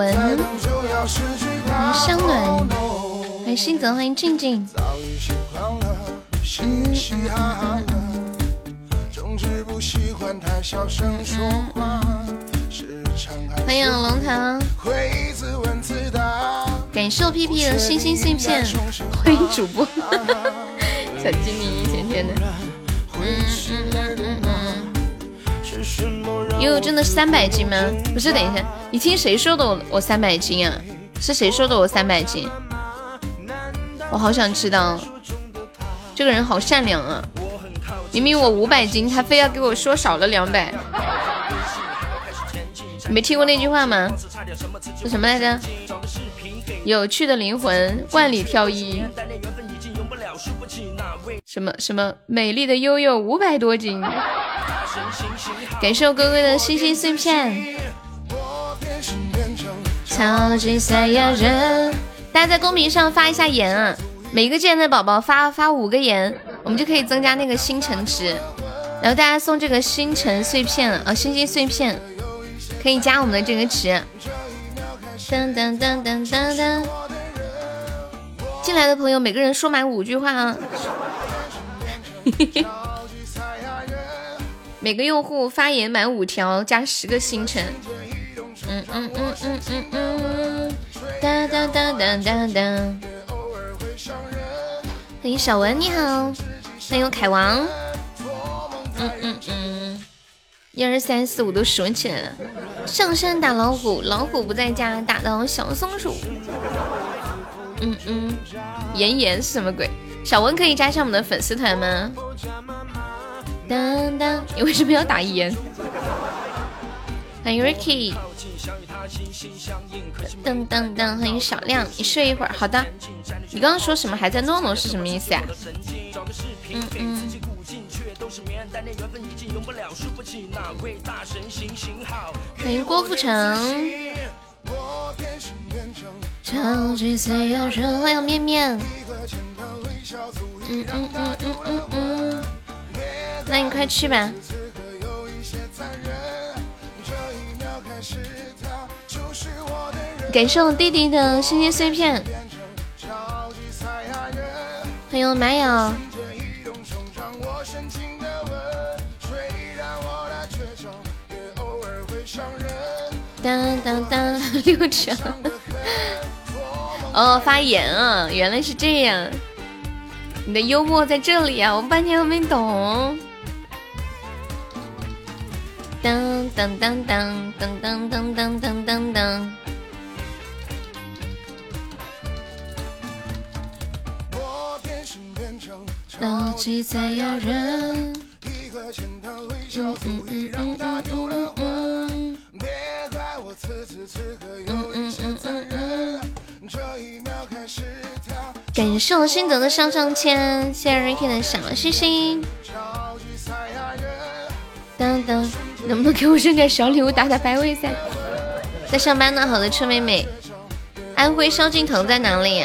文，欢迎香暖，欢迎心泽，欢迎静静。欢迎龙腾，感谢我屁屁的星星碎片，欢迎主播。小精灵一天天的，悠悠真的是三百斤吗？不是，等一下，你听谁说的我我三百斤啊？是谁说的我三百斤？我好想知道，这个人好善良啊！明明我五百斤，他非要给我说少了两百。你没听过那句话吗？是什么来着？有趣的灵魂万里挑一。什么什么美丽的悠悠五百多斤。感谢我哥哥的星星碎片。超级赛亚人，大家在公屏上发一下言啊！每个进来的宝宝发发五个言，我们就可以增加那个星辰值。然后大家送这个星辰碎片啊，星星碎片。可以加我们的这个值。噔噔噔噔噔噔，进来的朋友每个人说满五句话啊！嘿嘿嘿每个用户发言满五条加十个星辰。嗯嗯嗯嗯嗯嗯。哒哒哒哒哒哒。欢迎小文，你好。欢迎凯王。嗯嗯嗯。一二三四五都数起来了。上山打老虎，老虎不在家，打到小松鼠。嗯嗯，妍妍是什么鬼？小文可以加上我们的粉丝团吗？当当，你为什么要打烟？欢迎 Ricky。噔噔噔，欢迎小亮，你睡一会儿。好的。你刚刚说什么？还在诺诺是什么意思呀？嗯嗯。欢迎郭富城，超级赛亚人，欢迎面面，嗯嗯嗯嗯嗯嗯，那你快去吧。感谢我弟弟的星星碎片，欢迎马友。当当当，六成。哦，发言啊，原来是这样。你的幽默在这里啊，我半天都没懂。当当当当当当当当当当当。超级赛亚人。嗯嗯嗯嗯嗯嗯嗯。感谢我心泽的上上签，谢谢 Ricky 的小星星。等等，能不能给我扔点小礼物打打排位赛？在上班呢，好的，车妹妹。安徽萧敬腾在哪里？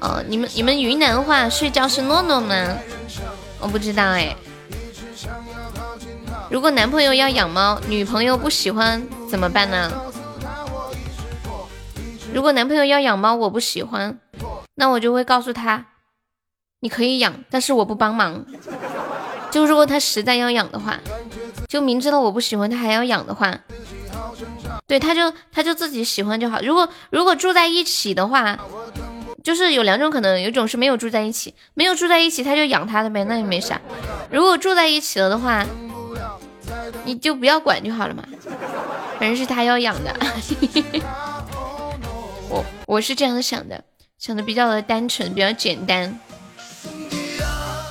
哦，你们你们云南话睡觉是诺诺吗？我不知道哎。如果男朋友要养猫，女朋友不喜欢怎么办呢？如果男朋友要养猫，我不喜欢，那我就会告诉他，你可以养，但是我不帮忙。就如果他实在要养的话，就明知道我不喜欢他还要养的话，对，他就他就自己喜欢就好。如果如果住在一起的话，就是有两种可能，有一种是没有住在一起，没有住在一起他就养他的呗，那也没啥。如果住在一起了的话。你就不要管就好了嘛，反正是他要养的。我我是这样想的，想的比较的单纯，比较简单。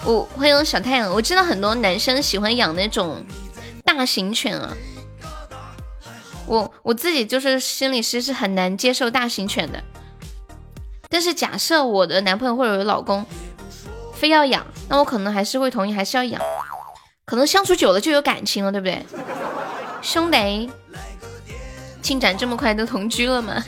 我欢迎小太阳，我知道很多男生喜欢养那种大型犬啊。我我自己就是心里其实是很难接受大型犬的。但是假设我的男朋友或者我的老公非要养，那我可能还是会同意，还是要养。可能相处久了就有感情了，对不对，兄弟？进展这么快都同居了吗？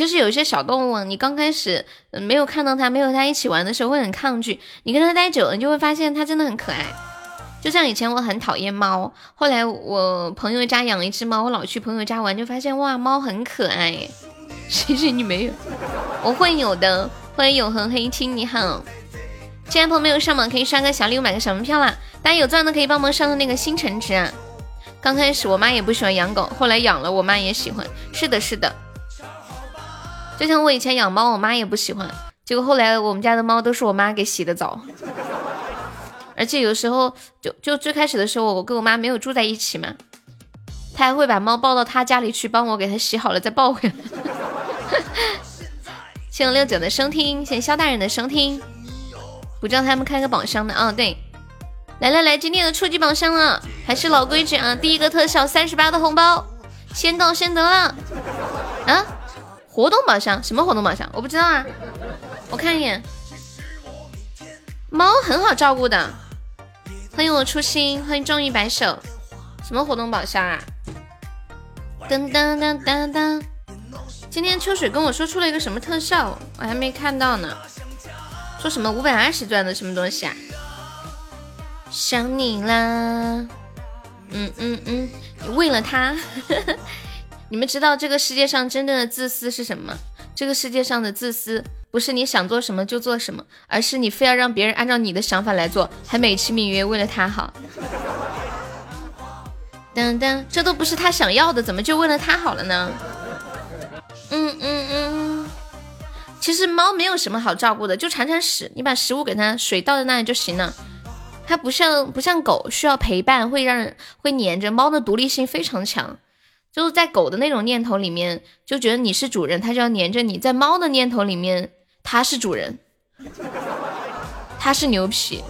其实有一些小动物，你刚开始没有看到它，没有它一起玩的时候会很抗拒。你跟它待久了，你就会发现它真的很可爱。就像以前我很讨厌猫，后来我朋友家养了一只猫，我老去朋友家玩，就发现哇，猫很可爱。谢谢你没有，我会有的。欢迎永恒黑青，你好。亲爱的朋友们，有上榜可以刷个小礼物，买个小门票啦。大家有钻的可以帮忙上个那个星辰值啊。刚开始我妈也不喜欢养狗，后来养了，我妈也喜欢。是的，是的。就像我以前养猫，我妈也不喜欢，结果后来我们家的猫都是我妈给洗的澡。而且有时候就就最开始的时候，我跟我妈没有住在一起嘛，她还会把猫抱到她家里去，帮我给它洗好了再抱回来。谢谢六九的收听，谢谢肖大人的收听。不叫他们开个宝箱的啊？对，来来来，今天的初级宝箱了，还是老规矩啊，第一个特效三十八的红包，先到先得了。啊？活动宝箱？什么活动宝箱？我不知道啊，我看一眼。猫很好照顾的，欢迎我初心，欢迎正义白手。什么活动宝箱啊？噔噔噔噔噔。今天秋水跟我说出了一个什么特效，我还没看到呢。说什么五百二十钻的什么东西啊？想你啦，嗯嗯嗯，为了他，你们知道这个世界上真正的自私是什么？这个世界上的自私不是你想做什么就做什么，而是你非要让别人按照你的想法来做，还美其名曰为了他好。噔噔，这都不是他想要的，怎么就为了他好了呢？嗯嗯嗯，其实猫没有什么好照顾的，就铲铲屎，你把食物给它，水倒在那里就行了。它不像不像狗，需要陪伴，会让会黏着。猫的独立性非常强，就是在狗的那种念头里面，就觉得你是主人，它就要黏着你；在猫的念头里面，它是主人，它是牛皮，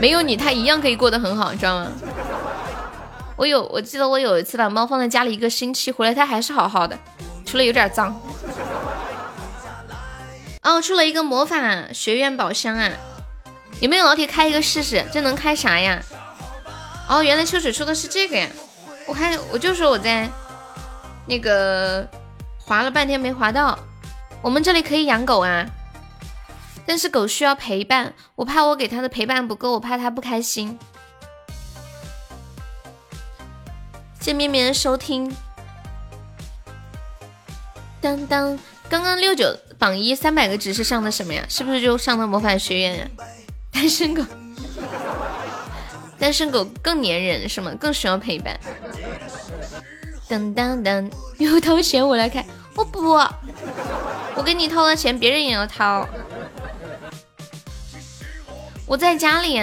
没有你它一样可以过得很好，你知道吗？我有，我记得我有一次把猫放在家里一个星期，回来它还是好好的。除了有点脏，哦，出了一个魔法学院宝箱啊！有没有老铁开一个试试？这能开啥呀？哦，原来秋水说的是这个呀！我看我就说我在那个滑了半天没滑到。我们这里可以养狗啊，但是狗需要陪伴，我怕我给它的陪伴不够，我怕它不开心。谢绵绵收听。当当，刚刚六九榜一三百个值是上的什么呀？是不是就上的魔法学院呀？单身狗，单身狗更粘人是吗？更需要陪伴。噔噔噔，有掏钱我来开，我不，我给你掏了钱，别人也要掏。我在家里，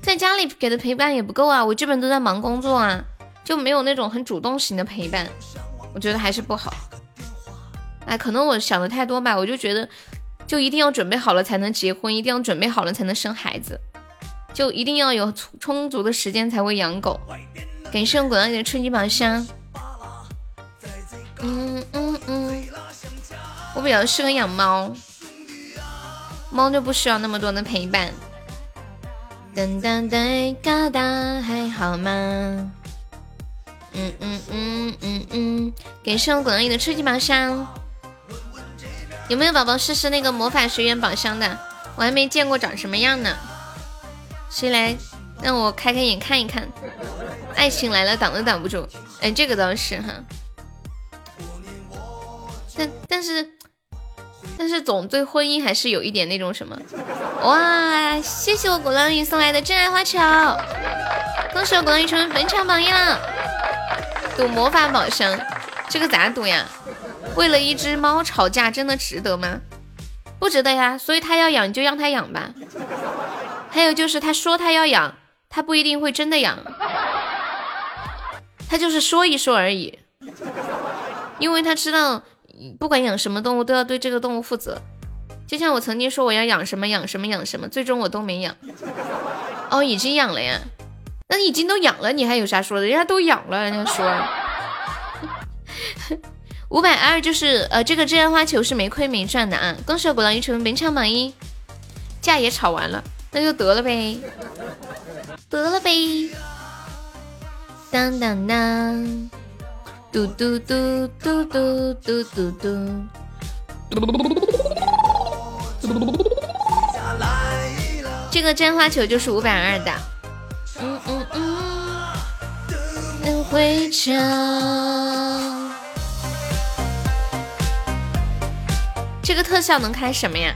在家里给的陪伴也不够啊，我基本都在忙工作啊，就没有那种很主动型的陪伴，我觉得还是不好。哎，可能我想的太多吧，我就觉得，就一定要准备好了才能结婚，一定要准备好了才能生孩子，就一定要有充足的时间才会养狗。感谢我果然的春季宝箱。嗯嗯嗯，我比较适合养猫，猫就不需要那么多的陪伴。噔噔噔，嘎哒，还好吗？嗯嗯嗯嗯嗯，感谢我果然的初级宝箱。有没有宝宝试试那个魔法学院宝箱的？我还没见过长什么样呢。谁来让我开开眼看一看？爱情来了挡都挡不住。哎，这个倒是哈。但是但是总对婚姻还是有一点那种什么。哇，谢谢我鼓浪屿送来的真爱花球，恭喜我鼓浪屿成为本场榜一了。赌魔法宝箱，这个咋赌呀？为了一只猫吵架，真的值得吗？不值得呀，所以他要养就让他养吧。还有就是他说他要养，他不一定会真的养，他就是说一说而已。因为他知道，不管养什么动物都要对这个动物负责。就像我曾经说我要养什么养什么养什么，最终我都没养。哦，已经养了呀？那已经都养了，你还有啥说的？人家都养了，人家说。五百二就是呃，这个真爱花球是没亏没赚的啊！恭喜我鼓浪屿成为本场榜一，架也吵完了，那就得了呗，得了呗。当当当，嘟嘟嘟嘟嘟嘟嘟嘟。这个真花球就是五百二的，嗯嗯嗯，能回家。这个特效能开什么呀？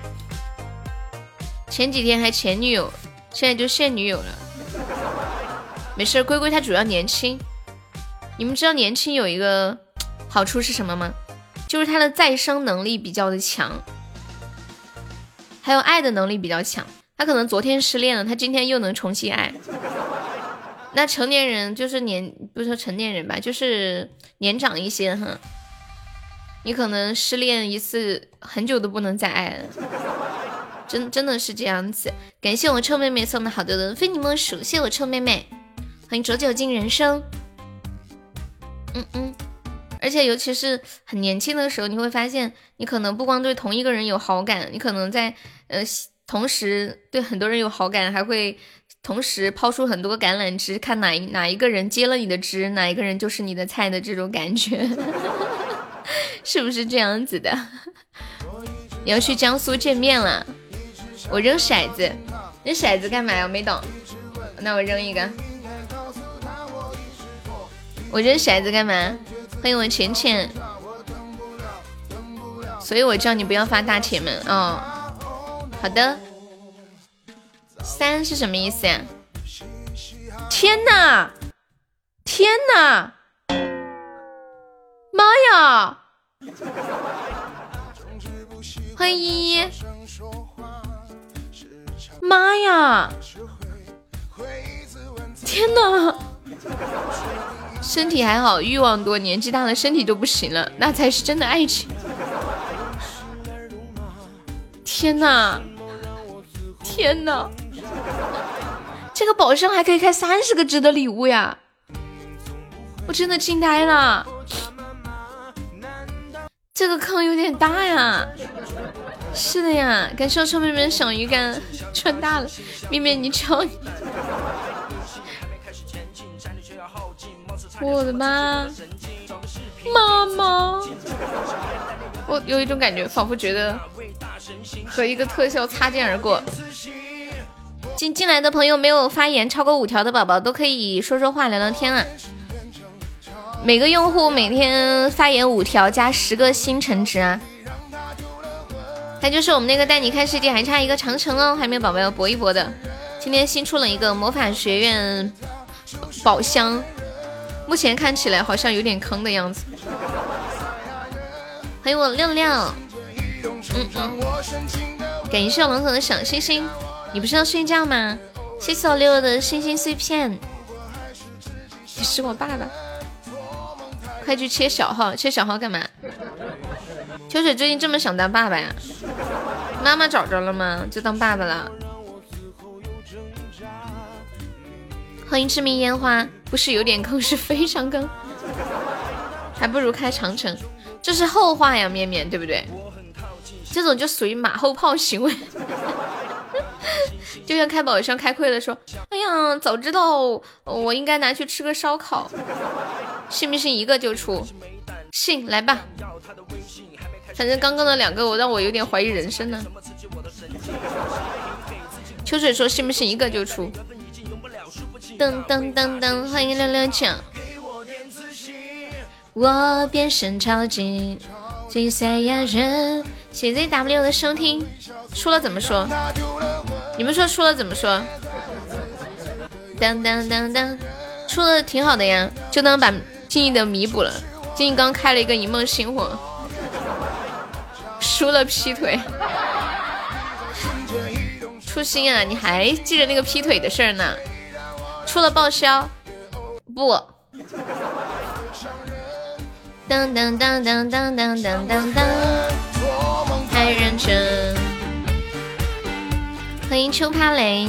前几天还前女友，现在就现女友了。没事，龟龟他主要年轻。你们知道年轻有一个 好处是什么吗？就是他的再生能力比较的强，还有爱的能力比较强。他可能昨天失恋了，他今天又能重新爱。那成年人就是年，不是说成年人吧，就是年长一些哈。你可能失恋一次，很久都不能再爱了，真真的是这样子。感谢我臭妹妹送的好多的非你莫属，谢我臭妹妹，欢迎浊酒敬人生。嗯嗯，而且尤其是很年轻的时候，你会发现，你可能不光对同一个人有好感，你可能在呃同时对很多人有好感，还会同时抛出很多橄榄枝，看哪一哪一个人接了你的枝，哪一个人就是你的菜的这种感觉。是不是这样子的？你要去江苏见面了，我扔骰子，扔骰子干嘛呀？我没懂。那我扔一个。我扔骰子干嘛？欢迎我浅浅。所以我叫你不要发大铁门哦。好的。三是什么意思呀？天哪！天哪！妈呀！欢迎依依，妈呀！天哪！身体还好，欲望多，年纪大了身体都不行了，那才是真的爱情。天哪！天哪！这个宝箱还可以开三十个值的礼物呀！我真的惊呆了。这个坑有点大呀，是的呀，感谢我臭妹妹小鱼干穿大了，妹妹你瞧你，我的妈，妈妈，我有一种感觉，仿佛觉得和一个特效擦肩而过。进进来的朋友没有发言超过五条的宝宝都可以说说话聊聊天啊。每个用户每天发言五条加十个星辰值啊！还就是我们那个带你看世界还差一个长城哦，还没有宝宝要搏一搏的。今天新出了一个魔法学院宝箱，目前看起来好像有点坑的样子。欢迎我亮亮，嗯嗯，感谢我龙总的小星星，你不是要睡觉吗？谢谢我六六的星星碎片，你是我爸爸。快去切小号，切小号干嘛？秋水最近这么想当爸爸呀？妈妈找着了吗？就当爸爸了。欢迎痴迷烟花，不是有点坑，是非常坑，还不如开长城，这是后话呀，面面对不对？这种就属于马后炮行为。就像开宝箱开亏了，说：“哎呀，早知道我应该拿去吃个烧烤。”信不信一个就出？信来吧。反正刚刚的两个，我让我有点怀疑人生呢。秋水说：“信不信一个就出？”噔噔噔噔，欢迎六六九。我变身超级金赛亚人，谢谢 ZW 的收听。输了怎么说？你们说输了怎么说？当当当当，出了挺好的呀，就当把静怡的弥补了。静怡刚开了一个一梦星火，输了劈腿。初心啊，你还记着那个劈腿的事儿呢？出了报销，不。当当当当当当当当当，太认真。欢迎秋帕雷，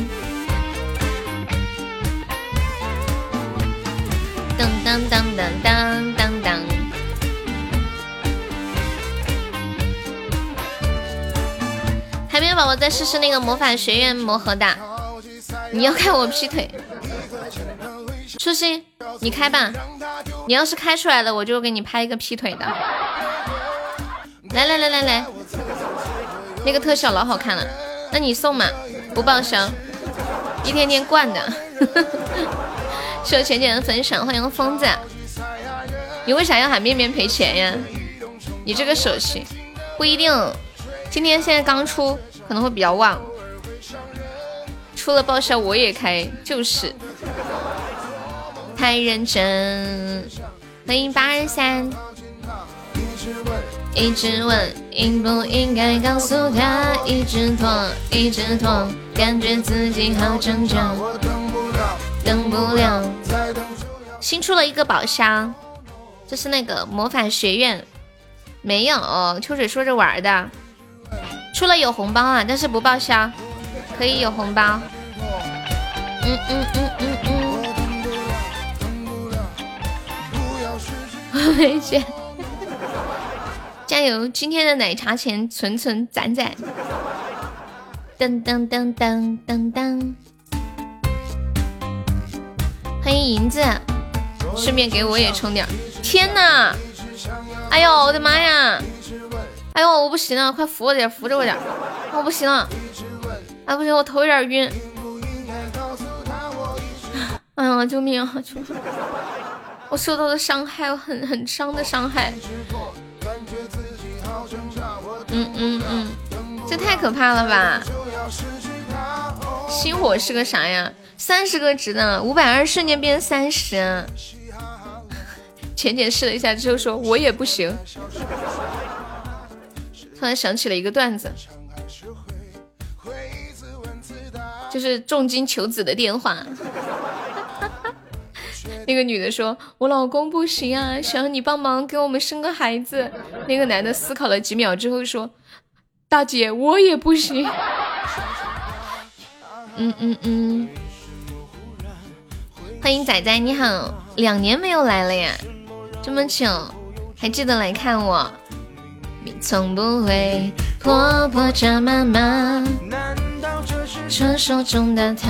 当当当当当当当。还没有宝宝再试试那个魔法学院魔盒的，你要看我劈腿？初心，你开吧，你要是开出来了，我就给你拍一个劈腿的。来来来来来，那个特效老好看了。那你送嘛，不报销，一天天惯的。谢谢浅浅的分享，欢迎疯子。你为啥要喊面面赔钱呀？你这个手气不一定，今天现在刚出，可能会比较旺。出了报销我也开，就是太认真。欢迎八二三。一直问应不应该告诉他，一直拖，一直拖，感觉自己好挣扎，等不了。新出了一个宝箱，就是那个魔法学院，没有秋水说着玩的，出了有红包啊，但是不报销，可以有红包。嗯嗯嗯嗯。危险。加油！今天的奶茶钱存存攒攒。噔噔噔噔噔噔。欢迎银子，顺便给我也充点。天哪！哎呦，我的妈呀！哎呦，我不行了，快扶我点，扶着我点。我不行了，哎不行，我头有点晕。哎呀，救命啊！救命！我受到的伤害，很很伤的伤害。嗯嗯嗯，这太可怕了吧！星火是个啥呀？三十个值呢，五百二瞬间变三十。浅浅试了一下之后说：“我也不行。”突然想起了一个段子，就是重金求子的电话。那个女的说：“我老公不行啊，想让你帮忙给我们生个孩子。”那个男的思考了几秒之后说：“大姐，我也不行。”嗯嗯嗯。欢迎仔仔，你好，两年没有来了呀，这么久还记得来看我？你从不会婆婆这妈妈，传说中的她。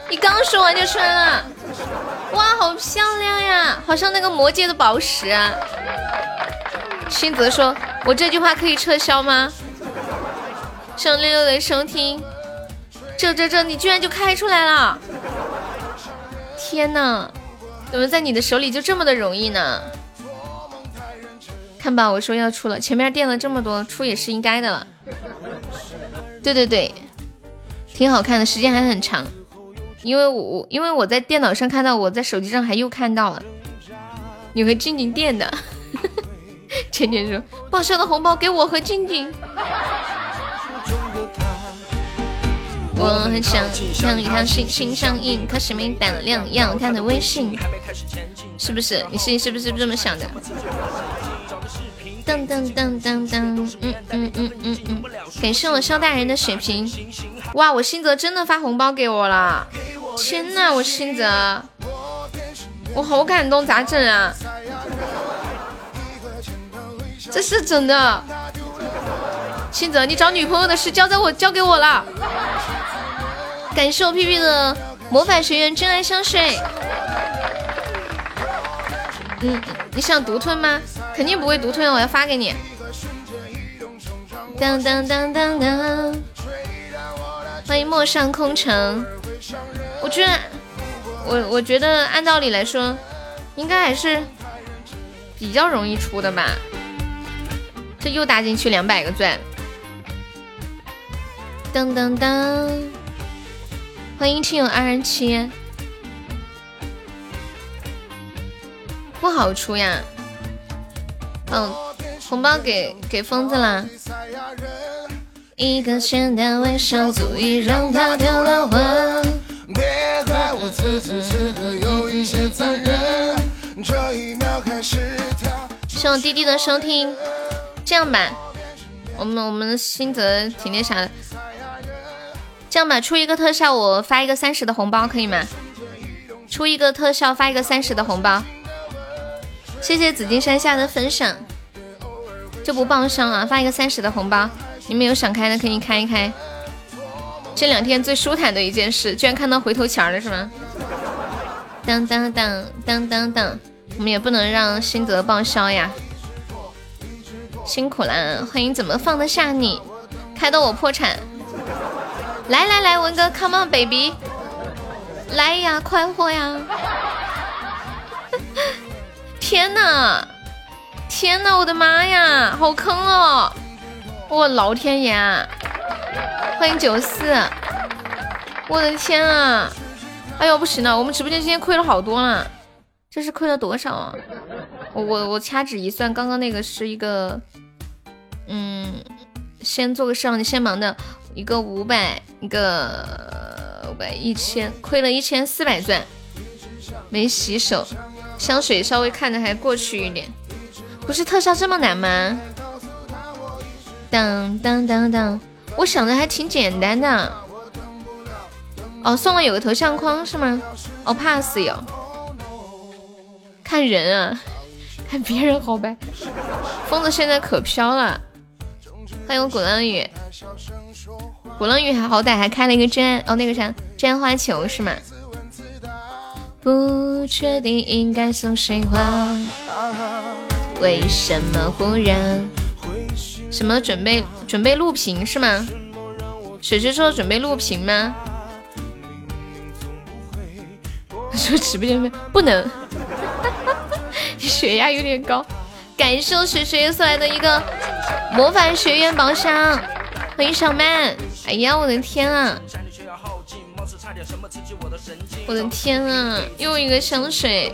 你刚说完就出来了。哇，好漂亮呀，好像那个魔界的宝石啊。新泽说：“我这句话可以撤销吗？”上六六的收听，这这这，你居然就开出来了！天哪，怎么在你的手里就这么的容易呢？看吧，我说要出了，前面垫了这么多，出也是应该的了。对对对，挺好看的，时间还很长。因为我因为我在电脑上看到，我在手机上还又看到了，你和静静垫的。浅浅说报销的红包给我和静静。我很想让一条心心上映，可是没胆量要他的微信，是不是？你是是不是这么想的？噔噔噔噔噔，嗯嗯嗯嗯嗯，感谢我肖大人的血瓶。哇，我新泽真的发红包给我了！天呐，我新泽，我好感动，咋整啊？这是真的，新泽，你找女朋友的事交在我，交给我了。感谢我屁屁的魔法学院真爱香水。嗯，你想独吞吗？肯定不会独吞，我要发给你。当当当当当，欢迎陌上空城。我觉得，我我觉得按道理来说，应该还是比较容易出的吧。这又搭进去两百个钻。噔噔噔，欢迎亲友二人七。不好出呀。嗯，红包给给疯子啦。一个简单微笑足以让他丢了魂。谢我弟弟的收听。这样吧，我们我们新泽挺那啥的。这样吧，出一个特效，我发一个三十的红包，可以吗？出一个特效，发一个三十的红包。谢谢紫金山下的分享，就不报销啊，发一个三十的红包。你们有想开的可以开一开。这两天最舒坦的一件事，居然看到回头钱了，是吗？当当当当当当，我们也不能让心得报销呀。辛苦了，欢迎怎么放得下你？开到我破产。来来来，文哥，come on baby，来呀，快活呀！天呐，天呐，我的妈呀，好坑哦！我老天爷！欢迎九四，我的天啊！哎呦不行了，我们直播间今天亏了好多了，这是亏了多少啊？我我我掐指一算，刚刚那个是一个，嗯，先做个上，你先忙的一个五百，一个五百一千，亏了一千四百钻，没洗手，香水稍微看着还过去一点，不是特效这么难吗？当当当当。我想的还挺简单的，哦，送了有个头像框是吗？哦，pass 有，看人啊，看别人好呗。疯子现在可飘了，欢迎鼓浪屿，鼓浪屿还好歹还开了一个真哦那个啥真花球是吗？不确定应该送谁花，为什么忽然？什么准备准备录屏是吗？水水说准备录屏吗？说直播间不能，血压有点高。感谢水水送来的一个魔法学院宝箱，欢迎小曼。哎呀，我的天啊！我的天啊！又一个香水，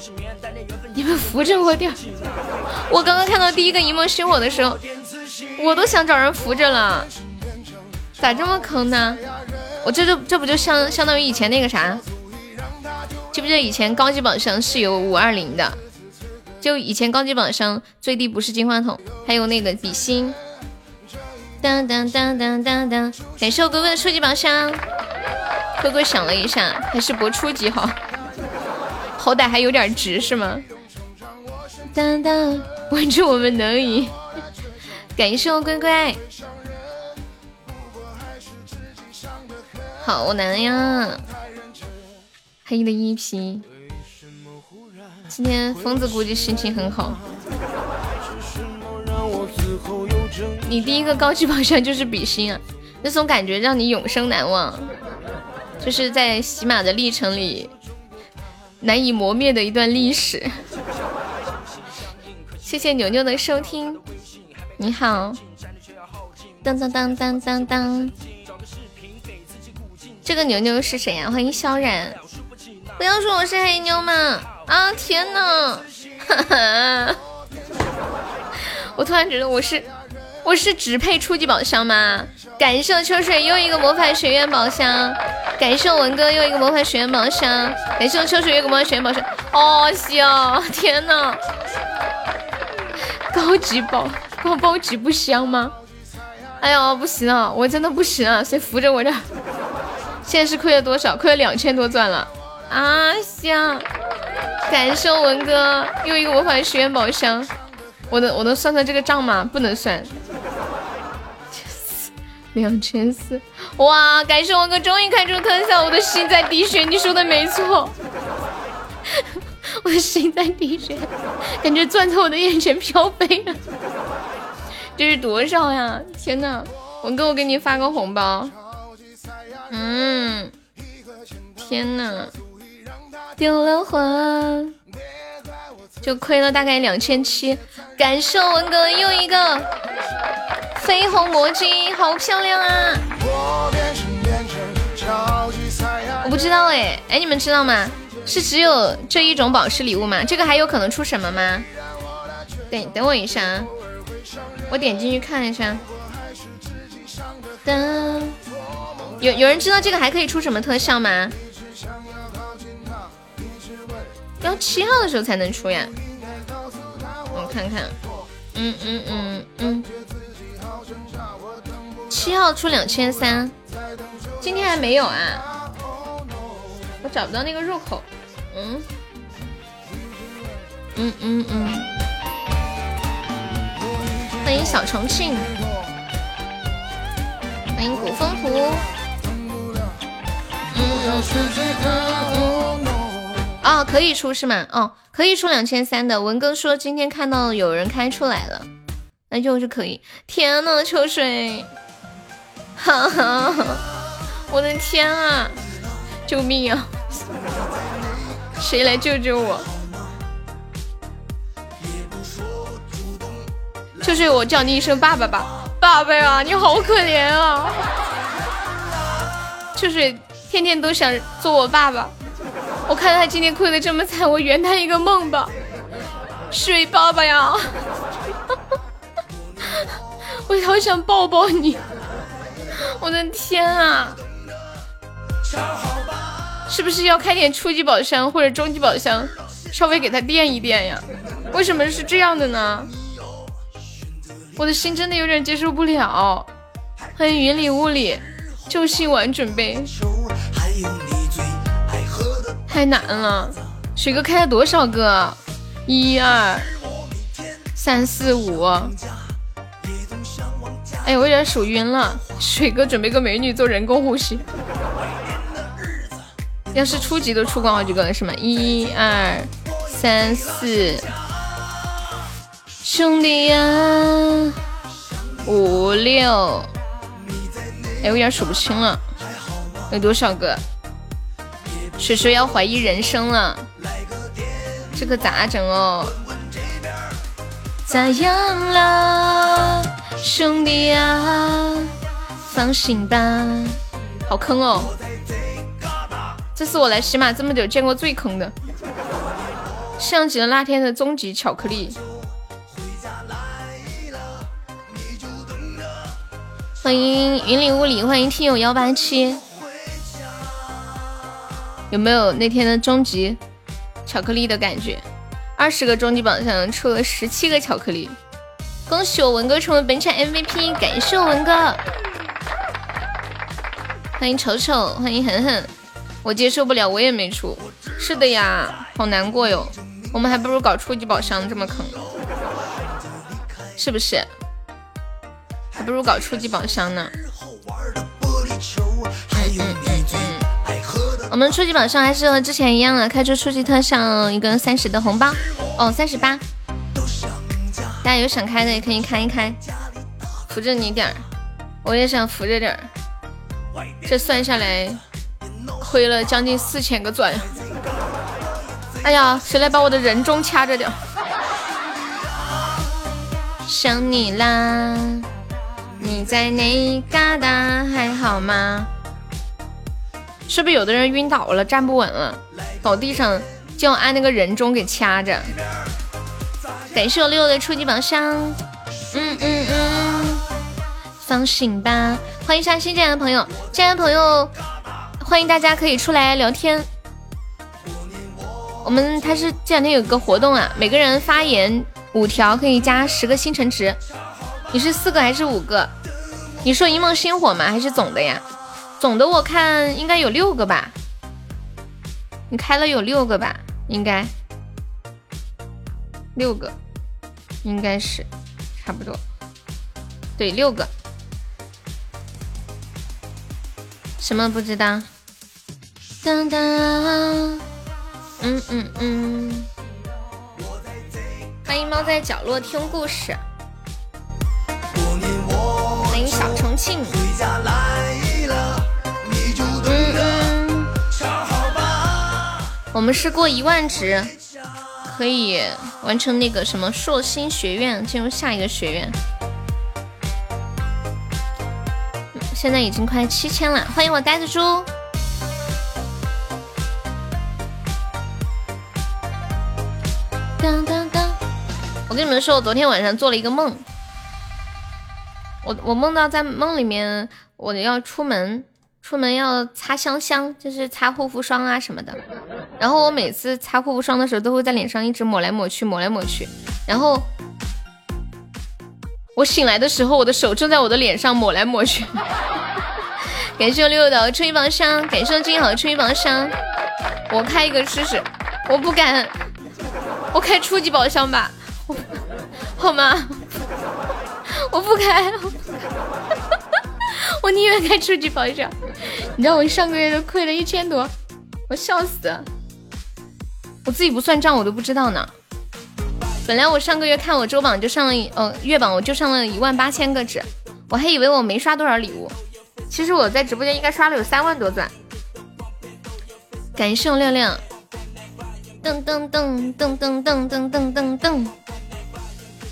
你们扶着我点。我刚刚看到第一个一梦星火的时候。我都想找人扶着了，咋这么坑呢？我这就这不就相相当于以前那个啥，记不记得以前高级宝箱是有五二零的？就以前高级宝箱最低不是金话筒，还有那个比心。当当当当当当，感谢我哥哥的初级宝箱。哥哥想了一下，还是博初级好，好歹还有点值是吗？当当，稳住我们能赢。感谢我乖乖，好难呀！黑的一批，今天疯子估计心情很好。你第一个高级宝箱就是比心啊，那种感觉让你永生难忘，就是在喜马的历程里难以磨灭的一段历史。谢谢牛牛的收听。你好，当当当当当当，这个牛牛是谁呀？欢迎萧然，不要说我是黑妞嘛！啊天呐，我突然觉得我是我是只配初级宝箱吗？感谢我秋水又一个魔法学院宝箱，感谢我文哥又一个魔法学院宝箱，感谢我秋水又一个魔法学院宝箱，哦香！天呐，高级宝。高高级不香吗？哎呦，不行啊，我真的不行啊，谁扶着我这？现在是亏了多少？亏了两千多钻了啊！香，感谢文哥又一个魔法学院宝箱，我能我能算算这个账吗？不能算，两千四，哇！感谢文哥终于开出特效，我的心在滴血，你说的没错，我的心在滴血，感觉钻在我的眼前飘飞了。这是多少呀！天呐，文哥，我给你发个红包。嗯，天呐，丢了魂，就亏了大概两千七。感谢文哥又一个绯红魔晶，好漂亮啊！我不知道哎，哎，你们知道吗？是只有这一种宝石礼物吗？这个还有可能出什么吗？等等我一下啊。我点进去看一下，噔，有有人知道这个还可以出什么特效吗？要七号的时候才能出呀，我看看，嗯嗯嗯嗯，七号出两千三，今天还没有啊，我找不到那个入口，嗯。嗯嗯嗯，欢迎小重庆，欢迎古风图。嗯嗯嗯。哦，可以出是吗？哦，可以出两千三的。文哥说今天看到有人开出来了，那就是可以。天呐，秋水，哈哈，我的天啊！救命啊！谁来救救我？秋水，我叫你一声爸爸吧，爸爸呀，你好可怜啊！秋水天天都想做我爸爸。我看他今天哭的这么惨，我圆他一个梦吧，水爸爸呀，我好想抱抱你，我的天啊，是不是要开点初级宝箱或者中级宝箱，稍微给他垫一垫呀？为什么是这样的呢？我的心真的有点接受不了。欢迎云里雾里，救心丸准备。太难了，水哥开了多少个？一二三四五。哎，我有点数晕了。水哥准备个美女做人工呼吸。要是初级都出光好几个了是吗？一二三四，兄弟呀，五六。哎，我有点数不清了，有多少个？水水要怀疑人生了，这可咋整哦？咋样了，兄弟呀？放心吧，好坑哦！这是我来喜马这么久见过最坑的，像极了那天的终极巧克力。欢迎云里雾里，欢迎听友幺八七。有没有那天的终极巧克力的感觉？二十个终极宝箱出了十七个巧克力，恭喜我文哥成为本场 MVP，感谢我文哥。欢迎丑丑，欢迎狠狠，我接受不了，我也没出。是的呀，好难过哟。我们还不如搞初级宝箱这么坑，是不是？还不如搞初级宝箱呢。嗯嗯嗯。我们初级榜上还是和之前一样的，开出初级特效一个三十的红包哦，三十八。大家有想开的也可以开一开，扶着你点儿，我也想扶着点儿。这算下来亏了将近四千个钻。哎呀，谁来把我的人中掐着点？想你啦，你在哪旮瘩？还好吗？是不是有的人晕倒了，站不稳了，倒地上就要按那个人中给掐着？感谢我六六的初级宝箱，嗯嗯嗯，放心吧。欢迎一下新进来的朋友，进来的朋友欢迎大家可以出来聊天。我们他是这两天有个活动啊，每个人发言五条可以加十个星辰值。你是四个还是五个？你说一梦星火吗？还是总的呀？总的我看应该有六个吧，你开了有六个吧？应该六个，应该是差不多，对，六个。什么不知道？当当，嗯嗯嗯。欢迎猫在角落听故事。欢迎小重庆。嗯嗯我们是过一万值，可以完成那个什么硕星学院，进入下一个学院。现在已经快七千了，欢迎我呆子猪。当当当！我跟你们说，我昨天晚上做了一个梦，我我梦到在梦里面我要出门。出门要擦香香，就是擦护肤霜啊什么的。然后我每次擦护肤霜的时候，都会在脸上一直抹来抹去，抹来抹去。然后我醒来的时候，我的手正在我的脸上抹来抹去。感谢六六的吹一宝箱，感谢我金好的初一宝箱。我开一个试试，我不敢，我开初级宝箱吧，好吗？我不开，我宁愿开初级宝箱。你知道我上个月都亏了一千多，我笑死。我自己不算账，我都不知道呢。本来我上个月看我周榜就上了，呃，月榜我就上了一万八千个纸，我还以为我没刷多少礼物，其实我在直播间应该刷了有三万多钻。感谢我亮亮，噔噔噔噔噔噔噔噔噔噔，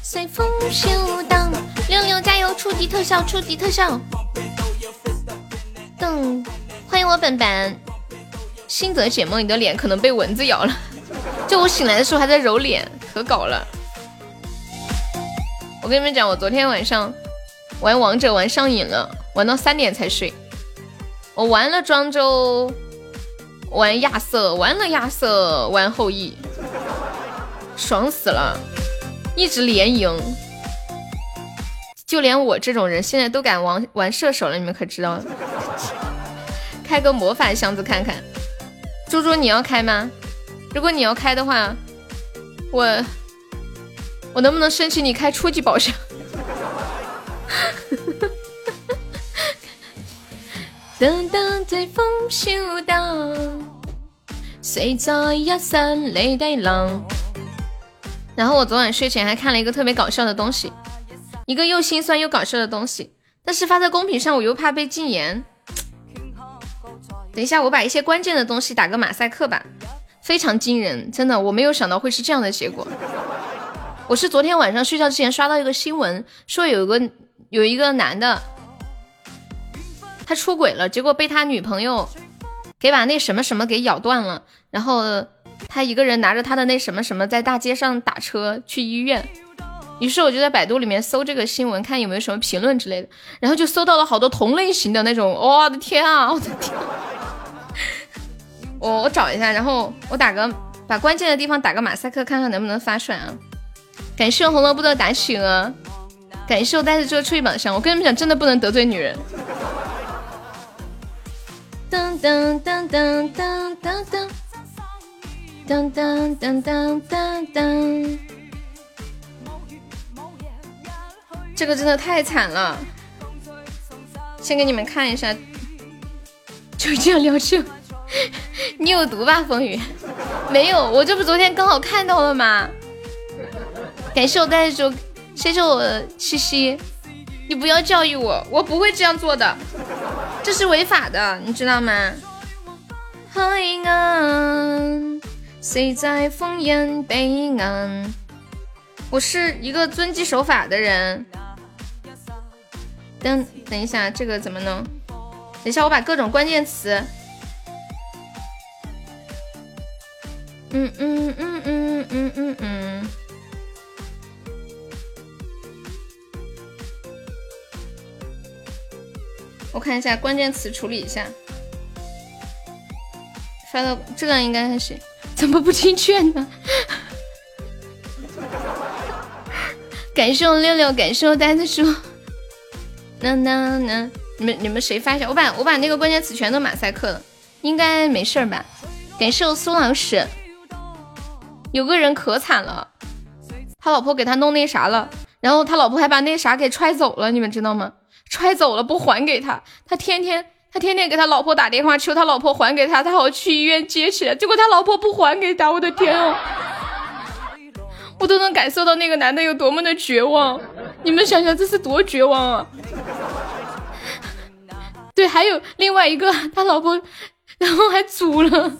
随风飘荡，六六加油！初级特效，初级特效。噔，欢迎我本本。心则解梦，你的脸可能被蚊子咬了。就我醒来的时候还在揉脸，可搞了。我跟你们讲，我昨天晚上玩王者玩上瘾了，玩到三点才睡。我玩了庄周，玩亚瑟，玩了亚瑟，玩后羿，爽死了，一直连赢。就连我这种人现在都敢玩玩射手了，你们可知道？开个魔法箱子看看，猪猪你要开吗？如果你要开的话，我我能不能申请你开初级宝箱？等等，随风飘荡，谁在一声泪滴浪。然后我昨晚睡前还看了一个特别搞笑的东西，一个又心酸又搞笑的东西，但是发在公屏上我又怕被禁言。等一下，我把一些关键的东西打个马赛克吧。非常惊人，真的，我没有想到会是这样的结果。我是昨天晚上睡觉之前刷到一个新闻，说有一个有一个男的，他出轨了，结果被他女朋友给把那什么什么给咬断了，然后他一个人拿着他的那什么什么在大街上打车去医院。于是我就在百度里面搜这个新闻，看有没有什么评论之类的，然后就搜到了好多同类型的那种，我的天啊，我的天！我我找一下，然后我打个把关键的地方打个马赛克，看看能不能发出来啊！感谢红萝卜的打企鹅，感谢我带着这个出去榜上。我跟你们讲，真的不能得罪女人。噔噔噔噔噔噔噔噔噔噔噔噔这个真的太惨了。先给你们看一下，就这样聊去。你有毒吧，风雨？没有，我这不昨天刚好看到了吗？感谢我带着，谢谢我西西，你不要教育我，我不会这样做的，这是违法的，你知道吗？海岸，谁在烽烟彼岸？我是一个遵纪守法的人。等等一下，这个怎么弄？等一下，我把各种关键词。嗯嗯嗯嗯嗯嗯嗯，我看一下关键词，处理一下。发到这个应该还行，怎么不进圈呢？感谢我六六，感谢我呆子叔。那那那，你们你们谁发一下？我把我把那个关键词全都马赛克了，应该没事吧？感谢我苏老师。有个人可惨了，他老婆给他弄那啥了，然后他老婆还把那啥给揣走了，你们知道吗？揣走了不还给他，他天天他天天给他老婆打电话求他老婆还给他，他好去医院接起来，结果他老婆不还给他，我的天哦，我都能感受到那个男的有多么的绝望，你们想想这是多绝望啊！对，还有另外一个他老婆，然后还组了。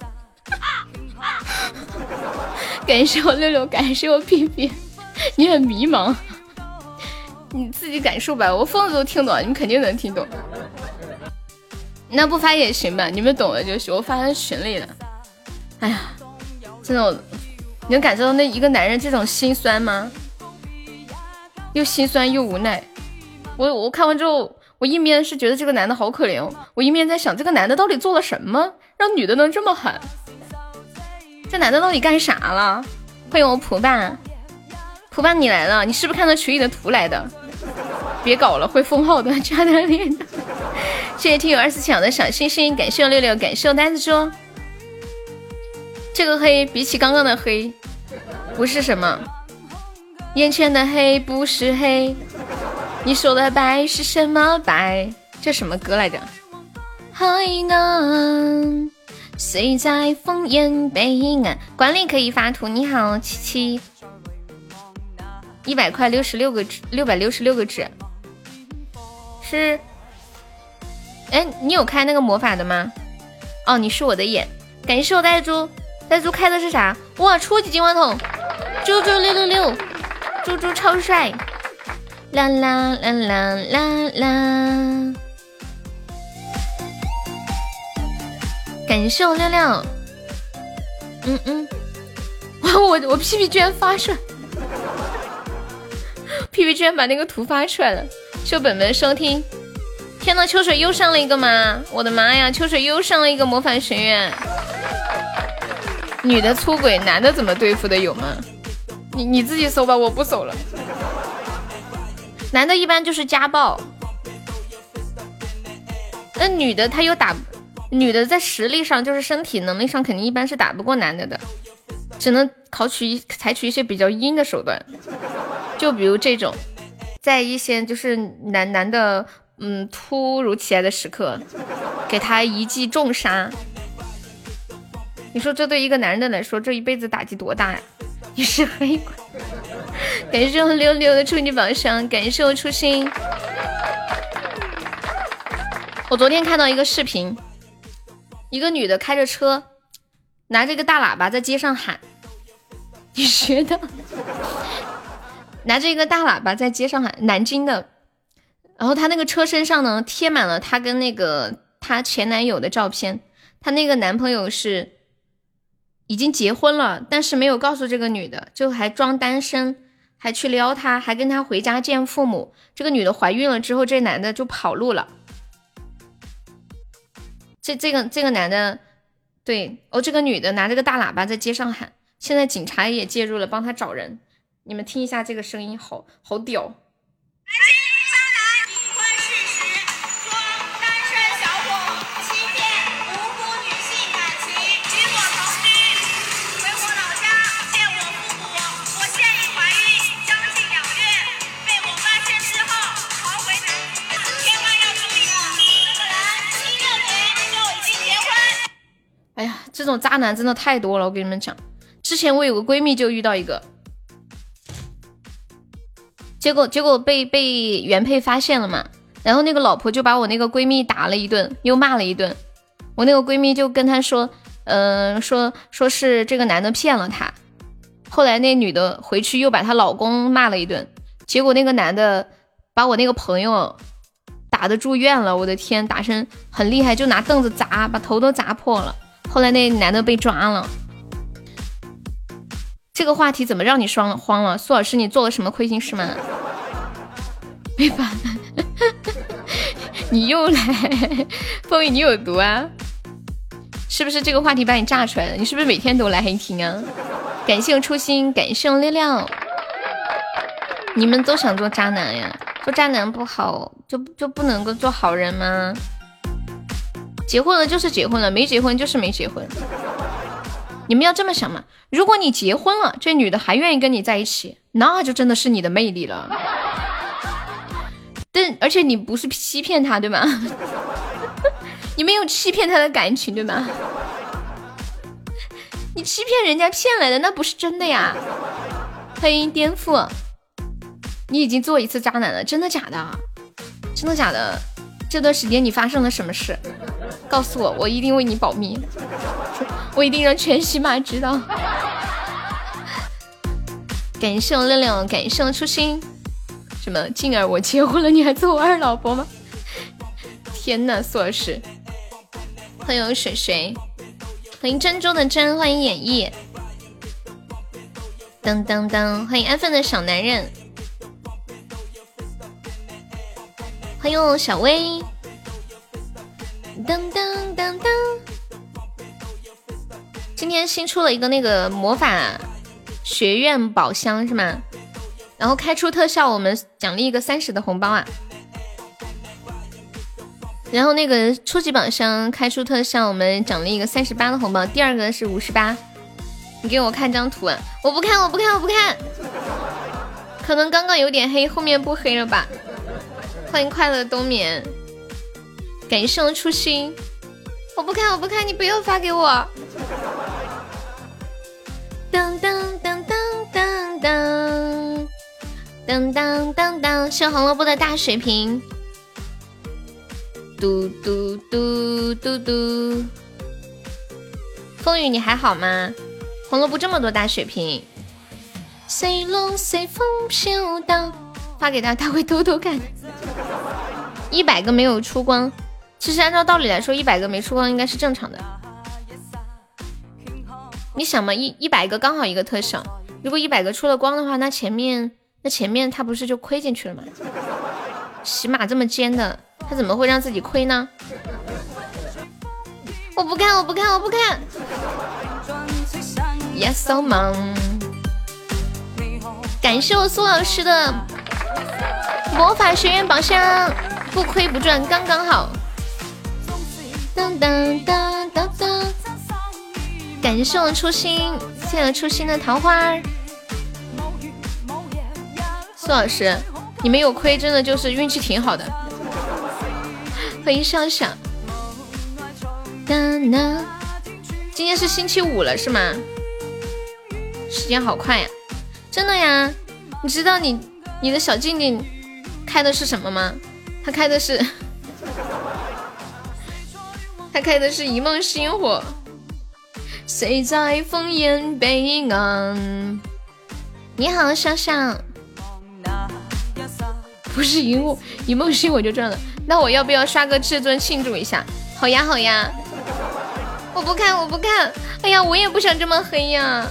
感谢我六六，感谢我屁屁，你很迷茫，你自己感受吧。我疯子都听懂，你们肯定能听懂。那不发也行吧，你们懂了就行。我发在群里了。哎呀，真的，你能感受到那一个男人这种心酸吗？又心酸又无奈。我我看完之后，我一面是觉得这个男的好可怜，我一面在想，这个男的到底做了什么，让女的能这么狠？这男的到底干啥了？欢迎我蒲爸，蒲爸你来了，你是不是看到群里的图来的？别搞了，会封号的，加点脸。谢谢听友二四七的小星星，感谢六六，感谢我呆子猪。这个黑比起刚刚的黑，不是什么。眼前的黑不是黑，你说的白是什么白？这什么歌来着？海岸谁在烽烟北岸？管理可以发图。你好，七七，一百块六十六个纸，六百六十六个纸。是，哎，你有开那个魔法的吗？哦，你是我的眼。感谢我呆猪。呆猪开的是啥？哇，初级金话筒，猪猪六六六，猪猪超帅，啦啦啦啦啦啦！感谢我六六，嗯嗯，哇，我我屁屁居然发出来，屁屁居然把那个图发出来了，谢本本收听。天呐，秋水又上了一个吗？我的妈呀，秋水又上了一个魔法学院。女的出轨，男的怎么对付的有吗？你你自己搜吧，我不搜了。男的一般就是家暴，那女的她又打，女的在实力上就是身体能力上肯定一般是打不过男的的，只能考取采取一些比较阴的手段，就比如这种，在一些就是男男的嗯突如其来的时刻，给他一记重杀。你说这对一个男人的来说，这一辈子打击多大呀？你是黑鬼，感谢我溜溜的初级宝箱，感谢我初心。我昨天看到一个视频，一个女的开着车，拿着一个大喇叭在街上喊，你学的？拿着一个大喇叭在街上喊，南京的。然后她那个车身上呢，贴满了她跟那个她前男友的照片，她那个男朋友是。已经结婚了，但是没有告诉这个女的，就还装单身，还去撩她，还跟她回家见父母。这个女的怀孕了之后，这男的就跑路了。这这个这个男的，对哦，这个女的拿着个大喇叭在街上喊，现在警察也介入了，帮他找人。你们听一下这个声音，好好屌。哎这种渣男真的太多了，我跟你们讲，之前我有个闺蜜就遇到一个，结果结果被被原配发现了嘛，然后那个老婆就把我那个闺蜜打了一顿，又骂了一顿，我那个闺蜜就跟她说，嗯，说说是这个男的骗了她，后来那女的回去又把她老公骂了一顿，结果那个男的把我那个朋友打的住院了，我的天，打成很厉害，就拿凳子砸，把头都砸破了。后来那男的被抓了，这个话题怎么让你双慌了？苏老师，你做了什么亏心事吗？没法，你又来，风雨你有毒啊！是不是这个话题把你炸出来了？你是不是每天都来黑听啊？感谢我初心，感谢我亮亮，你们都想做渣男呀？做渣男不好，就就不能够做好人吗？结婚了就是结婚了，没结婚就是没结婚。你们要这么想嘛？如果你结婚了，这女的还愿意跟你在一起，那就真的是你的魅力了。但而且你不是欺骗她，对吗？你没有欺骗她的感情，对吗？你欺骗人家骗来的，那不是真的呀。欢迎颠覆，你已经做一次渣男了，真的假的？真的假的？这段时间你发生了什么事？告诉我，我一定为你保密，我一定让全喜马知道。感谢我亮亮，感谢我初心。什么静儿，我结婚了，你还做我二老婆吗？天呐，苏老师，欢迎水水，欢迎珍珠的珍，欢迎演绎，噔噔噔，欢迎安分的小男人，欢迎小薇。噔噔噔噔！今天新出了一个那个魔法学院宝箱是吗？然后开出特效，我们奖励一个三十的红包啊。然后那个初级宝箱开出特效，我们奖励一个三十八的红包。第二个是五十八，你给我看张图啊！我不看，我不看，我不看。可能刚刚有点黑，后面不黑了吧？欢迎快乐冬眠，感谢我初心。我不看，我不看，你不要发给我。当当当当当当当当当当，谢红萝卜的大水瓶。嘟嘟嘟嘟嘟，风雨你还好吗？红萝卜这么多大水瓶，随龙随风飘荡，发给他他会偷偷看。一百个没有出光，其实按照道理来说，一百个没出光应该是正常的。你想嘛，一一百个刚好一个特效，如果一百个出了光的话，那前面那前面他不是就亏进去了吗？起码这么尖的。他怎么会让自己亏呢？我不看，我不看，我不看。Yes so m 感谢我苏老师的魔法学院宝箱，不亏不赚，刚刚好。当当当当当。感谢我初心，谢谢初心的桃花。苏老师，你没有亏，真的就是运气挺好的。欢迎笑笑。今天是星期五了是吗？时间好快呀，真的呀。你知道你你的小静静开的是什么吗？他开的是，他开的是一梦星火。谁在烽烟彼岸？你好，笑笑。不是一梦一梦星我就赚了。那我要不要刷个至尊庆祝一下？好呀好呀，我不看我不看。哎呀，我也不想这么黑呀，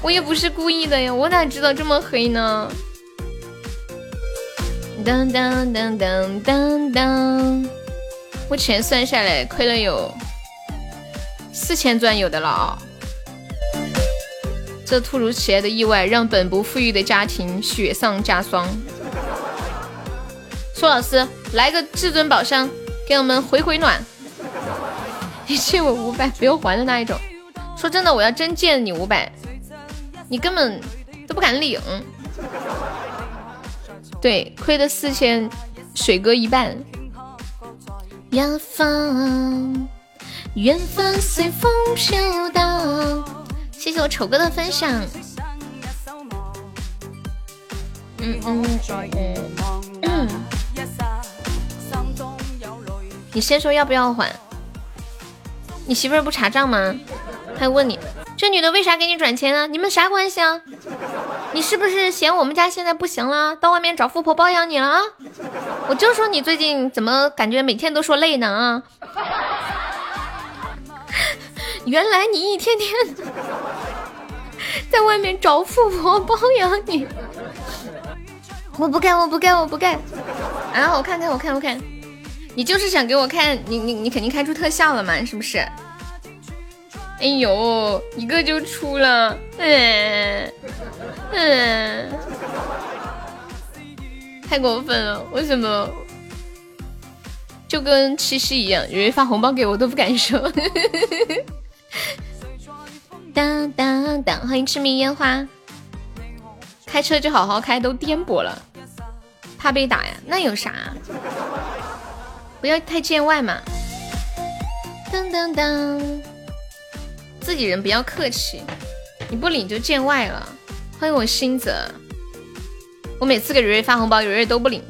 我也不是故意的呀，我哪知道这么黑呢？当当当当当当，目前算下来亏了有四千钻有的了啊。这突如其来的意外让本不富裕的家庭雪上加霜。苏老师，来个至尊宝箱，给我们回回暖。你借我五百不用还的那一种。说真的，我要真借你五百，你根本都不敢领。对，亏的四千，水哥一半。远方，远方随风飘荡。谢谢我丑哥的分享。嗯嗯嗯。你先说要不要还？你媳妇儿不查账吗？还问你这女的为啥给你转钱啊？你们啥关系啊？你是不是嫌我们家现在不行了，到外面找富婆包养你了啊？我就说你最近怎么感觉每天都说累呢啊？原来你一天天在外面找富婆包养你。我不干，我不干，我不干！啊，我看看，我看，我看，你就是想给我看，你你你肯定开出特效了嘛，是不是？哎呦，一个就出了，嗯嗯，太过分了！为什么？就跟七夕一样，有人发红包给我都不敢收。当当当，欢迎痴迷烟花。开车就好好开，都颠簸了。怕被打呀？那有啥？不要太见外嘛！当当当，自己人不要客气，你不领就见外了。欢迎我新泽，我每次给蕊蕊发红包，蕊蕊都不领。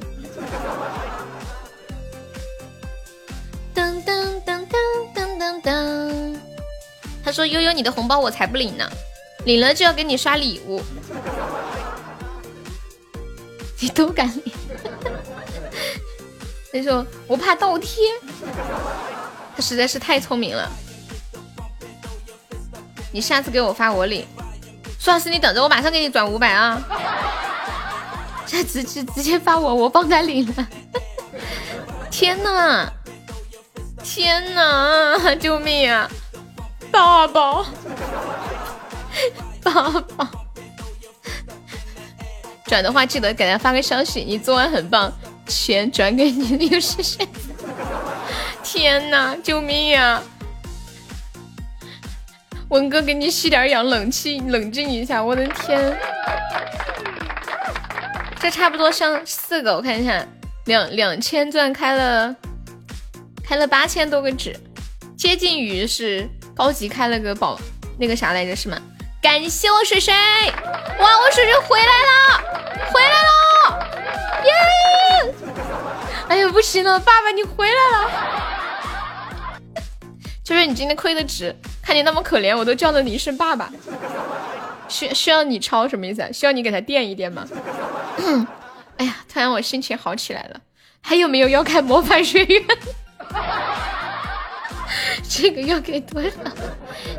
当当当当当当当，他说悠悠你的红包我才不领呢，领了就要给你刷礼物。你都敢领？他说我怕倒贴，他实在是太聪明了。你下次给我发我领，苏老师你等着，我马上给你转五百啊！这直直直接发我，我帮他领了。天呐，天呐，救命啊！爸爸，爸爸。转的话记得给他发个消息，你昨晚很棒，钱转给你，你又是谁？天哪，救命呀！文哥给你吸点氧，冷气冷静一下。我的天，这差不多上四个，我看一下，两两千钻开了，开了八千多个纸，接近于是高级开了个宝那个啥来着是吗？感谢我水水，哇，我水水回来了，回来了，耶！哎呀，不行了，爸爸你回来了，就是你今天亏的值，看你那么可怜，我都叫了你一声爸爸。需需要你抄什么意思？需要你给他垫一垫吗？哎呀，突然我心情好起来了。还有没有要开魔法学院？这个要给多少？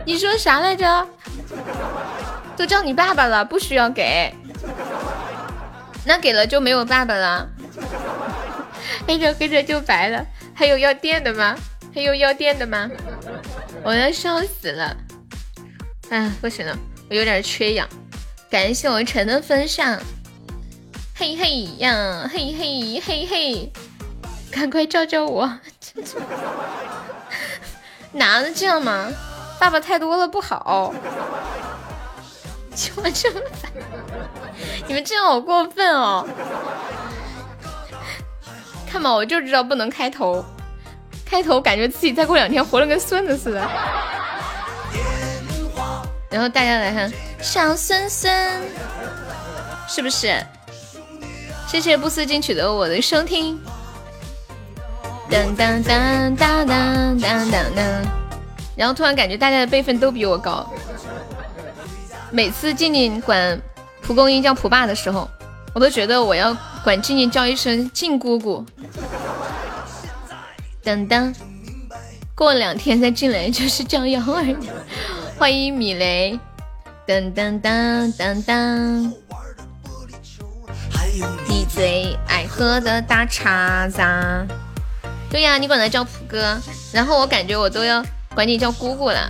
你说啥来着？都叫你爸爸了，不需要给。那给了就没有爸爸了。黑着黑着就白了。还有要垫的吗？还有要电的吗？我要笑死了。哎，不行了，我有点缺氧。感谢我陈的分享。嘿嘿呀，嘿嘿嘿嘿，赶快教教我。哪能这样嘛？爸爸太多了不好。我这么烦，你们这样好过分哦！看吧，我就知道不能开头，开头感觉自己再过两天活了跟孙子似的。然后大家来看小孙孙，是不是？谢谢不思进取的我的收听。当当当当当当当当，然后突然感觉大家的辈分都比我高。每次静静管蒲公英叫蒲爸的时候，我都觉得我要管静静叫一声静姑姑。等等，过两天再进来就是叫幺儿。欢迎米雷。噔噔噔噔噔。你最爱喝的大碴子。对呀，你管他叫普哥，然后我感觉我都要管你叫姑姑了。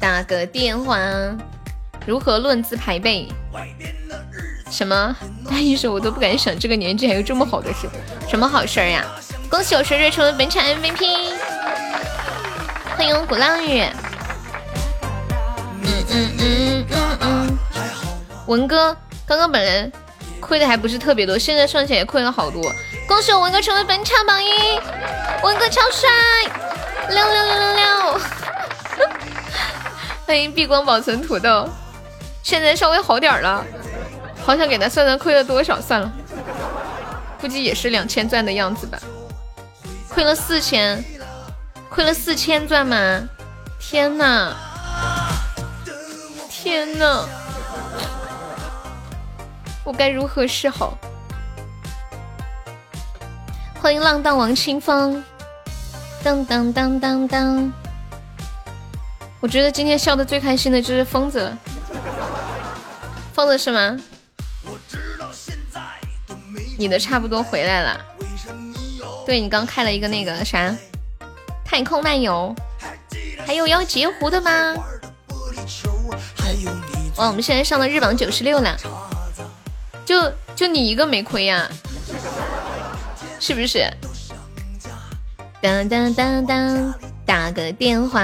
打个电话，如何论资排辈？什么 大一首我都不敢想，这个年纪还有这么好的事，什么好事呀？恭喜我水水成为本场 MVP，欢迎鼓浪屿。嗯嗯嗯嗯嗯，文哥刚刚本来亏的还不是特别多，现在算起来也亏了好多。恭喜我文哥成为本场榜一，文哥超帅，六六六六六！欢迎避光保存土豆，现在稍微好点了，好想给他算算亏了多少，算了，估计也是两千钻的样子吧，亏了四千，亏了四千钻吗？天呐，天呐，我该如何是好？欢迎浪荡王清风，当当当当当。我觉得今天笑的最开心的就是疯子，疯子是吗？你的差不多回来了，对你刚开了一个那个啥太空漫游，还有要截胡的吗？哇，我们现在上了日榜九十六了，就就你一个没亏呀？是不是？当当当当，打个电话，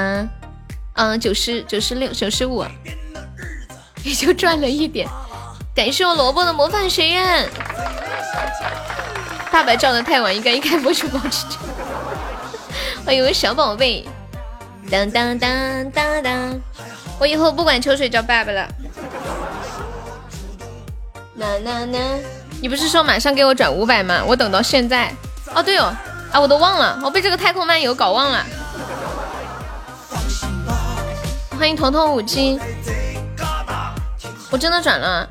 嗯，九十九十六九十五，也就赚了一点。感谢我萝卜的魔法学院。爸爸叫的太晚，应该一开播就保持着。欢迎我小宝贝。当当当当当，我以后不管秋水叫爸爸了。你不是说马上给我转五百吗？我等到现在。哦，对哦，啊，我都忘了，我被这个太空漫游搞忘了。欢迎彤彤五金，我真的转了，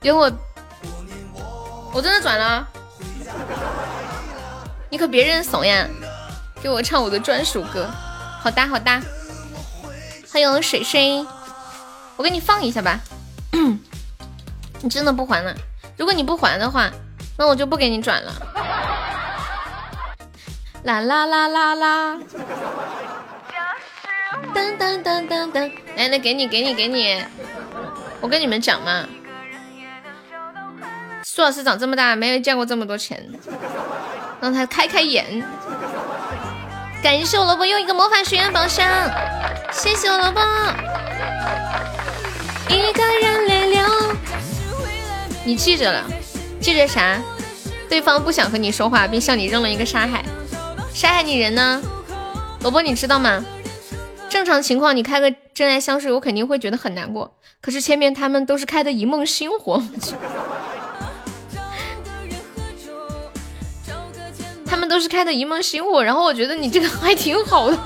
给我，我真的转了。你可别认怂呀，给我唱我的专属歌。好哒好哒。欢迎水水，我给你放一下吧。你真的不还了？如果你不还的话，那我就不给你转了。啦啦啦啦啦！噔噔噔噔噔！来来，给你给你给你！我跟你们讲嘛，苏老师长这么大没有见过这么多钱，让他开开眼。感谢我萝卜又一个魔法学院宝箱，谢谢我萝卜。一个人泪流，你记着了，记着啥？对方不想和你说话，并向你扔了一个沙海。杀害你人呢？萝卜，你知道吗？正常情况，你开个真爱香水，我肯定会觉得很难过。可是前面他们都是开的一梦星火，他们都是开的一梦星火，然后我觉得你这个 还挺好的，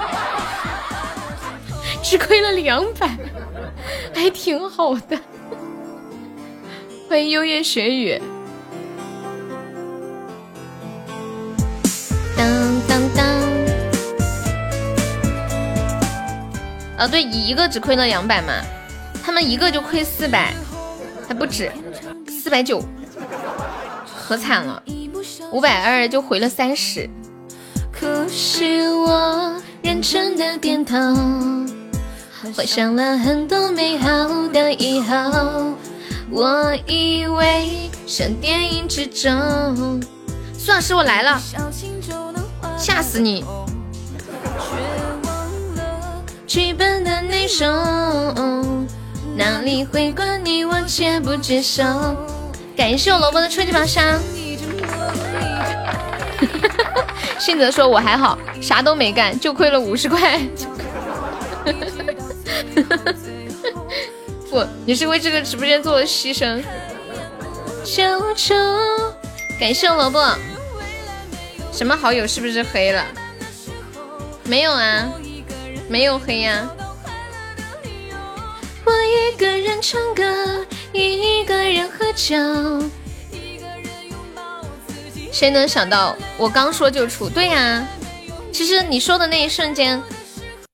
只亏了两百，还挺好的。欢迎幽夜雪雨。当当当！啊，对，一个只亏了两百嘛，他们一个就亏四百，还不止，四百九，可惨了，五百二就回了三十。可是我认真的点头，幻想了很多美好的以后，我以为像电影之中。苏老师，我来了，吓死你！剧本的内容，哪里会管你我接不接受？感谢我萝卜的初级宝箱。信泽说：“我还好，啥都没干，就亏了五十块。”不，你是为这个直播间做了牺牲。感谢我萝卜。什么好友是不是黑了？没有啊，没有黑呀。我一个人唱歌，一个人喝酒。一个人拥抱谁能想到我刚说就出？对呀，其实你说的那一瞬间，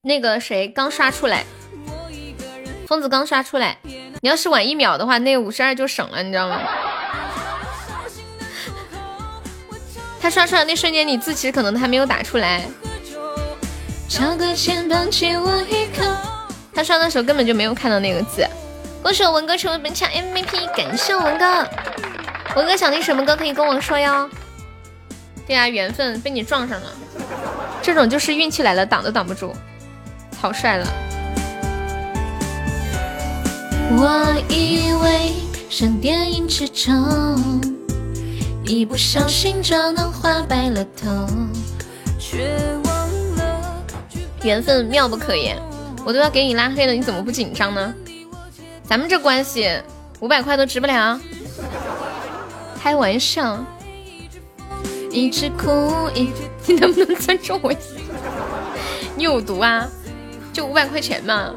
那个谁刚刷出来，疯子刚刷出来，你要是晚一秒的话，那五十二就省了，你知道吗？他刷出来那瞬间，你字其实可能还没有打出来。他刷的时候根本就没有看到那个字。恭喜我文哥成为本场 MVP，感谢文哥。文哥想听什么歌可以跟我说哟。对呀，缘分被你撞上了，这种就是运气来了挡都挡不住。草率了。我以为像电影之中。一不小心就能花白了头，却忘了缘分妙不可言。我都要给你拉黑了，你怎么不紧张呢？咱们这关系五百块都值不了，开玩笑。一直哭，一 你能不能尊重我一下？你有毒啊！就五百块钱嘛。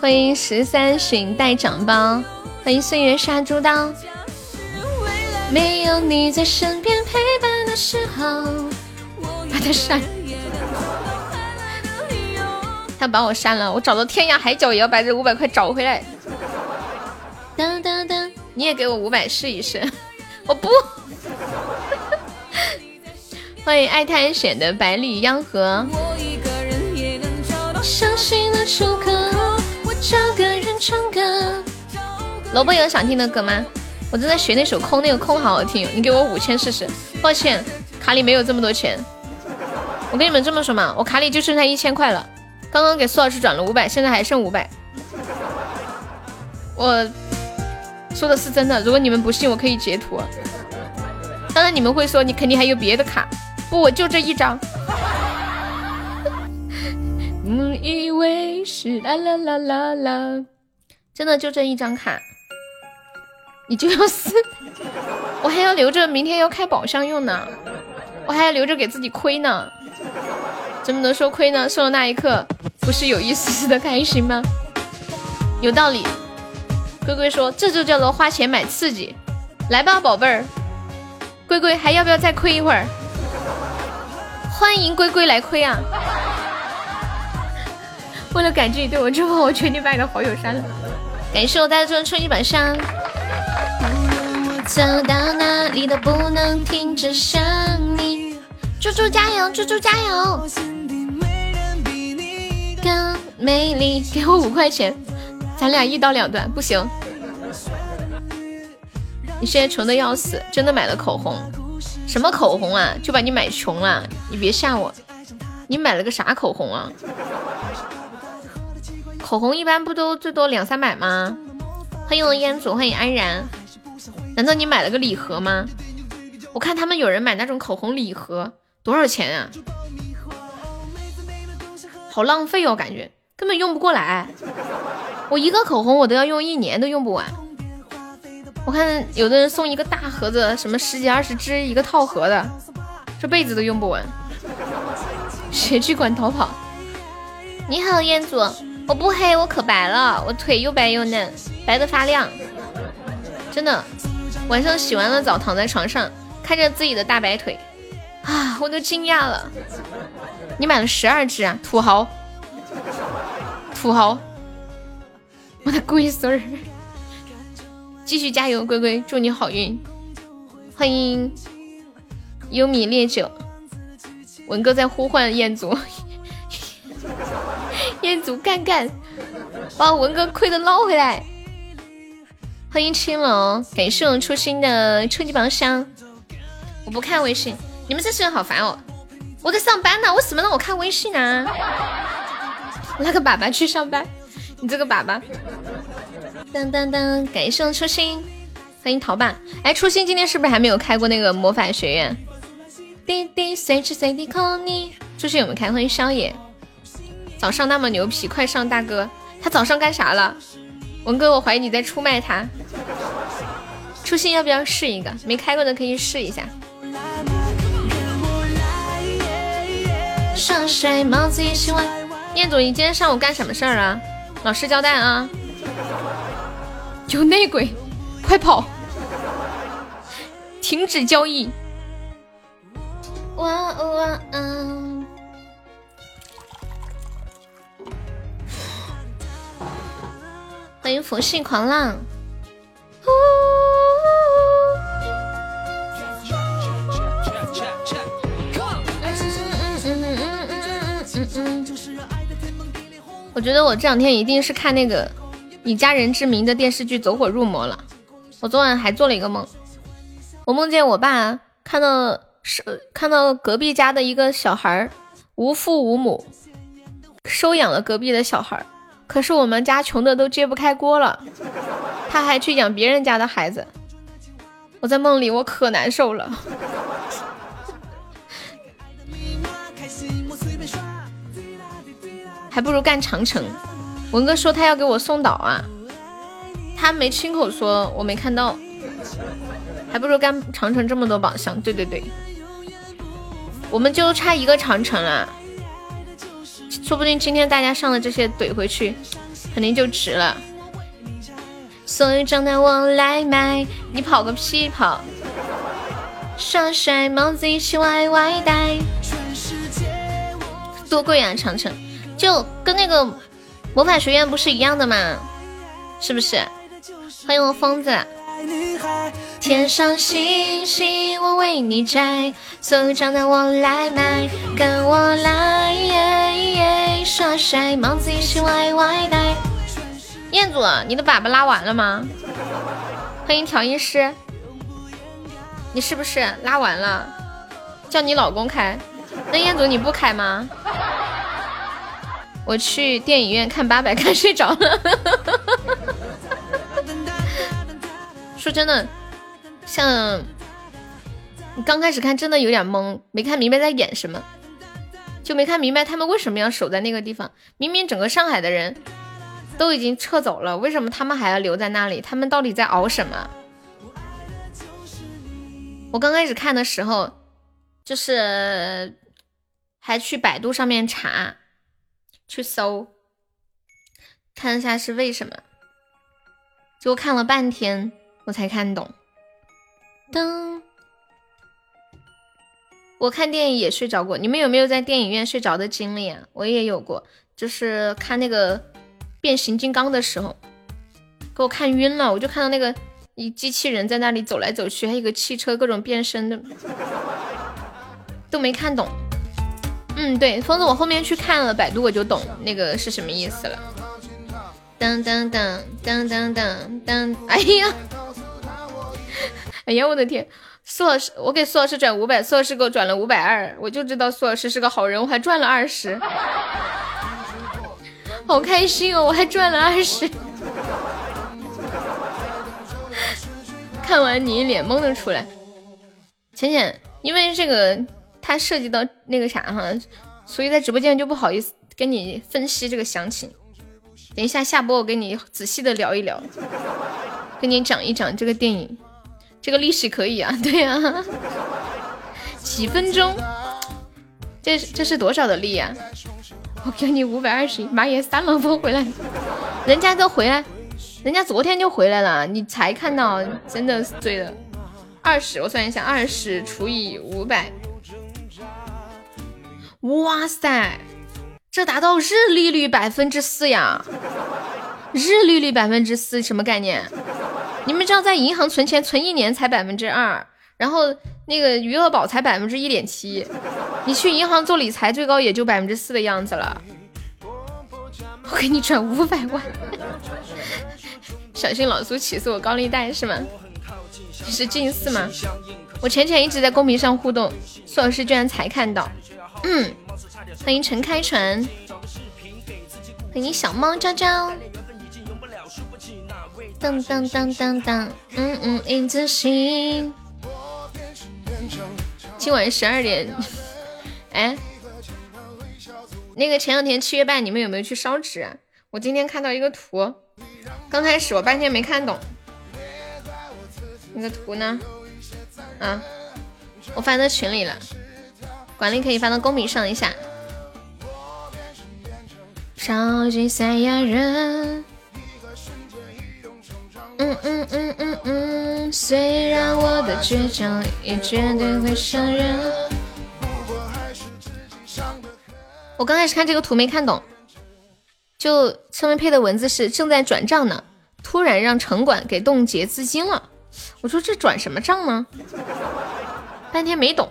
欢迎十三寻带长包，欢迎岁月杀猪刀。没有你在身边陪伴的时候，把他删。他把我删了，我找到天涯海角也要把这五百块找回来。当当当，你也给我五百试一试，我不。欢迎爱探险的百里央河。萝卜有想听的歌吗？我正在学那首空，那个空好好听，你给我五千试试。抱歉，卡里没有这么多钱。我跟你们这么说嘛，我卡里就剩下一千块了。刚刚给苏老师转了五百，现在还剩五百。我说的是真的，如果你们不信，我可以截图。当然你们会说你肯定还有别的卡，不，我就这一张。嗯，以为是啦啦啦啦啦，真的就这一张卡。你就要死，我还要留着明天要开宝箱用呢，我还要留着给自己亏呢，怎么能说亏呢？送的那一刻不是有一丝丝的开心吗？有道理。龟龟说这就叫做花钱买刺激，来吧宝贝儿，龟龟还要不要再亏一会儿？欢迎龟龟来亏啊！为了感激你对我这么好，我决定把你的好友删了。感谢我大家做的这春一晚上。走到哪里都不能停止想你，猪猪加油，猪猪加油！更美丽，给我五块钱，咱俩一刀两断，不行。你现在穷的要死，真的买了口红？什么口红啊？就把你买穷了？你别吓我，你买了个啥口红啊？口红一般不都最多两三百吗？欢迎我烟祖，欢迎安然。难道你买了个礼盒吗？我看他们有人买那种口红礼盒，多少钱啊？好浪费哦，感觉根本用不过来。我一个口红我都要用一年都用不完。我看有的人送一个大盒子，什么十几二十支一个套盒的，这辈子都用不完。谁去管逃跑？你好，彦祖，我不黑，我可白了，我腿又白又嫩，白的发亮，真的。晚上洗完了澡，躺在床上，看着自己的大白腿，啊，我都惊讶了。你买了十二只啊，土豪，土豪，我的龟孙儿，继续加油，龟龟，祝你好运。欢迎优米烈酒，文哥在呼唤彦祖，彦祖干干，把文哥亏的捞回来。欢迎青龙，感谢我们初心的初级宝箱。我不看微信，你们这些人好烦哦！我在上班呢，为什么让我看微信呢？拉个粑粑去上班，你这个粑粑。噔噔噔，感谢我初心，欢迎逃吧。哎，初心今天是不是还没有开过那个魔法学院？滴滴随时随地 call 你。初心有没有开？欢迎宵夜。早上那么牛皮，快上大哥！他早上干啥了？文哥，我怀疑你在出卖他。初心要不要试一个？没开过的可以试一下。上谁帽子一起玩。彦祖，你今天上午干什么事儿啊？老实交代啊！有内鬼，快跑！停止交易。哇哇嗯。欢迎佛系狂浪。我觉得我这两天一定是看那个以家人之名的电视剧走火入魔了。我昨晚还做了一个梦，我梦见我爸看到是看到隔壁家的一个小孩无父无母，收养了隔壁的小孩。可是我们家穷的都揭不开锅了，他还去养别人家的孩子。我在梦里我可难受了，还不如干长城。文哥说他要给我送岛啊，他没亲口说，我没看到。还不如干长城这么多宝箱。对对对，我们就差一个长城了。说不定今天大家上的这些怼回去，肯定就值了。所有账单我来买，你跑个屁跑！耍帅帽子一起歪歪戴。多贵啊，长城，就跟那个魔法学院不是一样的吗？是不是？欢迎我疯子。天上星星我为你摘，所有账单我来买，跟我来，耍帅帽子一起歪歪戴。彦祖，你的粑粑拉完了吗？欢迎调音师，你是不是拉完了？叫你老公开，那彦祖你不开吗？我去电影院看八百看睡着了。说真的，像你刚开始看真的有点懵，没看明白在演什么，就没看明白他们为什么要守在那个地方。明明整个上海的人都已经撤走了，为什么他们还要留在那里？他们到底在熬什么？我刚开始看的时候，就是还去百度上面查，去搜，看一下是为什么，就看了半天。我才看懂。噔，我看电影也睡着过。你们有没有在电影院睡着的经历啊？我也有过，就是看那个变形金刚的时候，给我看晕了。我就看到那个一机器人在那里走来走去，还有个汽车各种变身的，都没看懂。嗯，对，疯子，我后面去看了百度，我就懂那个是什么意思了。当当当当当当当，哎呀！哎呀，我的天！苏老师，我给苏老师转五百，苏老师给我转了五百二，我就知道苏老师是个好人，我还赚了二十。好开心哦！我还赚了二十。看完你一脸懵的出来。浅浅，因为这个它涉及到那个啥哈，所以在直播间就不好意思跟你分析这个详情。等一下下播，我跟你仔细的聊一聊，跟你讲一讲这个电影，这个历史可以啊，对呀，几分钟，这这是多少的力呀？我给你五百二十，妈耶，三老婆回来，人家都回来，人家昨天就回来了，你才看到，真的是醉了。二十，我算一下，二十除以五百，哇塞！这达到日利率百分之四呀！日利率百分之四什么概念？你们知道在银行存钱存一年才百分之二，然后那个余额宝才百分之一点七，你去银行做理财最高也就百分之四的样子了。我给你转五百万，小心老苏起诉我高利贷是吗？你是近视吗？我浅浅一直在公屏上互动，苏老师居然才看到，嗯。欢迎陈开船，欢迎小猫娇娇，当当当当当，嗯嗯，影子心。今晚十二点，哎，那个前两天七月半，你们有没有去烧纸？啊我今天看到一个图，刚开始我半天没看懂，那个图呢？啊，我发在群里了，管理可以发到公屏上一下。超级赛亚人，嗯嗯嗯嗯嗯，虽然我的倔强也绝对会伤人。我刚开始看这个图没看懂，就上面配的文字是正在转账呢，突然让城管给冻结资金了。我说这转什么账呢？半天没懂，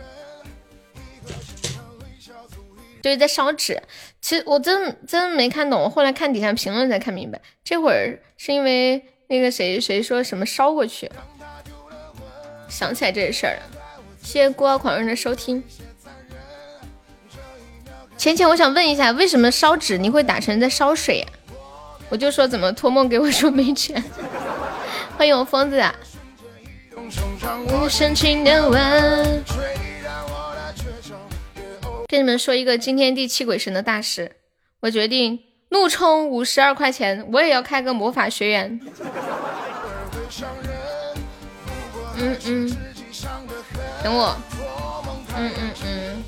就是在烧纸。其实我真真没看懂，后来看底下评论才看明白。这会儿是因为那个谁谁说什么烧过去，想起来这事儿了。谢谢孤傲狂人的收听。浅浅，我想问一下，为什么烧纸你会打成在烧水呀？我就说怎么托梦给我说没钱。欢迎我疯子啊！深情的吻。跟你们说一个惊天地泣鬼神的大事，我决定怒充五十二块钱，我也要开个魔法学院。嗯嗯，等我。嗯嗯嗯，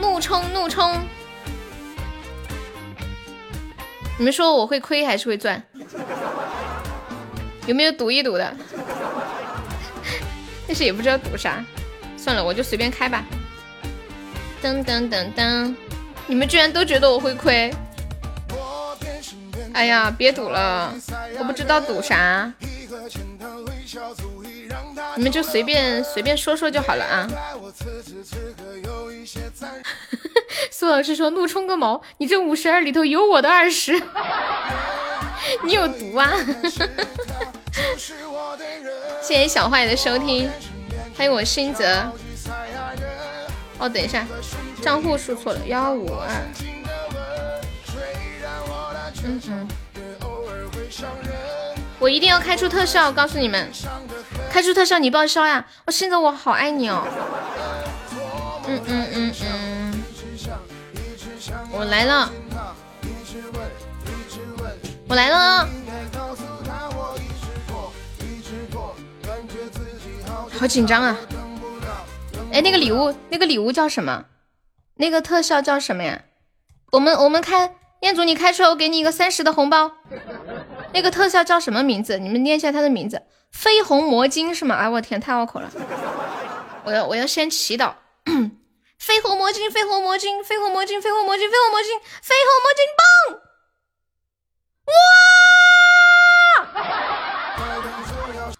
怒充怒充，你们说我会亏还是会赚？有没有赌一赌的？但是也不知道赌啥，算了，我就随便开吧。噔噔噔噔！你们居然都觉得我会亏？哎呀，别赌了，我不知道赌啥。你们就随便随便说说就好了啊。苏老师说怒充个毛，你这五十二里头有我的二十，你有毒啊！谢谢小坏的收听，欢迎我新泽。哦，等一下，账户输错了，幺五二。嗯嗯，我一定要开出特效，告诉你们，开出特效你报销呀！我现在我好爱你哦。嗯嗯嗯嗯，我来了，我来了，好紧张啊！哎，那个礼物，那个礼物叫什么？那个特效叫什么呀？我们我们开，彦祖你开出来，我给你一个三十的红包。那个特效叫什么名字？你们念一下它的名字。绯红魔晶是吗？哎，我天，太拗口了。我要我要先祈祷。绯红魔晶，绯红魔晶，绯红魔晶，绯红魔晶，绯红魔晶，绯红魔晶棒。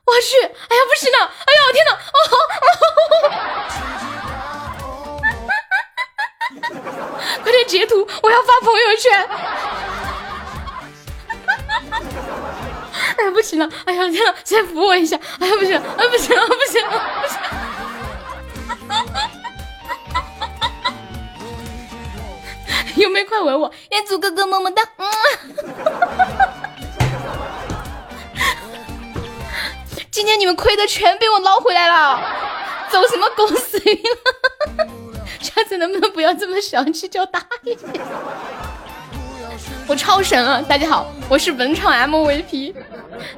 我去！哎呀，不行了！哎呀，天哪！哦，快点截图，我要发朋友圈！哎呀，不行了！哎呀，天哪！先扶我一下！哎呀，不行！哎，不行了，不行了，不行！有没有快吻我？彦祖哥哥，么么哒！嗯。今天你们亏的全被我捞回来了，走什么公司运了？下次能不能不要这么小气叫大爷？我超神了！大家好，我是本场 MVP。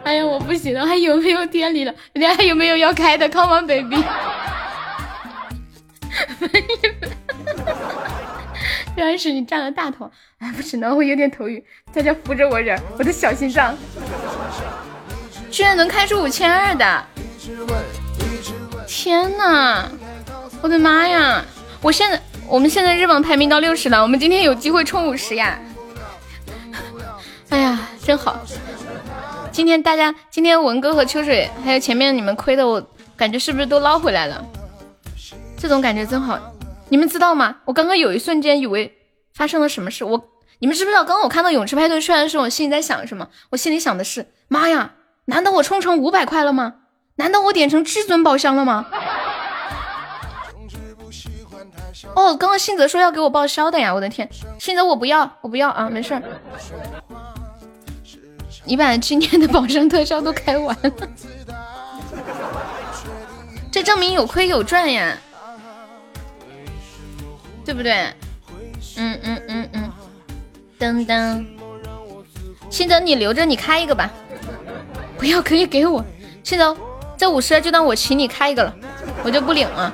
哎呀，我不行了，还有没有店里了？人家还有没有要开的？Come on baby！原来是你占了大头，哎，不行了，我有点头晕，大家扶着我点，我的小心脏。居然能开出五千二的！天哪，我的妈呀！我现在，我们现在日榜排名到六十了，我们今天有机会冲五十呀！哎呀，真好！今天大家，今天文哥和秋水，还有前面你们亏的，我感觉是不是都捞回来了？这种感觉真好！你们知道吗？我刚刚有一瞬间以为发生了什么事，我你们知不知道？刚刚我看到泳池派对出来的时候，我心里在想什么？我心里想的是，妈呀！难道我充成五百块了吗？难道我点成至尊宝箱了吗？哦，刚刚信泽说要给我报销的呀！我的天，信泽我不要，我不要啊，没事儿。你把今天的宝箱特效都开完了，这证明有亏有赚呀，对不对？嗯嗯嗯嗯，噔噔，信泽你留着，你开一个吧。不要，可以给我。现在这五十就当我请你开一个了，我就不领了。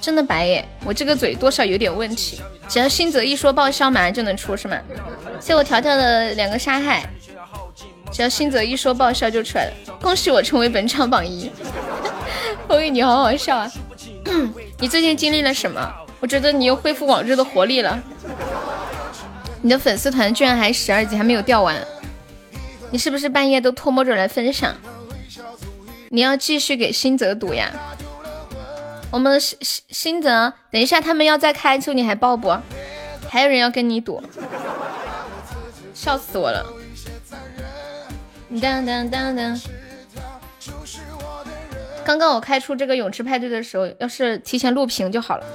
真的白耶，我这个嘴多少有点问题。只要新泽一说报销，马上就能出是吗？谢我条条的两个杀害，只要新泽一说报销就出来了。恭喜我成为本场榜一。风雨你好好笑啊！你最近经历了什么？我觉得你又恢复往日的活力了。你的粉丝团居然还十二级，还没有掉完。你是不是半夜都偷摸着来分享？你要继续给新泽赌呀？我们新新新泽，等一下他们要再开出，你还报不？还有人要跟你赌，笑死我了！当当当当！刚刚我开出这个泳池派对的时候，要是提前录屏就好了，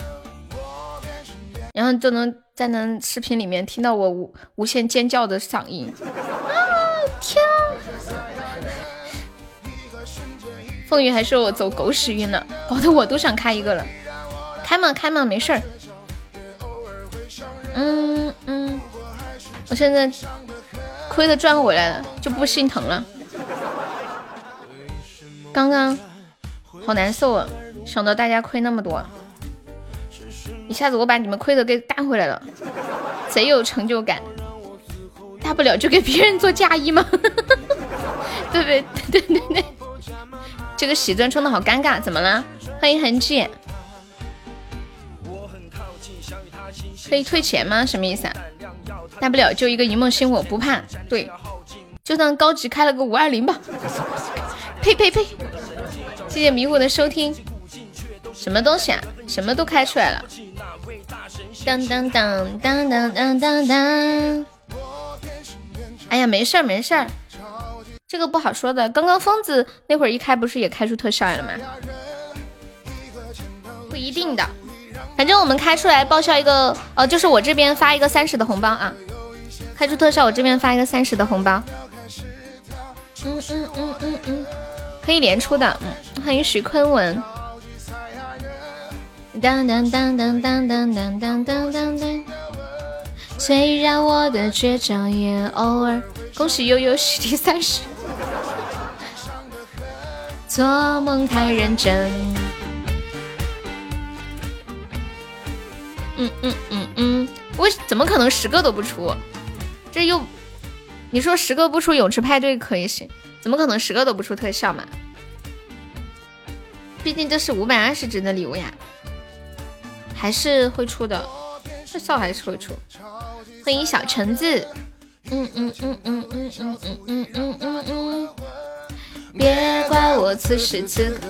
然后就能在那视频里面听到我无无限尖叫的嗓音。风雨还说我走狗屎运了，搞得我都想开一个了。开嘛开嘛，没事儿。嗯嗯，我现在亏的赚回来了，就不心疼了。刚刚好难受啊，想到大家亏那么多，一下子我把你们亏的给干回来了，贼有成就感。大不了就给别人做嫁衣吗？对不对？对 对对，这个喜钻冲的好尴尬，怎么了？欢迎痕迹，可以退钱吗？什么意思啊？大不了就一个一梦星火，不怕。对，就当高级开了个五二零吧。呸呸呸！谢谢迷糊的收听。什么东西啊？什么都开出来了。当当当当当当当。哎呀，没事儿没事儿，这个不好说的。刚刚疯子那会儿一开，不是也开出特效来了吗？不一定的，反正我们开出来报销一个，呃，就是我这边发一个三十的红包啊。开出特效，我这边发一个三十的红包。嗯嗯嗯嗯嗯，可以连出的。欢迎徐坤文。当当当当当当当当当当。虽然我的倔强也偶尔。恭喜悠悠喜提三十。做梦太认真。嗯嗯嗯嗯，我怎么可能十个都不出？这又，你说十个不出泳池派对可以行？怎么可能十个都不出特效嘛？毕竟这是五百二十值的礼物呀，还是会出的。特效还是会出，欢迎小橙子，嗯嗯嗯嗯嗯嗯嗯嗯嗯嗯，别怪我此时此刻。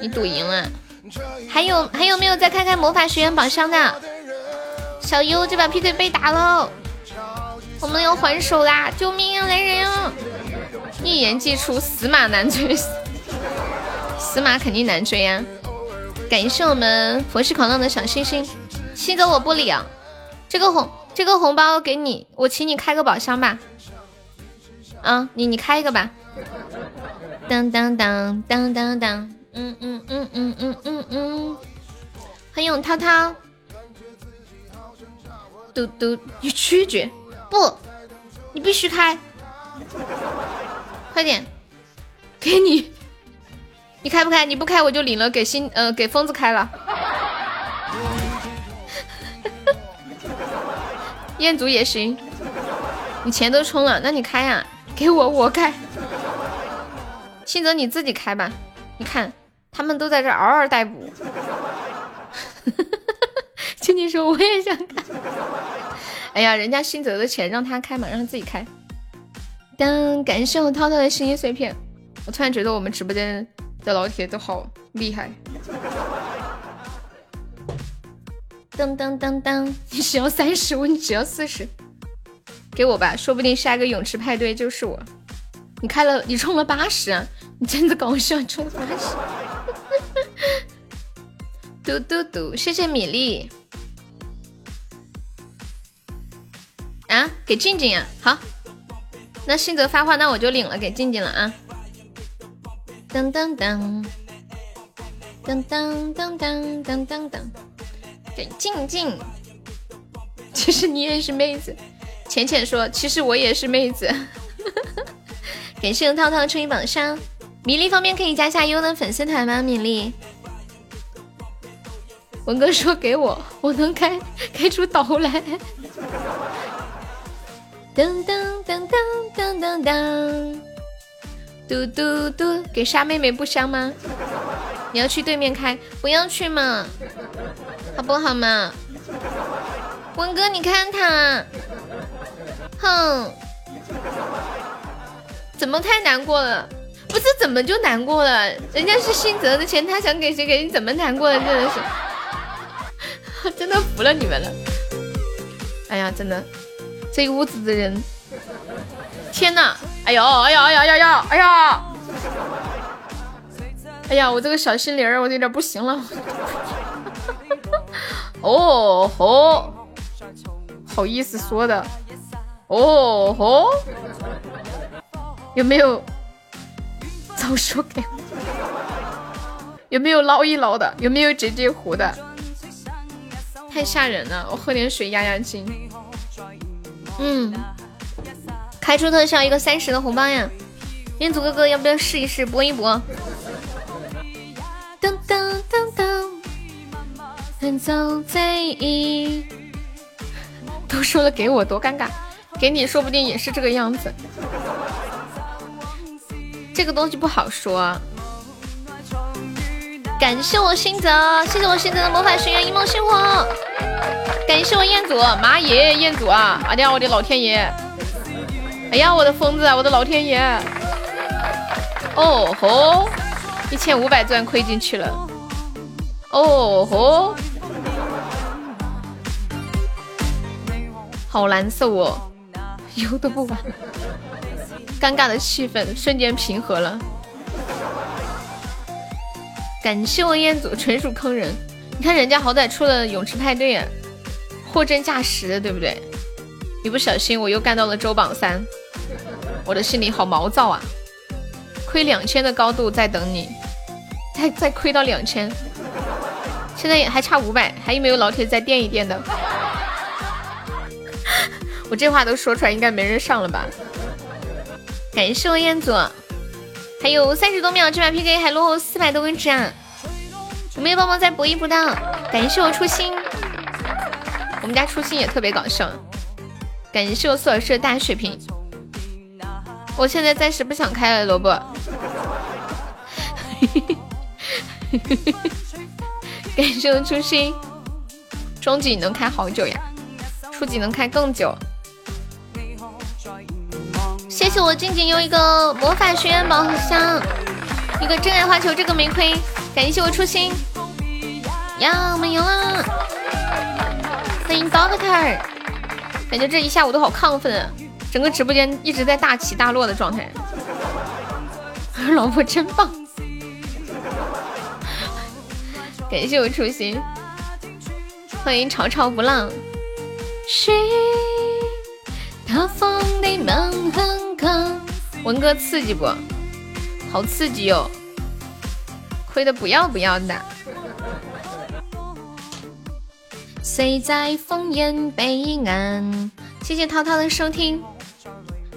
你赌赢了，还有还有没有再开开魔法学院宝箱的？小优这把 PK 被打了，我们要还手啦！救命啊，来人啊！一言既出，死马难追，死马肯定难追啊！感谢我们佛系狂浪的小星星，七哥我不领，这个红这个红包给你，我请你开个宝箱吧。啊，你你开一个吧。当当当当当当，嗯嗯嗯嗯嗯嗯嗯，欢迎涛涛。嘟嘟，你拒绝不？你必须开，快点，给你。你开不开？你不开我就领了，给新呃给疯子开了。彦祖也行，你钱都充了，那你开呀？给我我开。新泽你自己开吧，你看他们都在这嗷嗷待哺。青青说我也想开。哎呀，人家新泽的钱让他开嘛，让他自己开。当感谢我涛涛的心意碎片，我突然觉得我们直播间。的老铁都好厉害！噔噔噔噔，你只要三十，我你只要四十，给我吧，说不定下一个泳池派对就是我。你开了，你充了八十，你真的搞笑，充了八十。嘟嘟嘟，谢谢米粒。啊，给静静啊，好，那信泽发话，那我就领了，给静静了啊。噔噔噔，噔噔噔噔噔噔噔，对，静静，其实你也是妹子。浅浅说，其实我也是妹子。感谢涛涛抽一榜上，米粒方便可以加下优的粉丝团吗？米粒，文哥说给我，我能开开出岛来。噔噔噔噔噔噔噔。嘟嘟嘟，给沙妹妹不香吗？你要去对面开，不要去嘛，好不好嘛？文哥，你看他，哼，怎么太难过了？不是怎么就难过了？人家是新泽的钱，他想给谁给？你怎么难过了？真的是，真的服了你们了。哎呀，真的，这一屋子的人。天呐！哎呦！哎呀！哎呀！哎呀！哎呀！哎呀！我这个小心灵儿，我有点不行了。哦吼！好意思说的。哦吼！有没有 早说给我？有没有捞一捞的？有没有解解糊的？太吓人了！我喝点水压压惊。嗯。开出特效一个三十的红包呀！彦祖哥哥要不要试一试搏一搏？噔噔噔噔，走在一，都说了给我多尴尬，给你说不定也是这个样子。这个东西不好说。感谢我星泽，谢谢我星泽的魔法学院一梦星火。感谢我彦祖，妈耶，彦祖啊！哎呀，我的老天爷！哎呀，我的疯子！我的老天爷！哦吼，一千五百钻亏进去了。哦吼，好难受哦，游都不玩。尴尬的气氛瞬间平和了。感谢我彦祖，纯属坑人。你看人家好歹出了泳池派对，货真价实，对不对？一不小心我又干到了周榜三，我的心里好毛躁啊！亏两千的高度在等你，再再亏到两千，现在也还差五百，还有没有老铁再垫一垫的？我这话都说出来，应该没人上了吧？感谢我彦祖，还有三十多秒，这把 PK 还落后四百多个值啊！有没有帮忙再搏一搏的？感谢我初心，我们家初心也特别搞笑。感谢我苏老师的大血瓶，我现在暂时不想开了，萝卜。感谢我初心，中级能开好久呀，初级能开更久。谢我静静用一个魔法学院宝箱，一个真爱花球，这个没亏。感谢我初心，呀，我们赢了！欢迎 Doctor，感觉这一下午都好亢奋啊，整个直播间一直在大起大落的状态。老婆真棒，感谢我初心，欢迎潮潮不浪。文哥刺激不？好刺激哟！亏的不要不要的。谁在烽烟彼岸？谢谢涛涛的收听。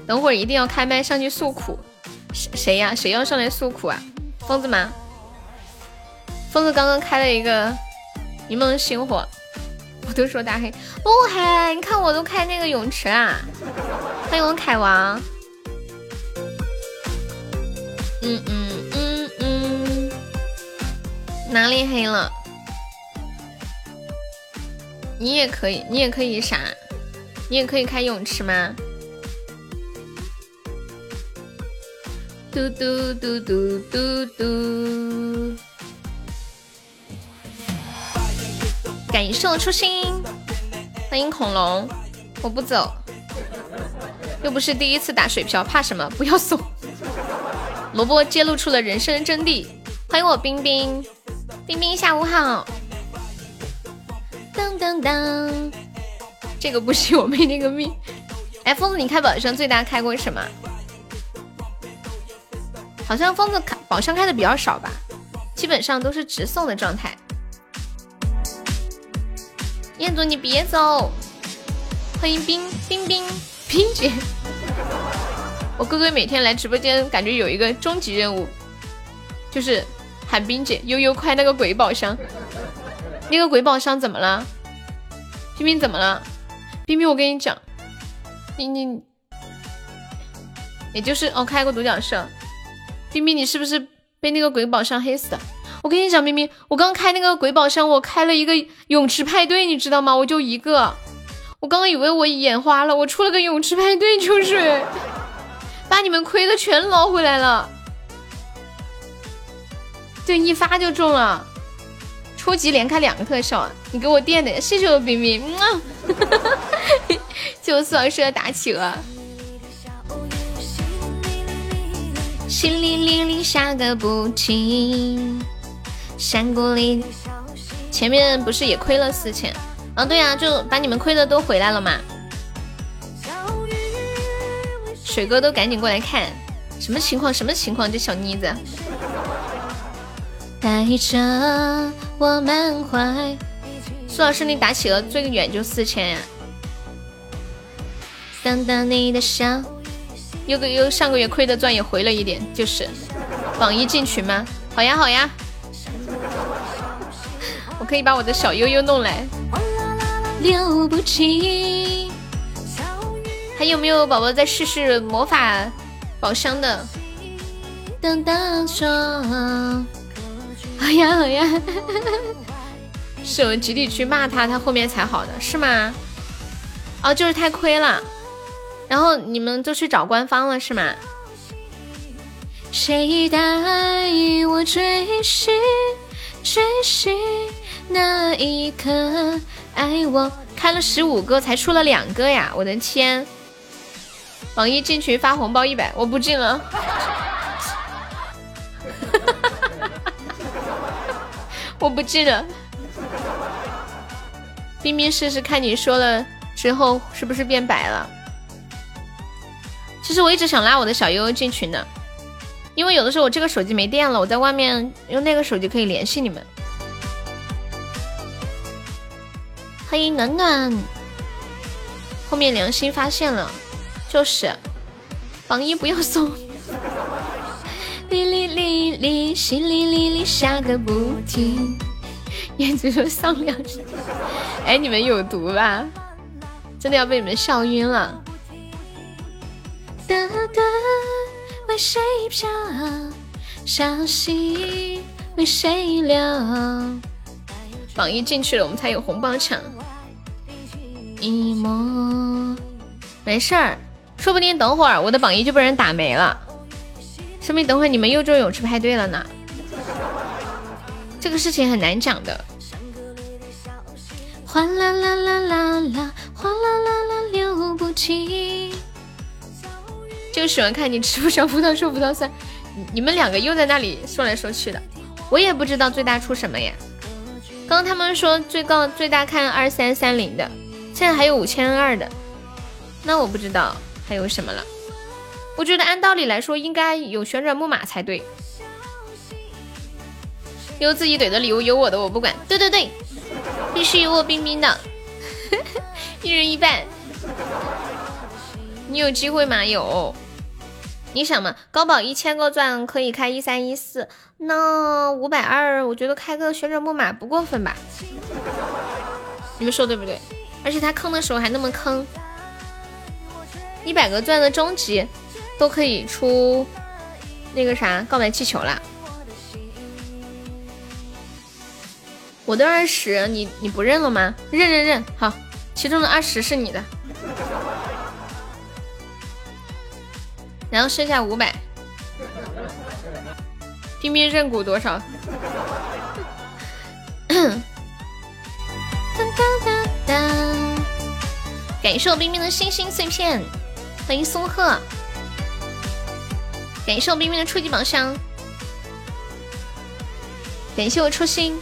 等会儿一定要开麦上去诉苦。谁谁呀？谁要上来诉苦啊？疯子吗？疯子刚刚开了一个一梦星火。我都说大黑不黑，你看我都开那个泳池啦！欢迎我凯王。嗯嗯嗯嗯，哪里黑了？你也可以，你也可以啥？你也可以开泳池吗？嘟嘟嘟嘟嘟嘟。感谢我初心，欢迎恐龙，我不走，又不是第一次打水漂，怕什么？不要送。萝卜揭露出了人生真谛，欢迎我冰冰，冰冰下午好。当当当，这个不行，我没那个命。哎，疯子，你开宝箱最大开过什么？好像疯子开宝箱开的比较少吧，基本上都是直送的状态。彦祖，你别走！欢迎冰冰冰冰姐，我哥哥每天来直播间，感觉有一个终极任务，就是喊冰姐悠悠快那个鬼宝箱。那个鬼宝箱怎么了？冰冰怎么了？冰冰，我跟你讲，冰冰，也就是哦，开个独角兽。冰冰，你是不是被那个鬼宝箱黑死的？我跟你讲，明明我刚开那个鬼宝箱，我开了一个泳池派对，你知道吗？我就一个，我刚刚以为我眼花了，我出了个泳池派对就是，把你们亏的全捞回来了。对，一发就中了，初级连开两个特效，你给我垫的，谢谢我冰冰，嗯，谢我四王社打企鹅。淅沥沥沥下个不停。山谷里，前面不是也亏了四千？啊，对呀，就把你们亏的都回来了嘛。水哥都赶紧过来看，什么情况？什么情况？这小妮子。带着我满怀。苏老师，你打企鹅最远就四千呀？等等你的笑。又个又上个月亏的钻也回了一点，就是。榜一进群吗？好呀，好呀。我可以把我的小悠悠弄来。留不起。还有没有宝宝在试试魔法宝箱的？当当说。好呀好呀。是我集体去骂他，他后面才好的，是吗？哦，就是太亏了。然后你们都去找官方了，是吗？谁带我追寻追寻那一刻？爱我开了十五个，才出了两个呀！我的天！榜一进群发红包一百，我不进了。我不进了。冰冰试试看，你说了之后是不是变白了？其实我一直想拉我的小悠悠进群的。因为有的时候我这个手机没电了，我在外面用那个手机可以联系你们。欢迎暖暖，后面良心发现了，就是榜一不要送。哩哩哩哩，淅沥沥沥下个不停。燕子说上两声，哎，你们有毒吧？真的要被你们笑晕了。哒哒。为谁飘？消息为谁留？榜一进去了，我们才有红包抢。没事儿，说不定等会儿我的榜一就被人打没了，说不定等会儿你们又中泳池派对了呢。这个事情很难讲的。哗啦啦啦啦啦，哗啦啦啦流不起。就喜欢看你吃不上葡萄说葡萄酸，你们两个又在那里说来说去的，我也不知道最大出什么呀。刚刚他们说最高最大看二三三零的，现在还有五千二的，那我不知道。还有什么了？我觉得按道理来说应该有旋转木马才对。有自己怼的礼物，有我的我不管。对对对，必须有我冰冰的，一人一半。你有机会吗？有。你想嘛，高保一千个钻可以开一三一四，那五百二，我觉得开个旋转木马不过分吧？你们说对不对？而且他坑的时候还那么坑。一百个钻的终极都可以出那个啥告白气球啦！我的二十你你不认了吗？认认认，好，其中的二十是你的，然后剩下五百，冰冰认股多少？感谢我冰冰的星星碎片。欢迎松鹤，感谢我冰冰的初级宝箱，感谢我初心，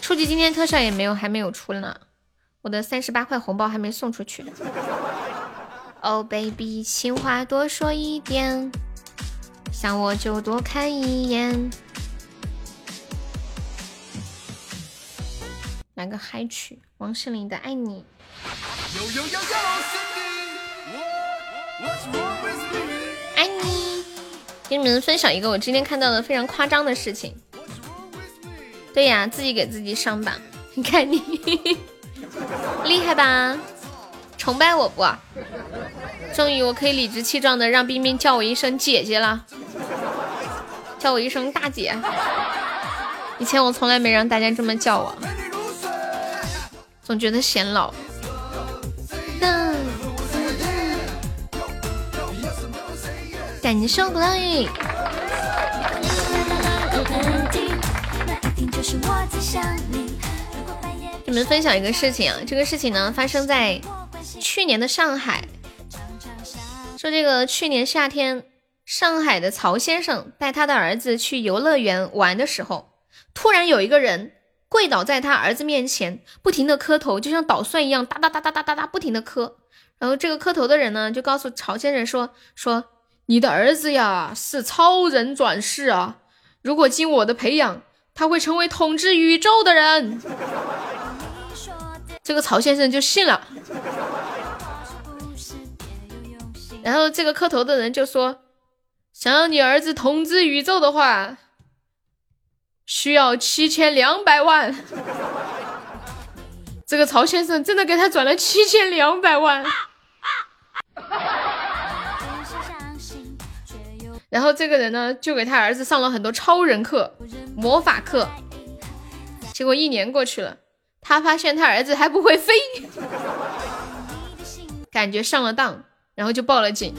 初级今天特效也没有，还没有出呢，我的三十八块红包还没送出去。Oh baby，情话多说一点，想我就多看一眼。来个嗨曲，王心凌的《爱你》。爱你，给你们分享一个我今天看到的非常夸张的事情。对呀，自己给自己上榜，你看你 厉害吧？崇拜我不？终于我可以理直气壮的让冰冰叫我一声姐姐了，叫我一声大姐。以前我从来没让大家这么叫我，总觉得显老。感谢鼓浪屿。你们分享一个事情，这个事情呢发生在去年的上海。说这个去年夏天，上海的曹先生带他的儿子去游乐园玩的时候，突然有一个人跪倒在他儿子面前，不停的磕头，就像捣蒜一样，哒哒哒哒哒哒哒不停的磕。然后这个磕头的人呢，就告诉曹先生说说。你的儿子呀是超人转世啊！如果经我的培养，他会成为统治宇宙的人。这个曹先生就信了。然后这个磕头的人就说：“想让你儿子统治宇宙的话，需要七千两百万。”这个曹先生真的给他转了七千两百万。然后这个人呢，就给他儿子上了很多超人课、魔法课。结果一年过去了，他发现他儿子还不会飞，感觉上了当，然后就报了警。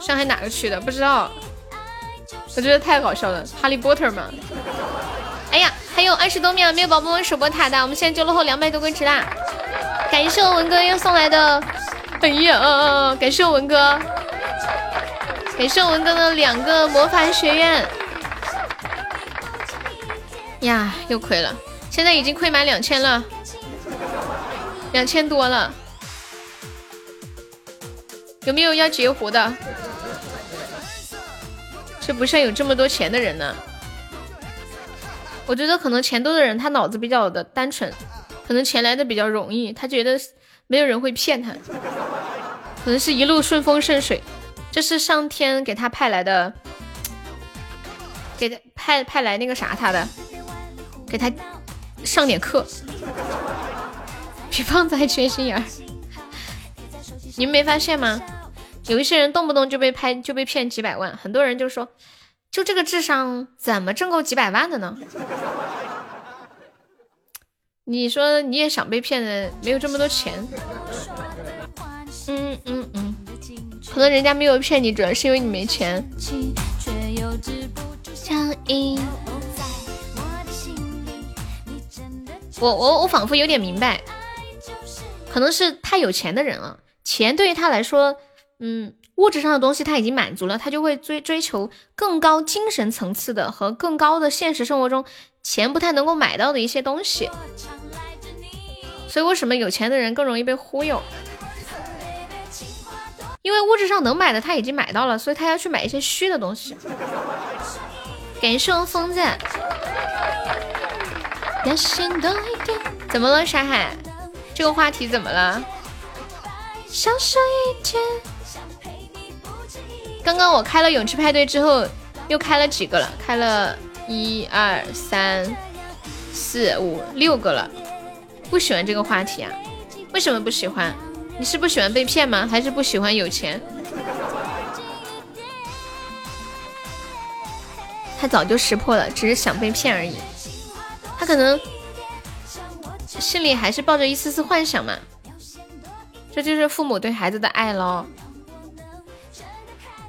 上海哪个区的不知道？我觉得太搞笑了，哈利波特嘛。哎呀，还有二十多秒没有宝宝们守波塔的，我们现在就落后两百多个值啦！感谢我文哥又送来的，哎呀，感谢我文哥。感谢文哥的两个魔法学院呀，又亏了，现在已经亏满两千了，两千多了，有没有要截胡的？这不像有这么多钱的人呢。我觉得可能钱多的人他脑子比较的单纯，可能钱来的比较容易，他觉得没有人会骗他，可能是一路顺风顺水。这是上天给他派来的，给他派派来那个啥他的，给他上点课，比胖子还缺心眼儿。你们没发现吗？有一些人动不动就被拍就被骗几百万，很多人就说，就这个智商怎么挣够几百万的呢？你说你也想被骗的，没有这么多钱。嗯嗯嗯可能人家没有骗你，主要是因为你没钱。我我我仿佛有点明白，可能是太有钱的人了，钱对于他来说，嗯，物质上的东西他已经满足了，他就会追追求更高精神层次的和更高的现实生活中钱不太能够买到的一些东西。所以为什么有钱的人更容易被忽悠？因为物质上能买的他已经买到了，所以他要去买一些虚的东西。感谢我风赞我疯子。怎么了，沙海？这个话题怎么了？刚刚我开了勇气派对之后，又开了几个了？开了一二三四五六个了。不喜欢这个话题啊？为什么不喜欢？你是不喜欢被骗吗？还是不喜欢有钱？他早就识破了，只是想被骗而已。他可能心里还是抱着一丝丝幻想嘛，这就是父母对孩子的爱喽。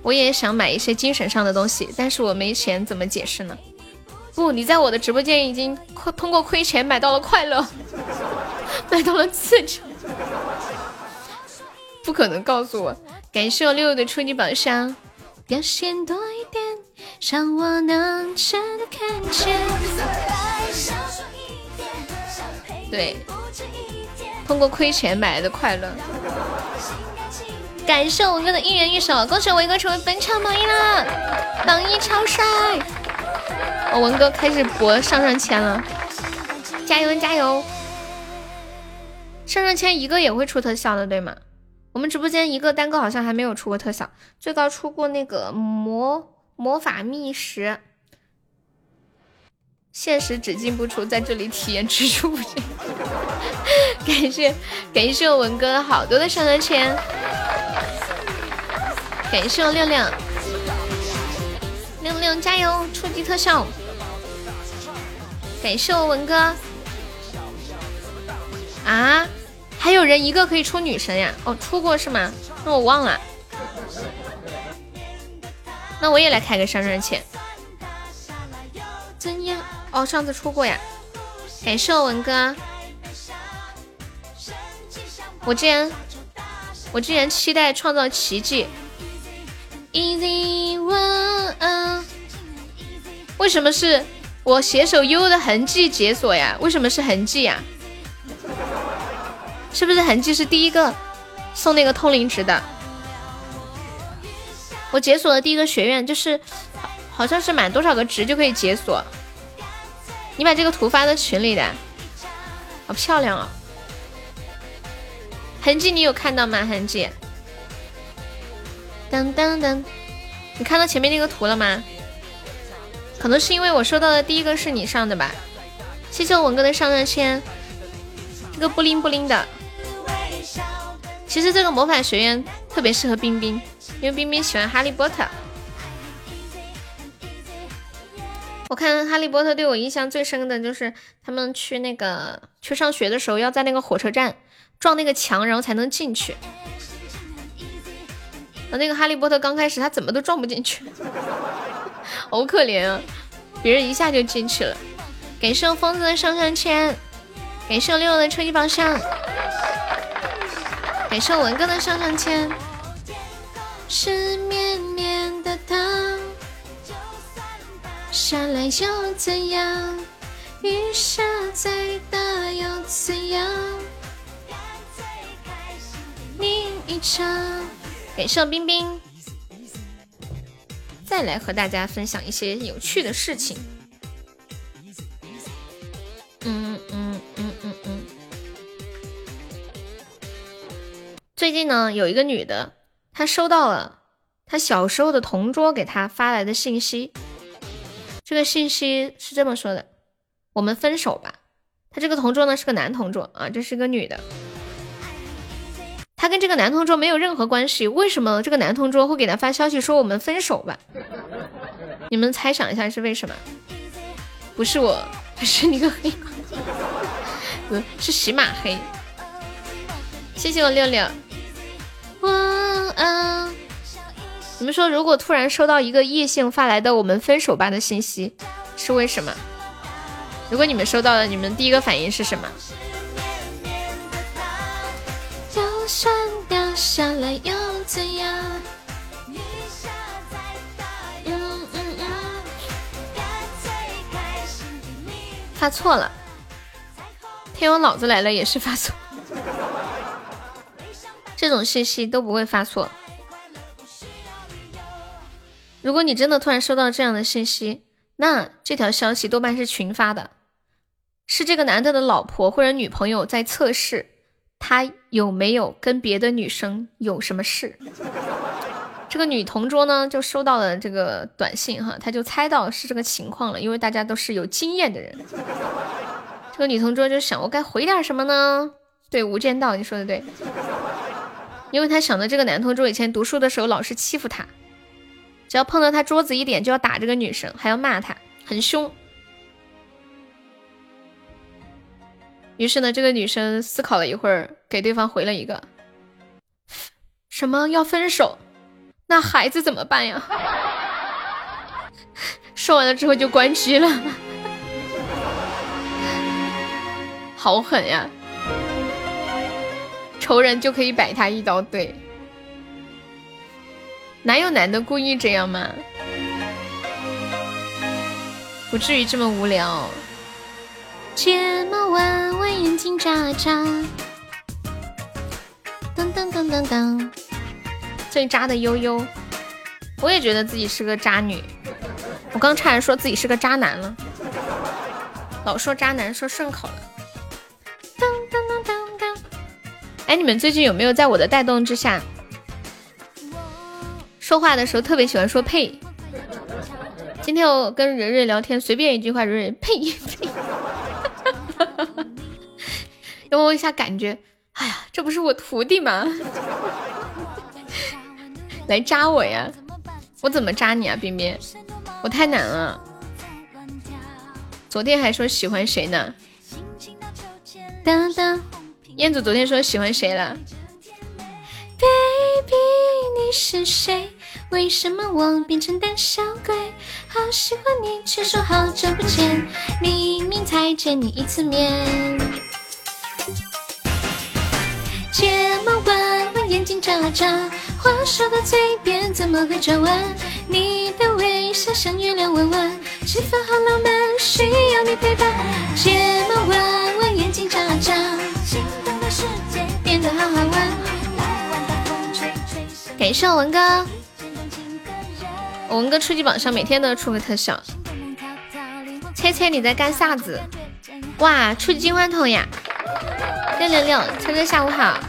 我也想买一些精神上的东西，但是我没钱，怎么解释呢？不，你在我的直播间已经亏通过亏钱买到了快乐，买到了刺激。不可能告诉我。感谢我六六的初级宝箱。表现多一点，让我能真的看见。对，通过亏钱买来的快乐。感谢文哥的一人一首，恭喜文哥成为本场榜一啦，榜一超帅！我文哥开始博上上签了，加油加油！上上签一个也会出特效的，对吗？我们直播间一个单个好像还没有出过特效，最高出过那个魔魔法密石。现实只进不出，在这里体验只出不进。感谢感谢我文哥好多的上上签，感谢我亮亮，亮亮加油，初级特效。感谢我文哥。啊，还有人一个可以出女神呀？哦，出过是吗？那我忘了。那我也来开个上上签。怎样？哦，上次出过呀，感谢我文哥。我竟然，我竟然期待创造奇迹。Easy one，为什么是我携手 U 的痕迹解锁呀？为什么是痕迹呀？是不是痕迹是第一个送那个通灵值的？我解锁的第一个学院就是，好像是满多少个值就可以解锁。你把这个图发到群里的，好漂亮哦！痕迹你有看到吗？痕迹，噔噔噔，你看到前面那个图了吗？可能是因为我收到的第一个是你上的吧？谢谢我文哥的上上签，这个布灵布灵的。其实这个魔法学院特别适合冰冰，因为冰冰喜欢哈利波特。我看《哈利波特》对我印象最深的就是他们去那个去上学的时候，要在那个火车站撞那个墙，然后才能进去。啊，那个哈利波特刚开始他怎么都撞不进去，好可怜啊！别人一下就进去了。感谢疯子的上上签，感谢六六的超级宝箱，感谢文哥的上上签。是绵绵的糖。下来又怎样？雨下再大又怎样？另一场。感谢冰冰，再来和大家分享一些有趣的事情。嗯嗯嗯嗯嗯。最近呢，有一个女的，她收到了她小时候的同桌给她发来的信息。这个信息是这么说的：“我们分手吧。”他这个同桌呢是个男同桌啊，这是个女的。他跟这个男同桌没有任何关系，为什么这个男同桌会给他发消息说我们分手吧？你们猜想一下是为什么？不是我，是那个黑马，是喜马黑。谢谢我六六。晚安，你们说，如果突然收到一个异性发来的“我们分手吧”的信息，是为什么？如果你们收到了，你们第一个反应是什么？发错了，天王老子来了也是发错，这种信息都不会发错。如果你真的突然收到这样的信息，那这条消息多半是群发的，是这个男的的老婆或者女朋友在测试他有没有跟别的女生有什么事。这个女同桌呢就收到了这个短信哈，她就猜到是这个情况了，因为大家都是有经验的人。这个女同桌就想，我该回点什么呢？对，无间道，你说的对，因为她想的这个男同桌以前读书的时候老是欺负她。只要碰到他桌子一点，就要打这个女生，还要骂他，很凶。于是呢，这个女生思考了一会儿，给对方回了一个：“什么要分手？那孩子怎么办呀？” 说完了之后就关机了，好狠呀！仇人就可以摆他一刀，对。哪有男的故意这样吗？不至于这么无聊。睫毛弯弯，眼睛眨眨，噔噔噔噔噔，最渣的悠悠。我也觉得自己是个渣女，我刚差点说自己是个渣男了。老说渣男说顺口了。噔噔噔噔噔。哎，你们最近有没有在我的带动之下？说话的时候特别喜欢说呸。今天我跟蕊蕊聊天，随便一句话，蕊蕊呸呸。要 问一下感觉，哎呀，这不是我徒弟吗？来扎我呀！我怎么扎你啊，冰冰？我太难了。昨天还说喜欢谁呢？当当，彦祖昨天说喜欢谁了？Baby，你是谁？为什么我变成胆小鬼？好喜欢你，却说好久不见，明明才见你一次面。睫毛弯弯，眼睛眨眨，话说到嘴边怎么会转弯？你的微笑像月亮弯弯，气氛好浪漫，需要你陪伴。睫毛弯弯，眼睛眨眨，心动的世界变得好好玩。感谢我文哥，文哥初级榜上每天都要出个特效。猜猜你在干啥子？哇，初级金话筒呀！六六六，猜猜下午好，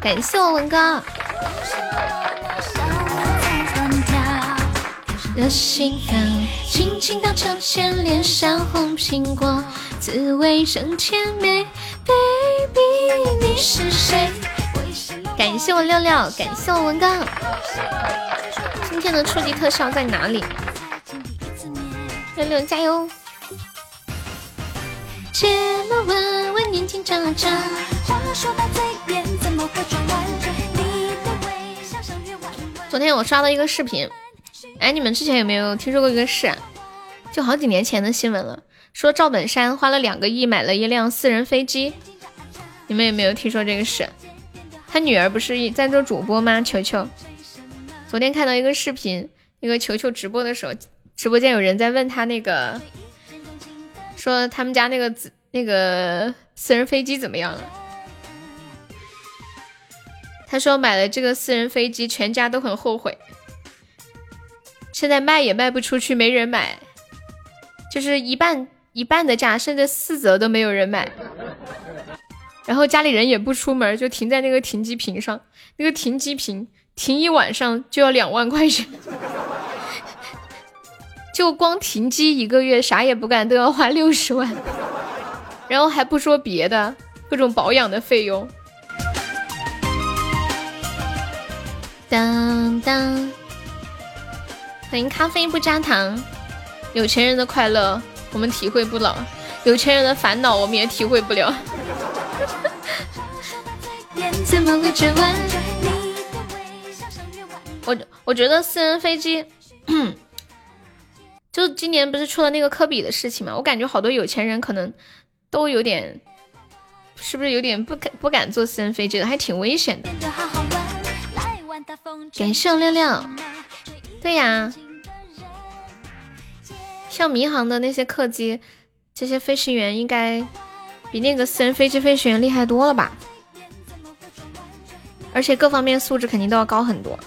感谢我文哥。的心房，轻轻荡秋千，脸上红苹果，滋味真甜美。Baby，你是谁？感谢我六六，感谢我文哥。今天的初级特效在哪里？六六加油！昨天我刷到一个视频，哎，你们之前有没有听说过一个事？就好几年前的新闻了，说赵本山花了两个亿买了一辆私人飞机。你们有没有听说这个事？他女儿不是在做主播吗？球球，昨天看到一个视频，那个球球直播的时候，直播间有人在问他那个，说他们家那个那个私人飞机怎么样了？他说买了这个私人飞机，全家都很后悔，现在卖也卖不出去，没人买，就是一半一半的价，甚至四折都没有人买。然后家里人也不出门，就停在那个停机坪上。那个停机坪停一晚上就要两万块钱，就光停机一个月啥也不干都要花六十万，然后还不说别的，各种保养的费用。当当，欢迎咖啡不加糖。有钱人的快乐我们体会不了，有钱人的烦恼我们也体会不了。我我觉得私人飞机，就今年不是出了那个科比的事情嘛？我感觉好多有钱人可能都有点，是不是有点不敢不敢坐私人飞机的，还挺危险的。感谢亮亮，对呀，像民航的那些客机，这些飞行员应该比那个私人飞机飞行员厉害多了吧？而且各方面素质肯定都要高很多，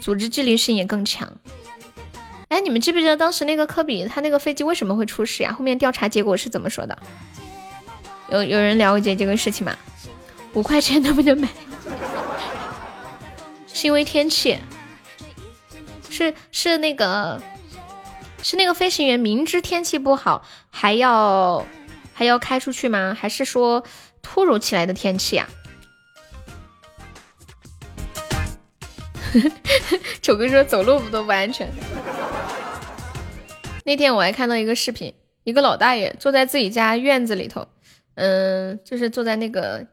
组织纪律性也更强。哎，你们记不记得当时那个科比他那个飞机为什么会出事呀？后面调查结果是怎么说的？有有人了解这个事情吗？五块钱能不能买？是因为天气？是是那个是那个飞行员明知天气不好还要还要开出去吗？还是说突如其来的天气呀？丑哥说走路不都不安全。那天我还看到一个视频，一个老大爷坐在自己家院子里头，嗯，就是坐在那个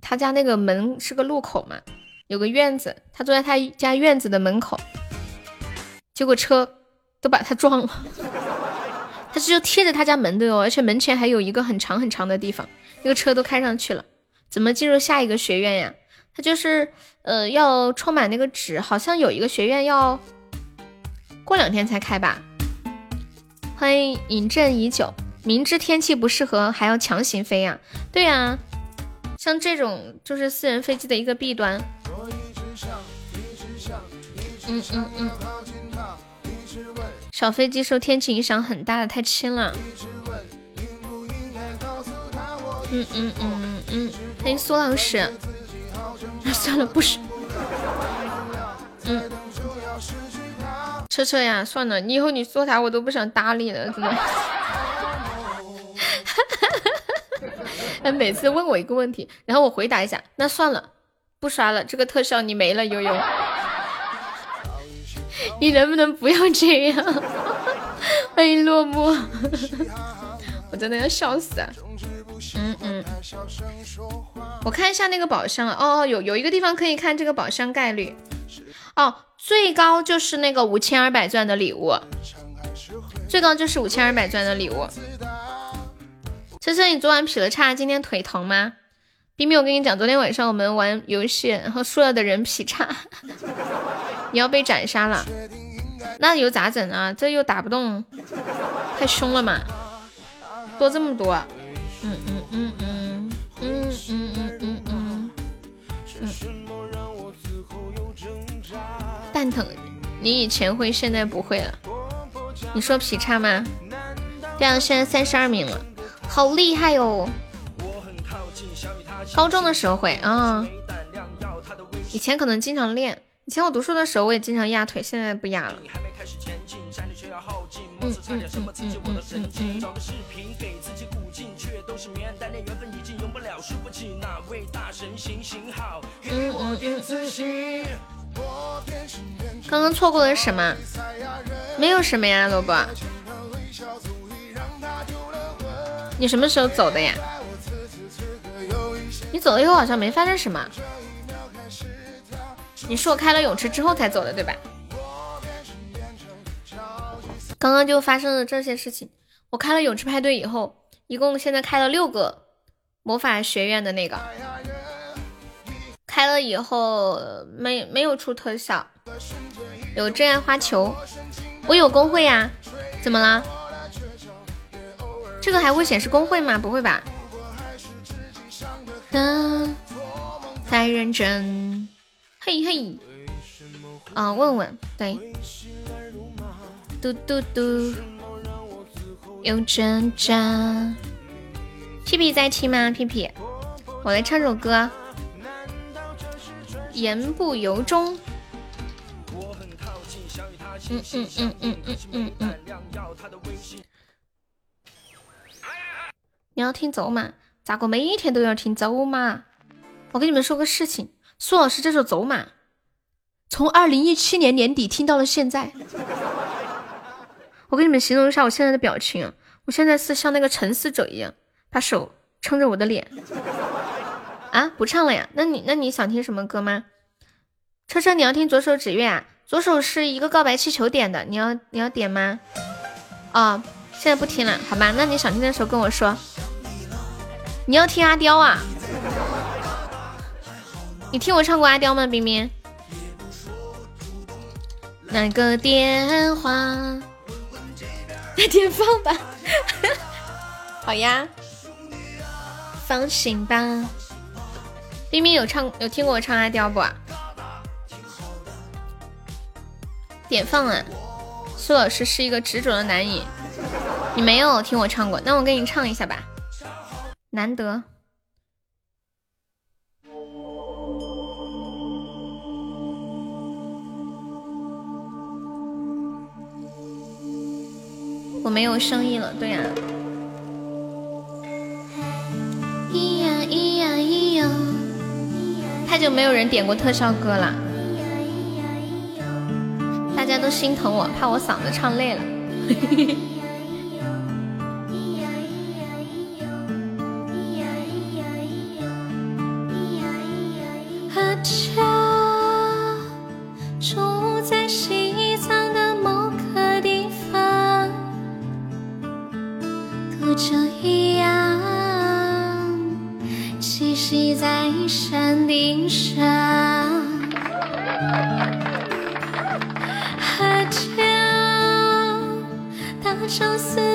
他家那个门是个路口嘛，有个院子，他坐在他家院子的门口，结果车都把他撞了。他是就贴着他家门的哦，而且门前还有一个很长很长的地方，那个车都开上去了，怎么进入下一个学院呀？就是。呃，要充满那个纸，好像有一个学院要过两天才开吧。欢迎饮鸩已久，明知天气不适合还要强行飞呀？对呀，像这种就是私人飞机的一个弊端。嗯嗯嗯。小飞机受天气影响很大的，太轻了。嗯嗯嗯嗯嗯。欢迎苏老师。算了，不说。嗯，车车呀，算了，你以后你说啥我都不想搭理了，真的。哎，每次问我一个问题，然后我回答一下，那算了，不刷了，这个特效你没了，悠悠。你能不能不要这样？欢迎落寞，我真的要笑死啊！嗯嗯，我看一下那个宝箱哦哦，有有一个地方可以看这个宝箱概率哦，最高就是那个五千二百钻的礼物，最高就是五千二百钻的礼物。车车，你昨晚劈了叉，今天腿疼吗？冰冰，我跟你讲，昨天晚上我们玩游戏，然后输了的人劈叉，你要被斩杀了，那又咋整啊？这又打不动，太凶了嘛，多这么多。嗯嗯嗯嗯嗯嗯嗯嗯嗯嗯，蛋疼，你以前会，现在不会了。你说劈叉吗？对啊，现在三十二名了，好厉害哟！高中的时候会啊，以前可能经常练。以前我读书的时候，我也经常压腿，现在不压了。嗯嗯嗯嗯嗯嗯。刚刚错过了什么？没有什么呀，萝卜。你什么时候走的呀？你走了以后好像没发生什么。你是我开了泳池之后才走的，对吧？刚刚就发生了这些事情。我开了泳池派对以后，一共现在开了六个魔法学院的那个，开了以后没没有出特效。有真爱花球，我有工会呀，怎么了？这个还会显示工会吗？不会吧？嗯，太认真，嘿嘿，啊，问问，对。嘟嘟嘟，有挣扎。屁屁在听吗？屁屁，我来唱首歌，《言不由衷》。嗯嗯嗯嗯嗯嗯嗯。你要听走马？咋个每天都要听走马？我跟你们说个事情，苏老师这首走马，从二零一七年年底听到了现在。我给你们形容一下我现在的表情！我现在是像那个沉思者一样，把手撑着我的脸。啊，不唱了呀？那你那你想听什么歌吗？车车，你要听左手指月啊？左手是一个告白气球点的，你要你要点吗？哦，现在不听了，好吧？那你想听的时候跟我说。你要听阿刁啊？你听我唱过阿刁吗，冰冰？那个电话，那点放吧。好呀，放心吧。冰冰有唱有听过我唱阿刁不？点放啊！苏老师是一个执着的男人，你没有听我唱过，那我给你唱一下吧。难得，我没有声音了，对呀。太久没有人点过特效歌了，大家都心疼我，怕我嗓子唱累了。啊！云上。芭蕉大昭寺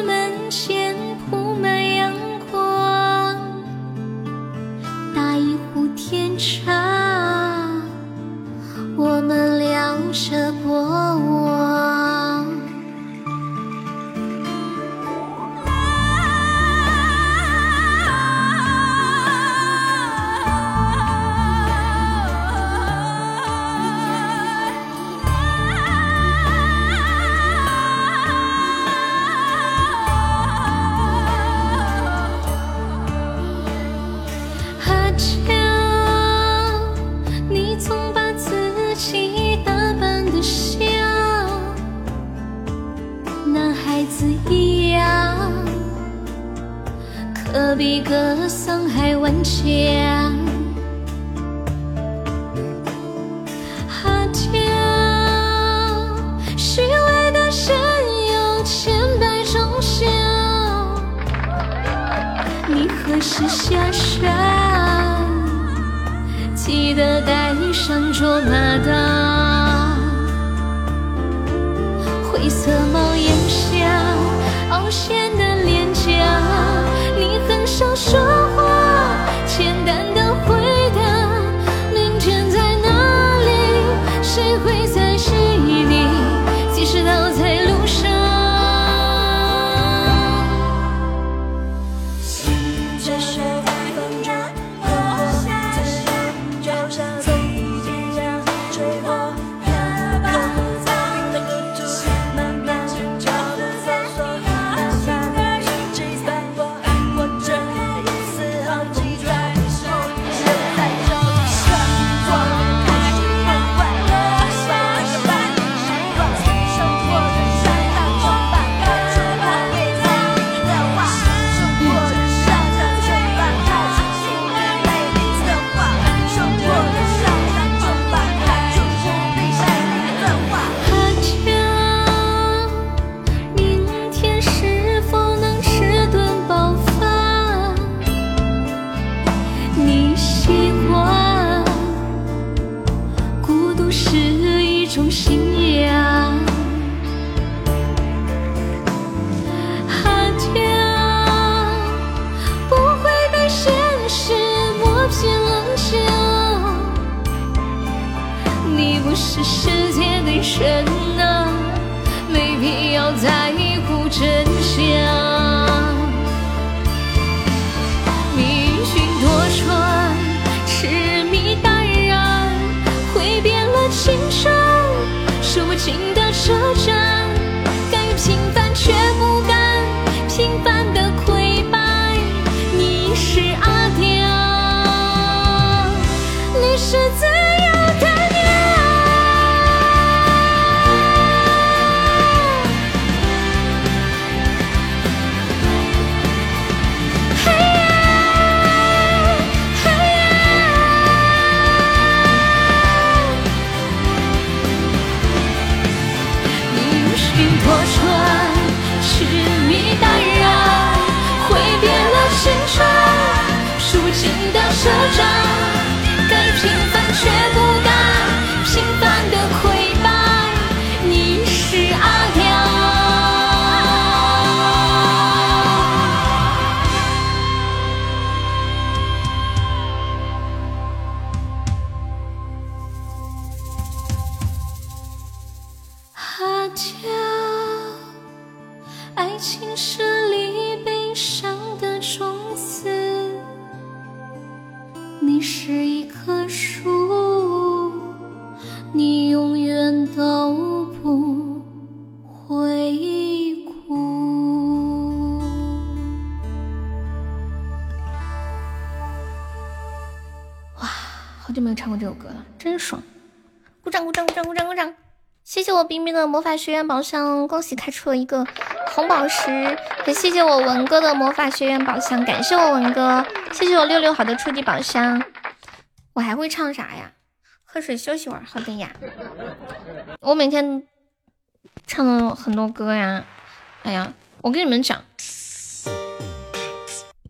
冰冰的魔法学院宝箱，恭喜开出了一个红宝石！也谢谢我文哥的魔法学院宝箱，感谢我文哥，谢谢我六六好的初级宝箱。我还会唱啥呀？喝水休息会儿。好的呀，我每天唱了很多歌呀。哎呀，我跟你们讲，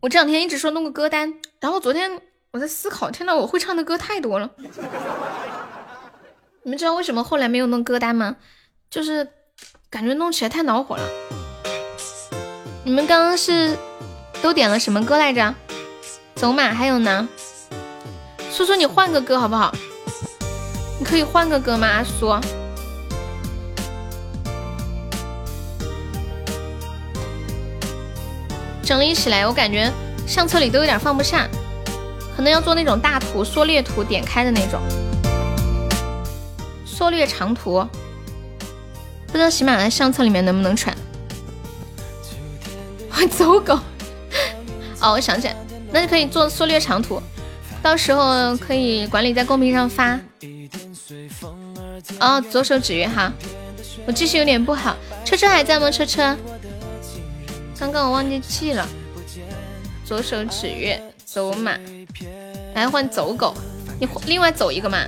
我这两天一直说弄个歌单，然后昨天我在思考，天呐，我会唱的歌太多了。你们知道为什么后来没有弄歌单吗？就是感觉弄起来太恼火了。你们刚刚是都点了什么歌来着？走马，还有呢？苏苏，你换个歌好不好？你可以换个歌吗？阿苏，整理起来，我感觉相册里都有点放不下，可能要做那种大图、缩略图，点开的那种。缩略长图，不知道喜马拉雅相册里面能不能传。换走狗，哦，我想起来，那就可以做缩略长图，到时候可以管理在公屏上发。哦，左手指月哈，我记性有点不好。车车还在吗？车车，刚刚我忘记记了。左手指月，走马，来换走狗，你另外走一个嘛。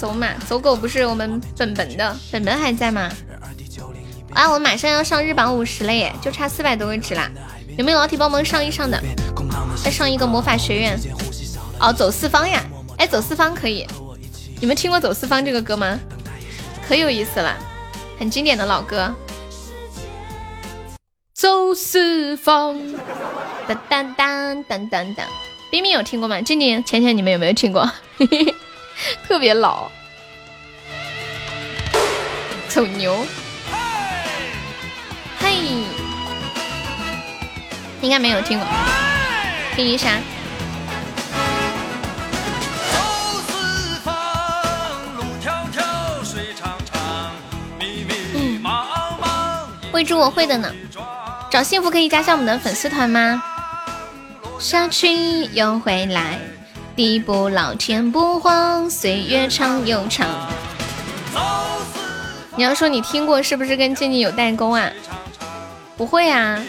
走马走狗不是我们本本的，本本还在吗？啊，我马上要上日榜五十了耶，就差四百多个值啦！有没有老铁帮忙上一上的？再上一个魔法学院。哦，走四方呀！哎，走四方可以。你们听过走四方这个歌吗？可有意思了，很经典的老歌。走四方，当当当当当当。冰冰有听过吗？静静、浅浅，你们有没有听过？特别老，走牛，嘿，应该没有听过，听一下。嗯，未知我会的呢，找幸福可以加下我们的粉丝团吗？下去又回来。地不老天不荒，岁月长又长。你要说你听过，是不是跟静静有代沟啊？不会啊，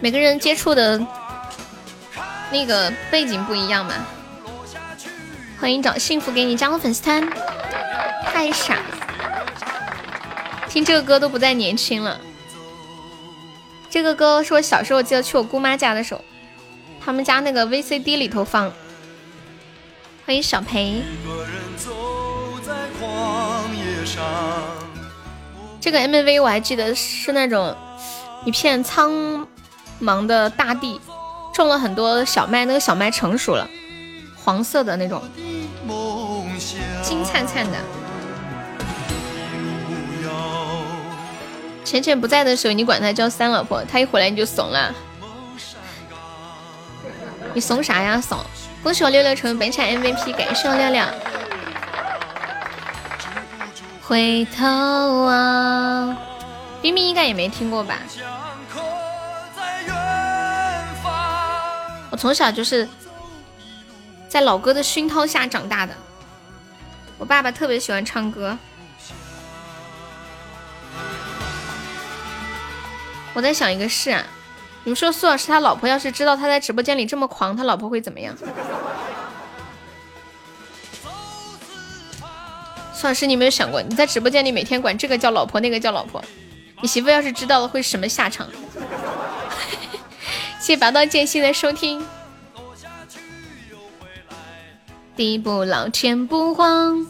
每个人接触的那个背景不一样嘛。欢迎找幸福给你加个粉丝团，太傻，听这个歌都不再年轻了。这个歌是我小时候记得去我姑妈家的时候。他们家那个 VCD 里头放，欢迎小裴。这个 MV 我还记得是那种一片苍茫的大地，种了很多小麦，那个小麦成熟了，黄色的那种，金灿灿的。浅浅不在的时候，你管他叫三老婆，他一回来你就怂了。你怂啥呀？怂！恭喜我六六成为本场 MVP，感谢我六六。回头望，冰冰应该也没听过吧？我从小就是在老歌的熏陶下长大的。我爸爸特别喜欢唱歌。我在想一个事啊。你们说苏老师他老婆要是知道他在直播间里这么狂，他老婆会怎么样？苏老师，你有没有想过，你在直播间里每天管这个叫老婆，那个叫老婆，你媳妇要是知道了会什么下场？谢谢拔刀剑心的收听。地不老，天不荒。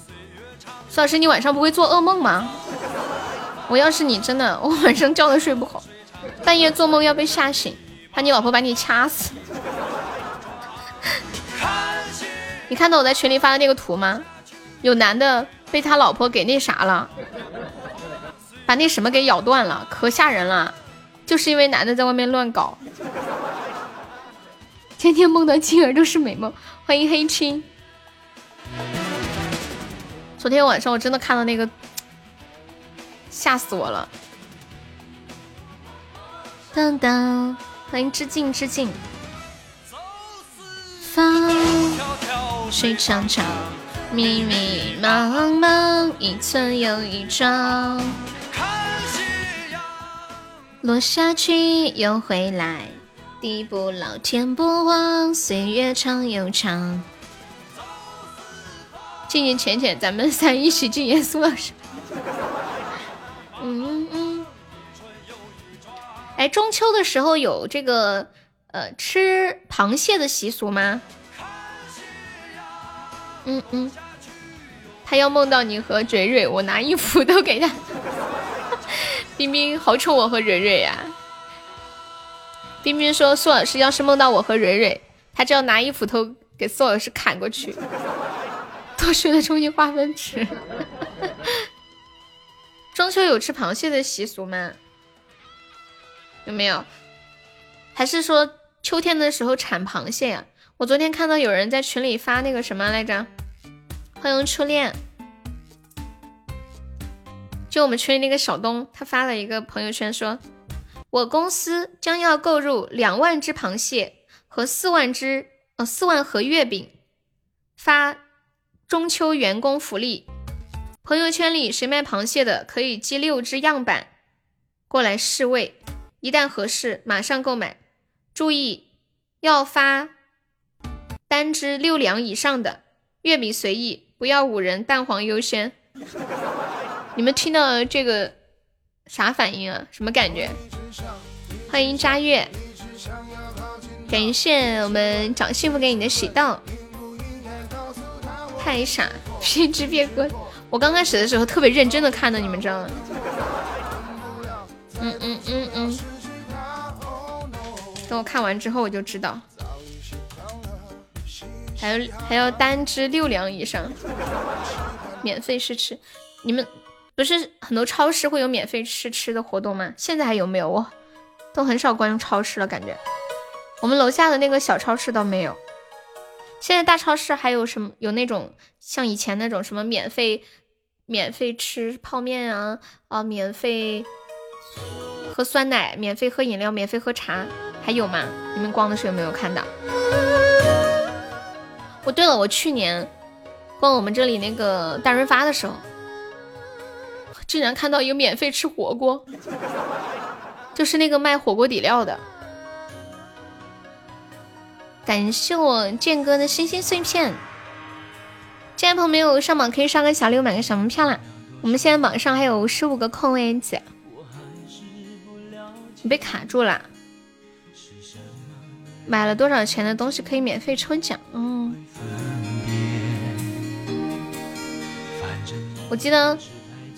苏老师，你晚上不会做噩梦吗？我要是你，真的，我晚上觉都睡不好，半夜做梦要被吓醒，怕你老婆把你掐死。你看到我在群里发的那个图吗？有男的被他老婆给那啥了，把那什么给咬断了，可吓人了。就是因为男的在外面乱搞，天天梦到金儿都是美梦。欢迎黑青。昨天晚上我真的看到那个，吓死我了。当当，欢迎致敬致敬。风水长长，迷迷茫茫，一寸又一丈。落下去又回来，地不老天不荒，岁月长又长。进进浅浅，咱们仨一起敬严肃老师。嗯。哎，中秋的时候有这个呃吃螃蟹的习俗吗？嗯嗯。他要梦到你和蕊蕊，我拿衣服都给他。冰冰好宠我和蕊蕊呀！冰冰说苏老师要是梦到我和蕊蕊，他就要拿一斧头给苏老师砍过去。多学了重新划分吃。中秋有吃螃蟹的习俗吗？有没有？还是说秋天的时候产螃蟹呀？我昨天看到有人在群里发那个什么来着？欢迎初恋。就我们群里那个小东，他发了一个朋友圈说，我公司将要购入两万只螃蟹和四万只呃四万盒月饼，发中秋员工福利。朋友圈里谁卖螃蟹的可以寄六只样板过来试味，一旦合适马上购买。注意要发单只六两以上的月饼随意，不要五人，蛋黄优先。你们听到这个啥反应啊？什么感觉？欢迎扎月，感谢我们找幸福给你的喜豆。太傻，偏 执别哥。我刚开始的时候特别认真的看的，你们知道吗？嗯嗯嗯嗯。等我看完之后我就知道，还要还要单只六两以上，免费试吃，你们。不是很多超市会有免费试吃的活动吗？现在还有没有？我都很少关注超市了，感觉我们楼下的那个小超市倒没有。现在大超市还有什么？有那种像以前那种什么免费免费吃泡面啊啊，免费喝酸奶，免费喝饮料，免费喝茶，还有吗？你们逛的时候有没有看到？哦，对了，我去年逛我们这里那个大润发的时候。竟然看到有免费吃火锅，就是那个卖火锅底料的。感谢我剑哥的星星碎片。进来朋友没有上榜可以刷个小六，买个小门票啦。我们现在榜上还有十五个空位子。你被卡住了。买了多少钱的东西可以免费抽奖？嗯。我记得。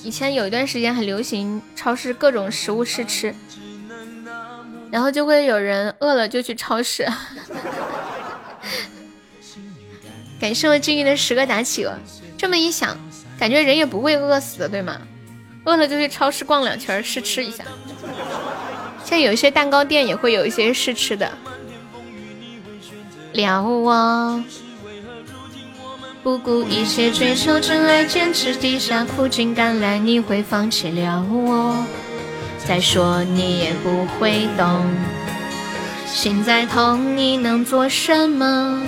以前有一段时间很流行超市各种食物试吃，然后就会有人饿了就去超市。感谢我金鱼的十个打企鹅，这么一想，感觉人也不会饿死的，对吗？饿了就去超市逛两圈试吃一下。像有一些蛋糕店也会有一些试吃的。了我。不顾一切追求真爱，坚持低下苦尽甘来，你会放弃了我？再说你也不会懂，心再痛你能做什么？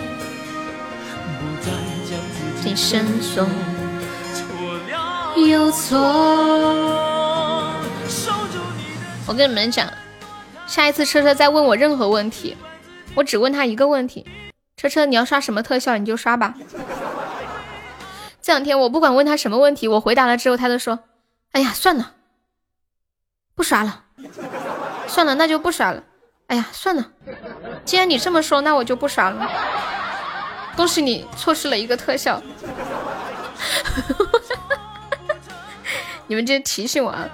不深送，有错。我跟你们讲，下一次车车再问我任何问题，我只问他一个问题：车车，你要刷什么特效你就刷吧。这两天我不管问他什么问题，我回答了之后，他都说：“哎呀，算了，不刷了，算了，那就不刷了。哎呀，算了，既然你这么说，那我就不刷了。恭喜你错失了一个特效。你们这提醒我啊，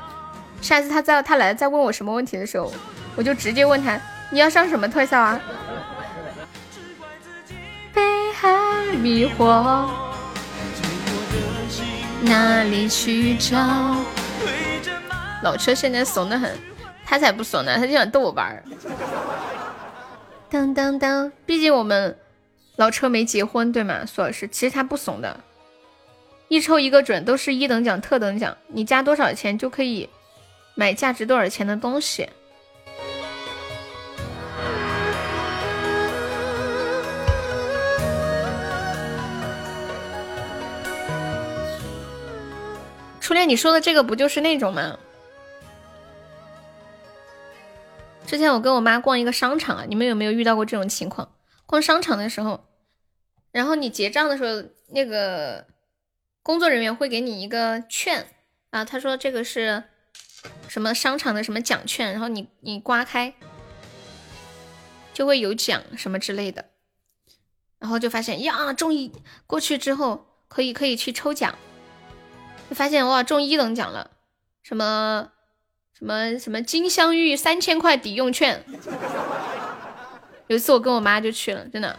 下一次他再他来再问我什么问题的时候，我就直接问他：你要上什么特效啊？被爱迷惑，哪里去找？老车现在怂的很，他才不怂呢，他就想逗我玩儿。当当当，毕竟我们老车没结婚，对吗？苏老师，其实他不怂的。一抽一个准，都是一等奖、特等奖。你加多少钱就可以买价值多少钱的东西。初恋，你说的这个不就是那种吗？之前我跟我妈逛一个商场啊，你们有没有遇到过这种情况？逛商场的时候，然后你结账的时候，那个。工作人员会给你一个券啊，他说这个是什么商场的什么奖券，然后你你刮开就会有奖什么之类的，然后就发现呀中一过去之后可以可以去抽奖，发现哇中一等奖了，什么什么什么金镶玉三千块抵用券，有一次我跟我妈就去了，真的。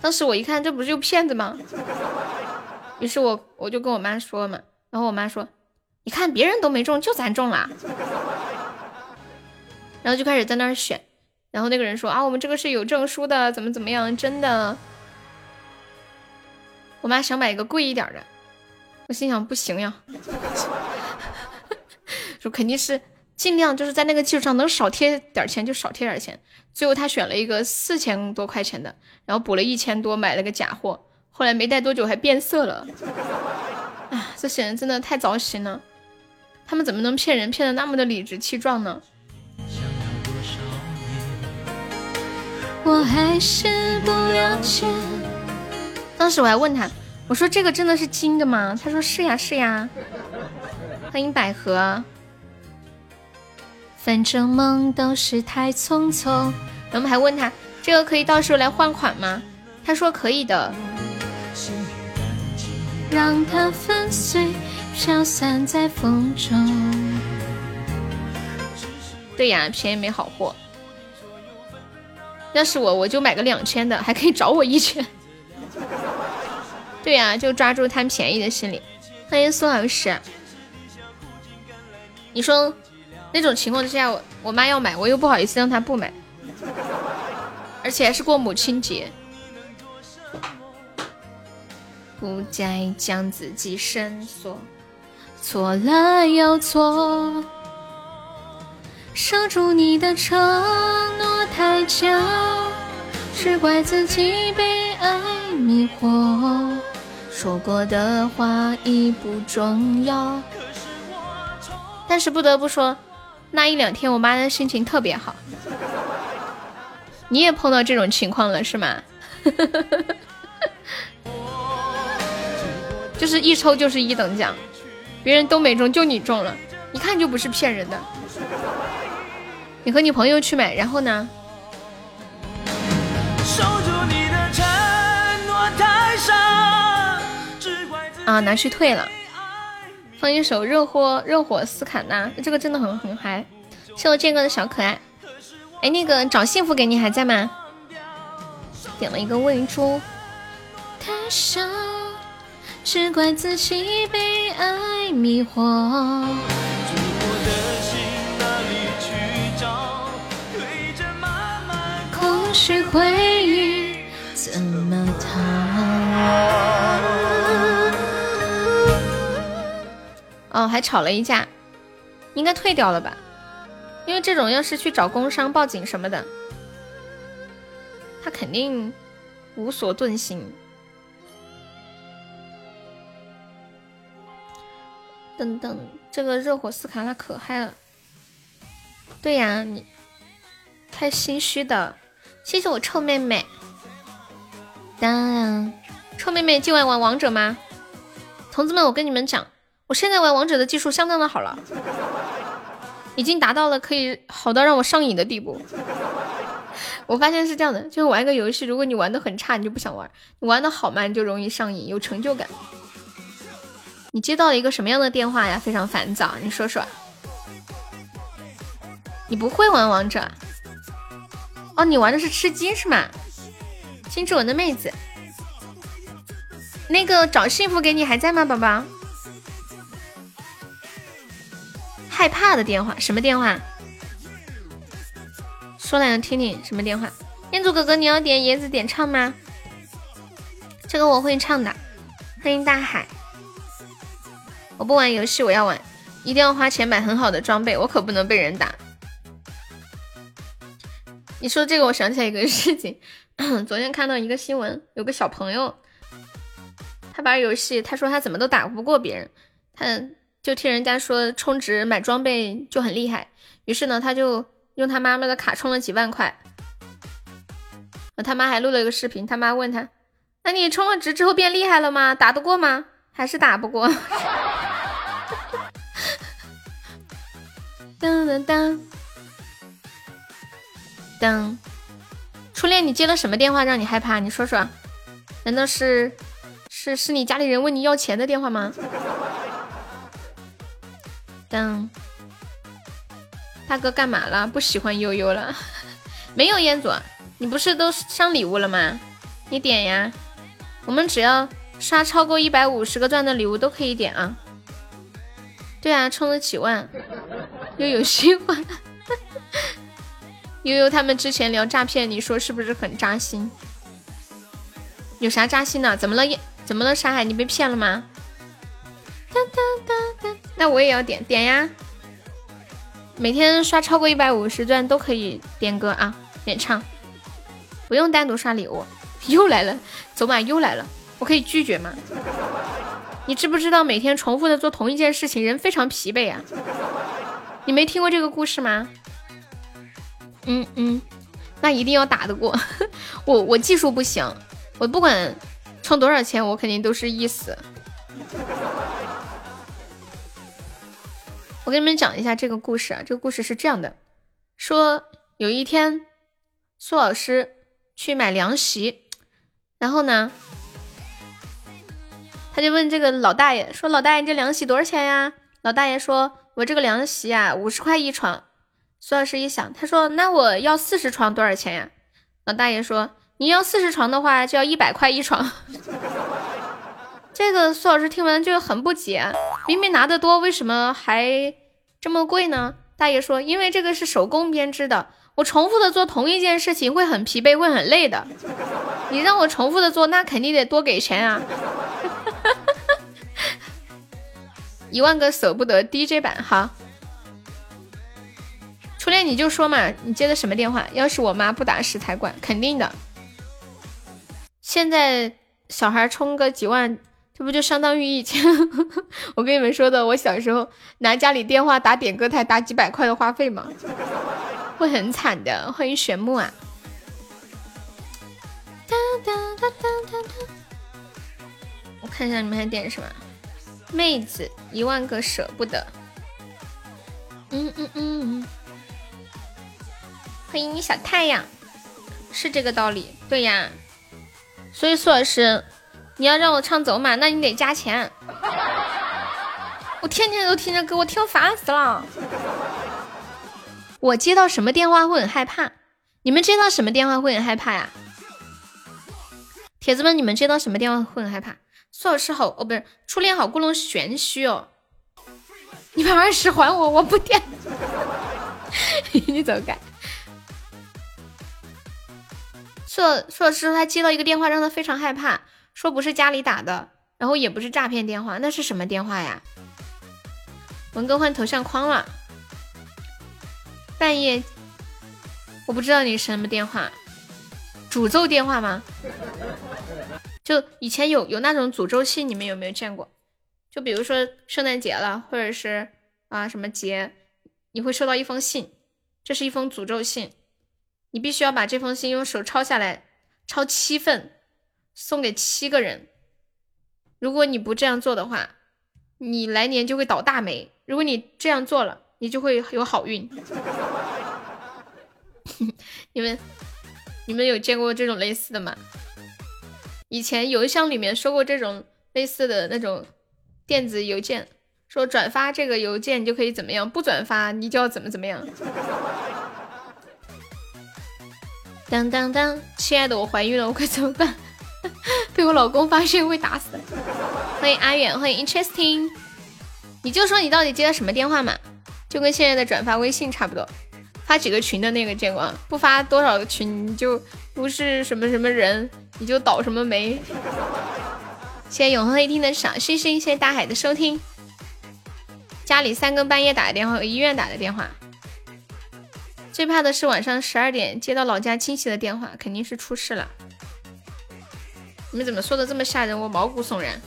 当时我一看，这不是就骗子吗？于是我我就跟我妈说嘛，然后我妈说：“你看别人都没中，就咱中了。”然后就开始在那儿选，然后那个人说：“啊，我们这个是有证书的，怎么怎么样，真的。”我妈想买一个贵一点的，我心想不行呀，说肯定是。尽量就是在那个基础上能少贴点钱就少贴点钱。最后她选了一个四千多块钱的，然后补了一千多买了个假货，后来没戴多久还变色了。啊，这些人真的太糟心了，他们怎么能骗人骗的那么的理直气壮呢？我还是不了解。当时我还问他，我说这个真的是金的吗？他说是呀是呀。欢迎百合。反正梦都是太匆匆。然后我们还问他，这个可以到时候来换款吗？他说可以的。让它粉碎，飘散在风中。对呀，便宜没好货。要是我，我就买个两千的，还可以找我一千。对呀，就抓住贪便宜的心理。欢迎苏老师。你说。那种情况之下，我我妈要买，我又不好意思让她不买，而且还是过母亲节，不再将自己深锁，错了又错，守住你的承诺太久，只怪自己被爱迷惑，说过的话已不重要，但是不得不说。那一两天，我妈的心情特别好。你也碰到这种情况了是吗？就是一抽就是一等奖，别人都没中，就你中了，一看就不是骗人的。你和你朋友去买，然后呢？啊，拿去退了。放一首热火热火斯卡纳，这个真的很很嗨。谢我剑哥的小可爱。哎，那个找幸福给你还在吗？点了一个喂猪。只怪自己被爱迷惑。是回忆怎么逃？哦，还吵了一架，应该退掉了吧？因为这种要是去找工商、报警什么的，他肯定无所遁形。等等，这个热火斯卡拉可嗨了。对呀，你太心虚的，谢谢我臭妹妹。当然，臭妹妹今晚玩王者吗？同志们，我跟你们讲，我现在玩王者的技术相当的好了，已经达到了可以好到让我上瘾的地步。我发现是这样的，就是玩一个游戏，如果你玩的很差，你就不想玩；你玩的好嘛，你就容易上瘾，有成就感。你接到了一个什么样的电话呀？非常烦躁，你说说。你不会玩王者？哦，你玩的是吃鸡是吗？亲吻我的妹子，那个找幸福给你还在吗，宝宝？害怕的电话，什么电话？说来听听，什么电话？彦祖哥哥，你要点椰子点唱吗？这个我会唱的。欢迎大海。我不玩游戏，我要玩，一定要花钱买很好的装备，我可不能被人打。你说这个，我想起来一个事情。昨天看到一个新闻，有个小朋友，他玩游戏，他说他怎么都打不过别人，他就听人家说充值买装备就很厉害，于是呢，他就用他妈妈的卡充了几万块。他妈还录了一个视频，他妈问他：“那你充了值之后变厉害了吗？打得过吗？还是打不过？”当当当当。初恋，你接了什么电话让你害怕？你说说，难道是是是你家里人问你要钱的电话吗？当大哥干嘛了？不喜欢悠悠了？没有彦祖，你不是都上礼物了吗？你点呀，我们只要刷超过一百五十个钻的礼物都可以点啊。对啊，充了几万，又有新欢。悠悠他们之前聊诈骗，你说是不是很扎心？有啥扎心的？怎么了？怎么了？沙海，你被骗了吗？哒哒哒哒那我也要点点呀！每天刷超过一百五十钻都可以点歌啊，点唱，不用单独刷礼物。又来了，走马又来了，我可以拒绝吗？你知不知道每天重复的做同一件事情，人非常疲惫啊？你没听过这个故事吗？嗯嗯，那一定要打得过 我。我技术不行，我不管充多少钱，我肯定都是一死。我给你们讲一下这个故事啊，这个故事是这样的：说有一天，苏老师去买凉席，然后呢，他就问这个老大爷说：“老大爷，这凉席多少钱呀？”老大爷说：“我这个凉席啊，五十块一床。”苏老师一想，他说：“那我要四十床多少钱呀？”老大爷说：“你要四十床的话，就要一百块一床。”这个苏老师听完就很不解，明明拿得多，为什么还这么贵呢？大爷说：“因为这个是手工编织的，我重复的做同一件事情会很疲惫，会很累的。你让我重复的做，那肯定得多给钱啊！” 一万个舍不得 DJ 版哈。初恋，你就说嘛，你接的什么电话？要是我妈不打食材馆，肯定的。现在小孩充个几万，这不就相当于以前 我跟你们说的，我小时候拿家里电话打点歌台打几百块的话费吗？会很惨的。欢迎玄木啊！我看一下你们还点什么？妹子，一万个舍不得。嗯嗯嗯嗯。欢迎你小太阳，是这个道理，对呀。所以苏老师，你要让我唱走马，那你得加钱。我天天都听着歌，我听烦死了。我接到什么电话会很害怕？你们接到什么电话会很害怕呀？铁子们，你们接到什么电话会很害怕？苏老师好，哦，不是初恋好故弄玄虚哦。你把二十还我，我不点。你走开。说说师他接到一个电话，让他非常害怕，说不是家里打的，然后也不是诈骗电话，那是什么电话呀？文哥换头像框了，半夜，我不知道你什么电话，诅咒电话吗？就以前有有那种诅咒信，你们有没有见过？就比如说圣诞节了，或者是啊什么节，你会收到一封信，这是一封诅咒信。你必须要把这封信用手抄下来，抄七份，送给七个人。如果你不这样做的话，你来年就会倒大霉。如果你这样做了，你就会有好运。你们，你们有见过这种类似的吗？以前邮箱里面收过这种类似的那种电子邮件，说转发这个邮件你就可以怎么样，不转发你就要怎么怎么样。当当当，亲爱的，我怀孕了，我该怎么办？被我老公发现会打死。欢迎阿远，欢迎 interesting。你就说你到底接了什么电话嘛？就跟现在的转发微信差不多，发几个群的那个见过，不发多少个群你就不是什么什么人，你就倒什么霉。谢谢永恒黑听的小星星，谢谢大海的收听。家里三更半夜打的电话，医院打的电话。最怕的是晚上十二点接到老家亲戚的电话，肯定是出事了。你们怎么说的这么吓人？我毛骨悚然。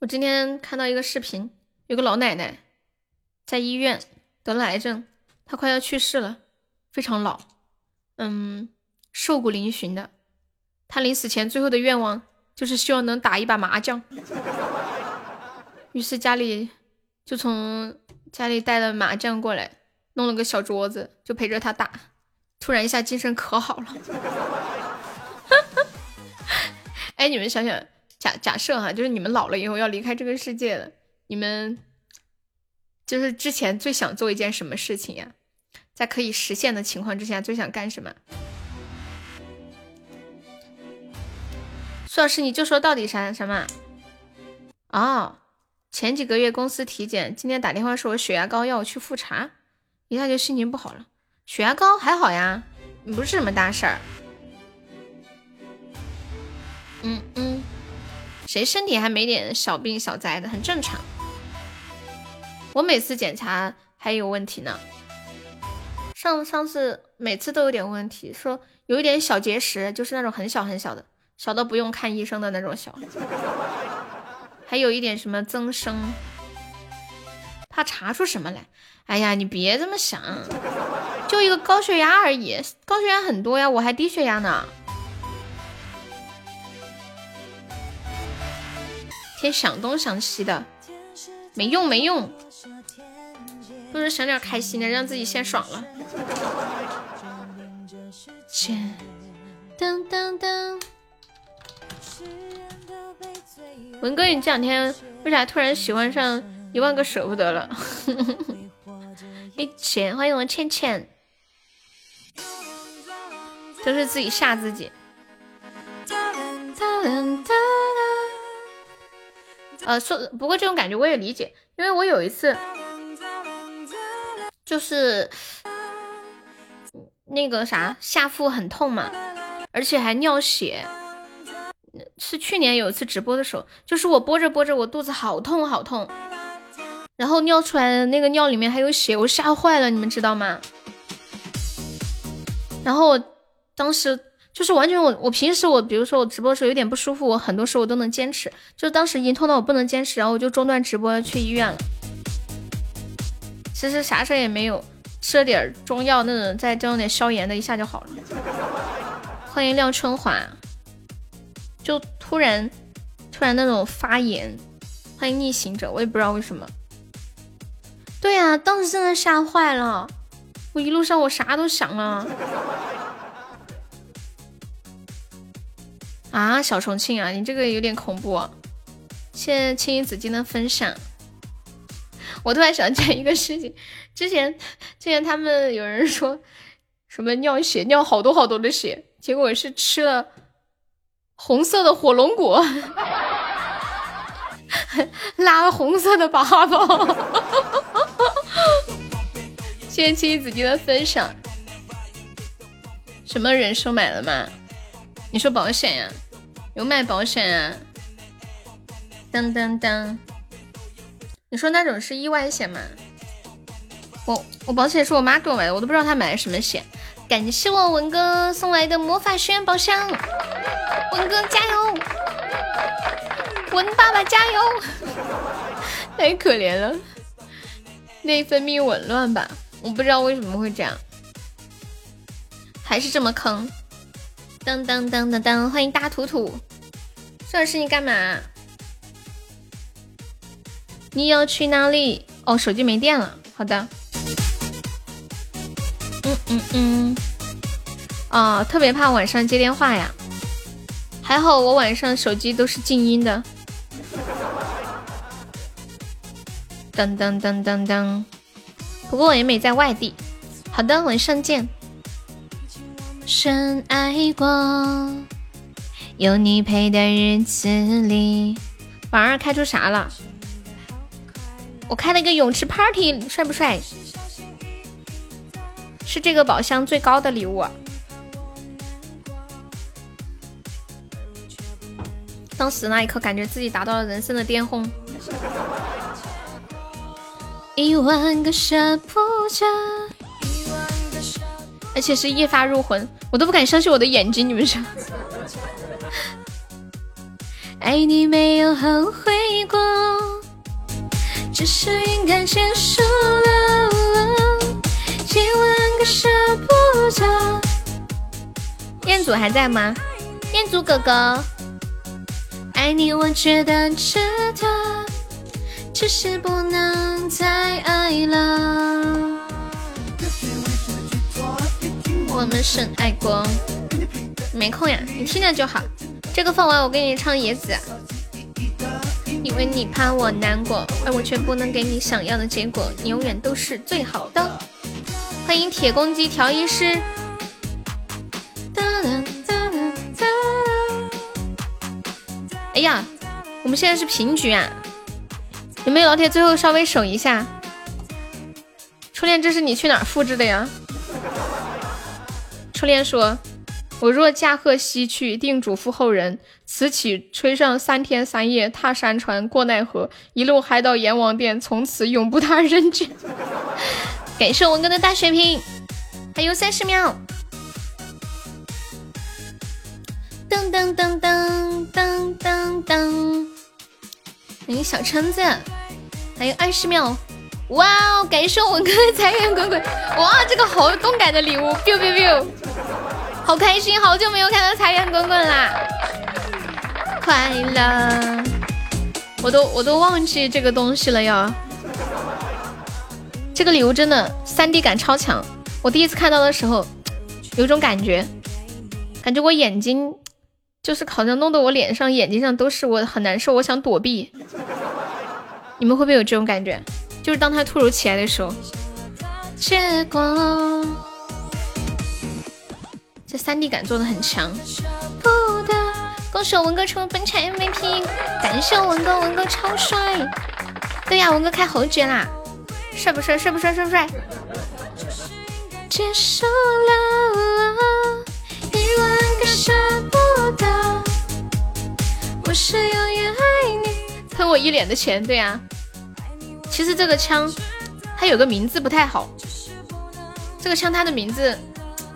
我今天看到一个视频，有个老奶奶在医院得了癌症，她快要去世了，非常老，嗯，瘦骨嶙峋的。她临死前最后的愿望就是希望能打一把麻将，于是家里就从家里带了麻将过来，弄了个小桌子，就陪着他打。突然一下精神可好了，哎，你们想想，假假设哈，就是你们老了以后要离开这个世界了，你们就是之前最想做一件什么事情呀？在可以实现的情况之下，最想干什么？苏老师，你就说到底啥什么？哦，前几个月公司体检，今天打电话说我血压高，要我去复查，一下就心情不好了。血压高还好呀，不是什么大事儿。嗯嗯，谁身体还没点小病小灾的，很正常。我每次检查还有问题呢，上上次每次都有点问题，说有一点小结石，就是那种很小很小的，小到不用看医生的那种小。还有一点什么增生，怕查出什么来。哎呀，你别这么想，就一个高血压而已，高血压很多呀，我还低血压呢。天想东想西的，没用没用，不如想点开心的，让自己先爽了。噔噔噔。文哥，你这两天为啥突然喜欢上一万个舍不得了？一起欢迎我倩倩，都是自己吓自己。呃，说不过这种感觉我也理解，因为我有一次就是那个啥下腹很痛嘛，而且还尿血。是去年有一次直播的时候，就是我播着播着，我肚子好痛好痛。然后尿出来的那个尿里面还有血，我吓坏了，你们知道吗？然后当时就是完全我我平时我比如说我直播的时候有点不舒服，我很多时候我都能坚持，就当时已经痛到我不能坚持，然后我就中断直播去医院了。其实啥事也没有，吃了点中药那种再加点消炎的，一下就好了。欢迎廖春华，就突然突然那种发炎。欢迎逆行者，我也不知道为什么。对呀，当时真的吓坏了，我一路上我啥都想了。啊，小重庆啊，你这个有点恐怖。谢谢青衣紫金的分享。我突然想起来一个事情，之前之前他们有人说什么尿血，尿好多好多的血，结果是吃了红色的火龙果。拉红色的粑粑，谢谢七子弟的分享。什么人寿买了吗？你说保险呀？有买保险啊？当当当！你说那种是意外险吗？我我保险是我妈给我买的，我都不知道她买的什么险。感谢我文哥送来的魔法学院宝箱，文哥加油！文爸爸加油！太可怜了，内分泌紊乱吧？我不知道为什么会这样。还是这么坑。噔噔噔噔噔，欢迎大图图。这是你干嘛？你要去哪里？哦，手机没电了。好的。嗯嗯。哦，特别怕晚上接电话呀。还好我晚上手机都是静音的。噔噔噔噔噔。不过我也没在外地。好的，晚上见。深爱过，有你陪的日子里。榜二开出啥了？我开了一个泳池 party，帅不帅？是这个宝箱最高的礼物。当时那一刻，感觉自己达到了人生的巅峰。一万个舍不得。而且是一发入魂，我都不敢相信我的眼睛，你们说？爱 你没有后悔过，只是应该结束了。几万个舍不得。彦祖还在吗？彦祖哥哥，爱你我觉得值得，只是不能再爱了。我们深爱过，没空呀，你听着就好。这个放完，我给你唱《野子》。因为你怕我难过，而我却不能给你想要的结果。你永远都是最好的。欢迎铁公鸡调音师。哎呀，我们现在是平局啊！有没有老铁最后稍微守一下？初恋，这是你去哪儿复制的呀？初恋说：“我若驾鹤西去，定嘱咐后人，此起吹上三天三夜，踏山川过奈何，一路嗨到阎王殿，从此永不踏人间。”感谢文哥的大血瓶，还有三十秒。噔噔噔噔噔噔噔，欢迎小橙子，还有二十秒。哇哦！感谢文哥的财源滚滚！哇，这个好动感的礼物！biu biu biu，好开心！好久没有看到财源滚滚啦！快乐，我都我都忘记这个东西了哟。这个礼物真的三 D 感超强，我第一次看到的时候，有种感觉，感觉我眼睛就是好像弄得我脸上、眼睛上都是，我很难受，我想躲避。你们会不会有这种感觉？就是当他突如其来的时候，结果这三 D 感做的很强。恭喜我文哥成为本场 MVP，感谢我文哥，文哥超帅。对呀，文哥开侯爵啦，帅不帅？帅不帅？帅不帅？结束了，一万个舍不得，我是永远爱你。喷我一脸的钱，对呀。其实这个枪，它有个名字不太好。这个枪它的名字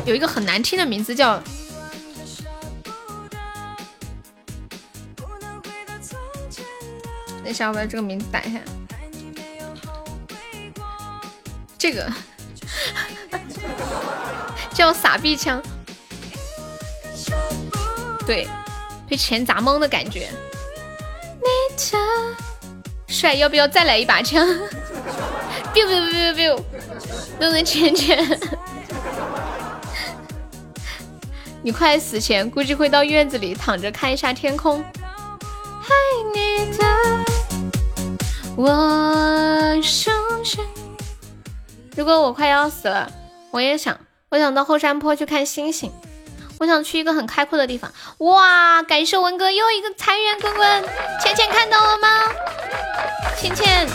有一个很难听的名字，叫……等一下，我把这个名字打一下。这个叫傻逼枪，对，被钱砸懵的感觉。帅，要不要再来一把枪？biu biu biu biu biu，弄能钱钱。你快死前估计会到院子里躺着看一下天空。爱你的我深深。如果我快要死了，我也想，我想到后山坡去看星星。我想去一个很开阔的地方。哇！感谢文哥又一个财源滚滚，倩倩看到了吗？倩倩，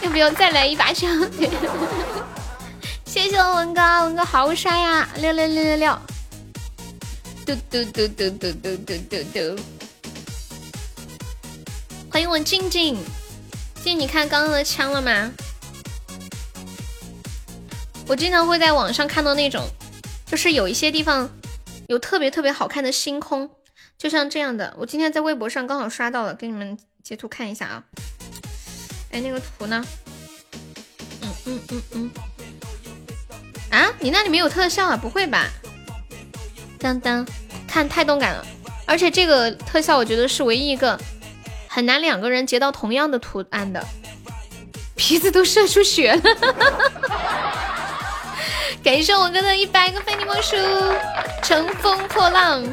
要不要再来一把枪？谢谢我文哥，文哥好帅呀！六六六六六，嘟嘟嘟嘟嘟嘟嘟嘟嘟。欢迎我静静，静，你看刚刚的枪了吗？我经常会在网上看到那种，就是有一些地方。有特别特别好看的星空，就像这样的。我今天在微博上刚好刷到了，给你们截图看一下啊。哎，那个图呢？嗯嗯嗯嗯。啊，你那里没有特效啊？不会吧？当当，看太动感了，而且这个特效我觉得是唯一一个很难两个人截到同样的图案的，鼻子都射出血了。感谢我哥的一百个非你莫属，乘风破浪，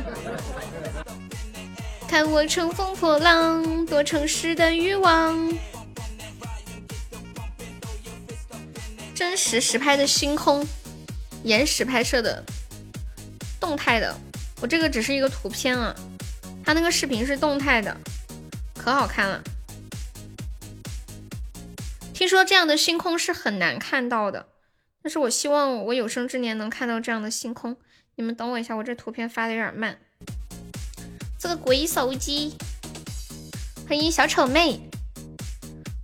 看我乘风破浪，多诚实的欲望。真实实拍的星空，延时拍摄的。动态的，我这个只是一个图片啊，他那个视频是动态的，可好看了。听说这样的星空是很难看到的，但是我希望我有生之年能看到这样的星空。你们等我一下，我这图片发的有点慢。这个鬼手机，欢迎小丑妹。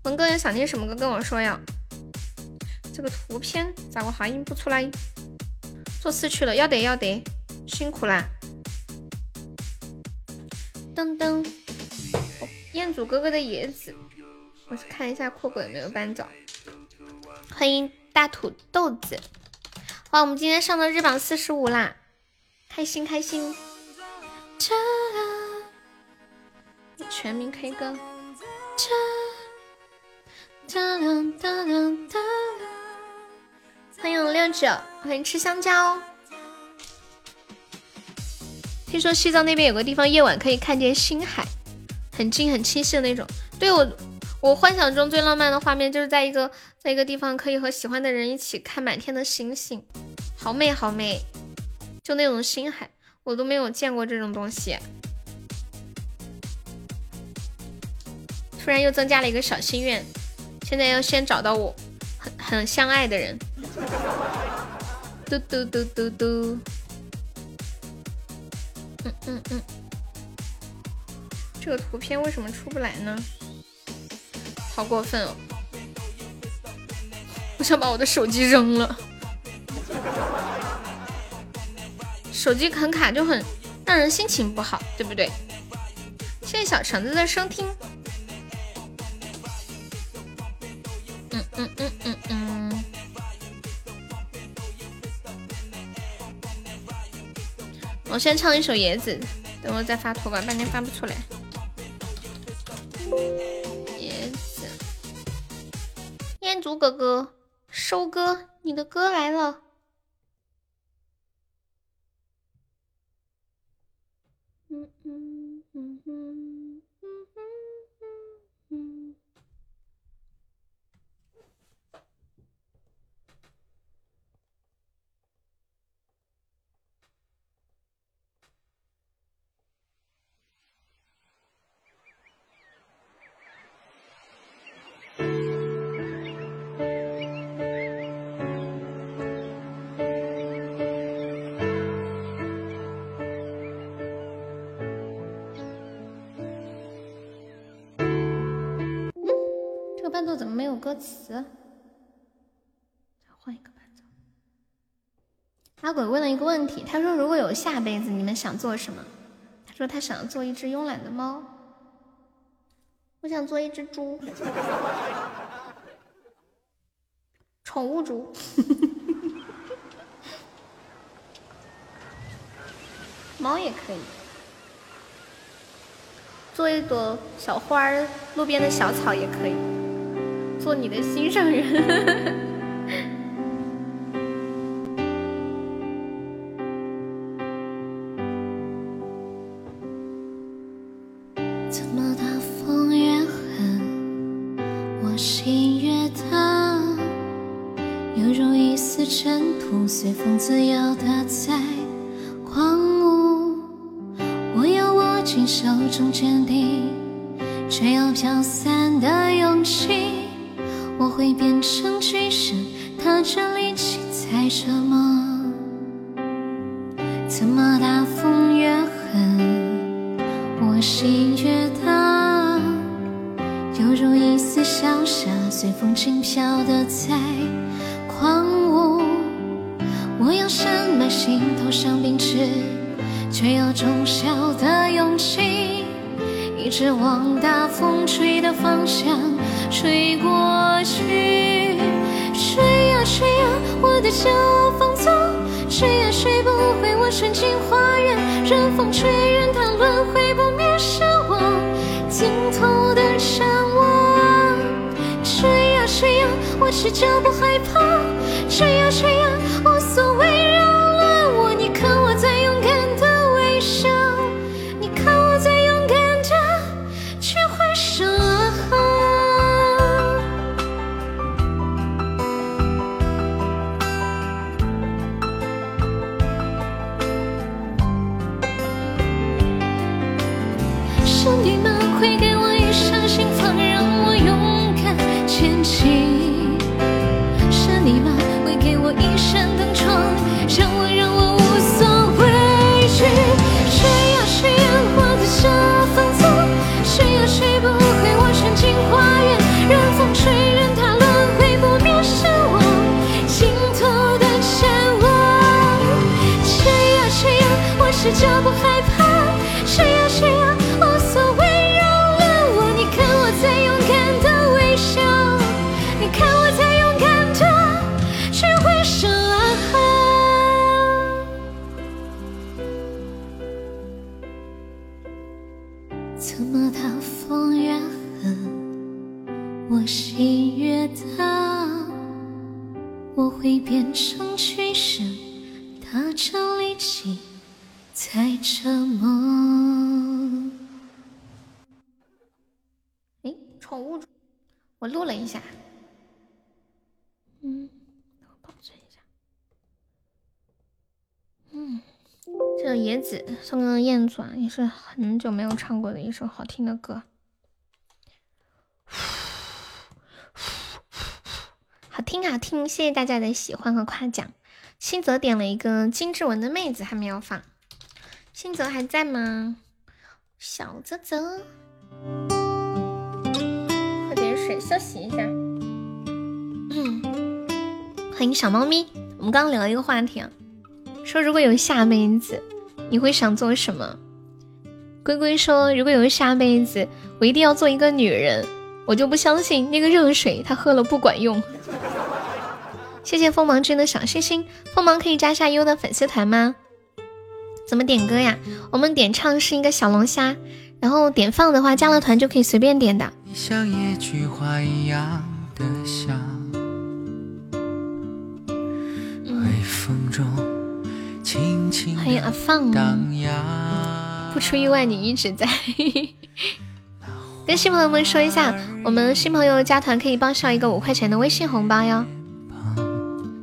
文哥有想听什么歌跟我说呀？这个图片咋个发音不出来？做事去了，要得要得。辛苦啦！噔噔，彦祖哥哥的野子，我去看一下酷鬼有没有搬走。欢迎大土豆子，哇，我们今天上到日榜四十五啦，开心开心！全民 K 歌。欢迎六九，欢迎吃香蕉。听说西藏那边有个地方，夜晚可以看见星海，很近很清晰的那种。对我，我幻想中最浪漫的画面就是在一个在一个地方，可以和喜欢的人一起看满天的星星，好美好美，就那种星海，我都没有见过这种东西。突然又增加了一个小心愿，现在要先找到我很很相爱的人。嘟嘟嘟嘟嘟。嗯嗯嗯，这个图片为什么出不来呢？好过分哦！我想把我的手机扔了，手机很卡就很让人心情不好，对不对？谢谢小橙子的收听。嗯嗯嗯嗯嗯。我先唱一首《野子》，等我再发图吧，半天发不出来。猪哥哥，收割，你的歌来了。嗯嗯歌词？再换一个伴奏。阿鬼问了一个问题，他说：“如果有下辈子，你们想做什么？”他说：“他想做一只慵懒的猫。”我想做一只猪，宠物猪。猫也可以，做一朵小花儿，路边的小草也可以。做你的心上人。就不害怕。燕子啊，也是很久没有唱过的一首好听的歌。好听好听，谢谢大家的喜欢和夸奖。新泽点了一个金志文的妹子，还没有放。新泽还在吗？小泽泽，喝点水休息一下。欢迎小猫咪，我们刚刚聊一个话题啊，说如果有下辈子，你会想做什么？龟龟说，如果有下辈子，我一定要做一个女人，我就不相信那个热水他喝了不管用。谢谢锋芒君的小心心，锋芒可以加下优的粉丝团吗？怎么点歌呀？我们点唱是一个小龙虾，然后点放的话加了团就可以随便点的。像野菊花一样的香，欢迎阿放，荡。不出意外你一直在。跟新朋友们说一下，我们新朋友加团可以报销一个五块钱的微信红包哟。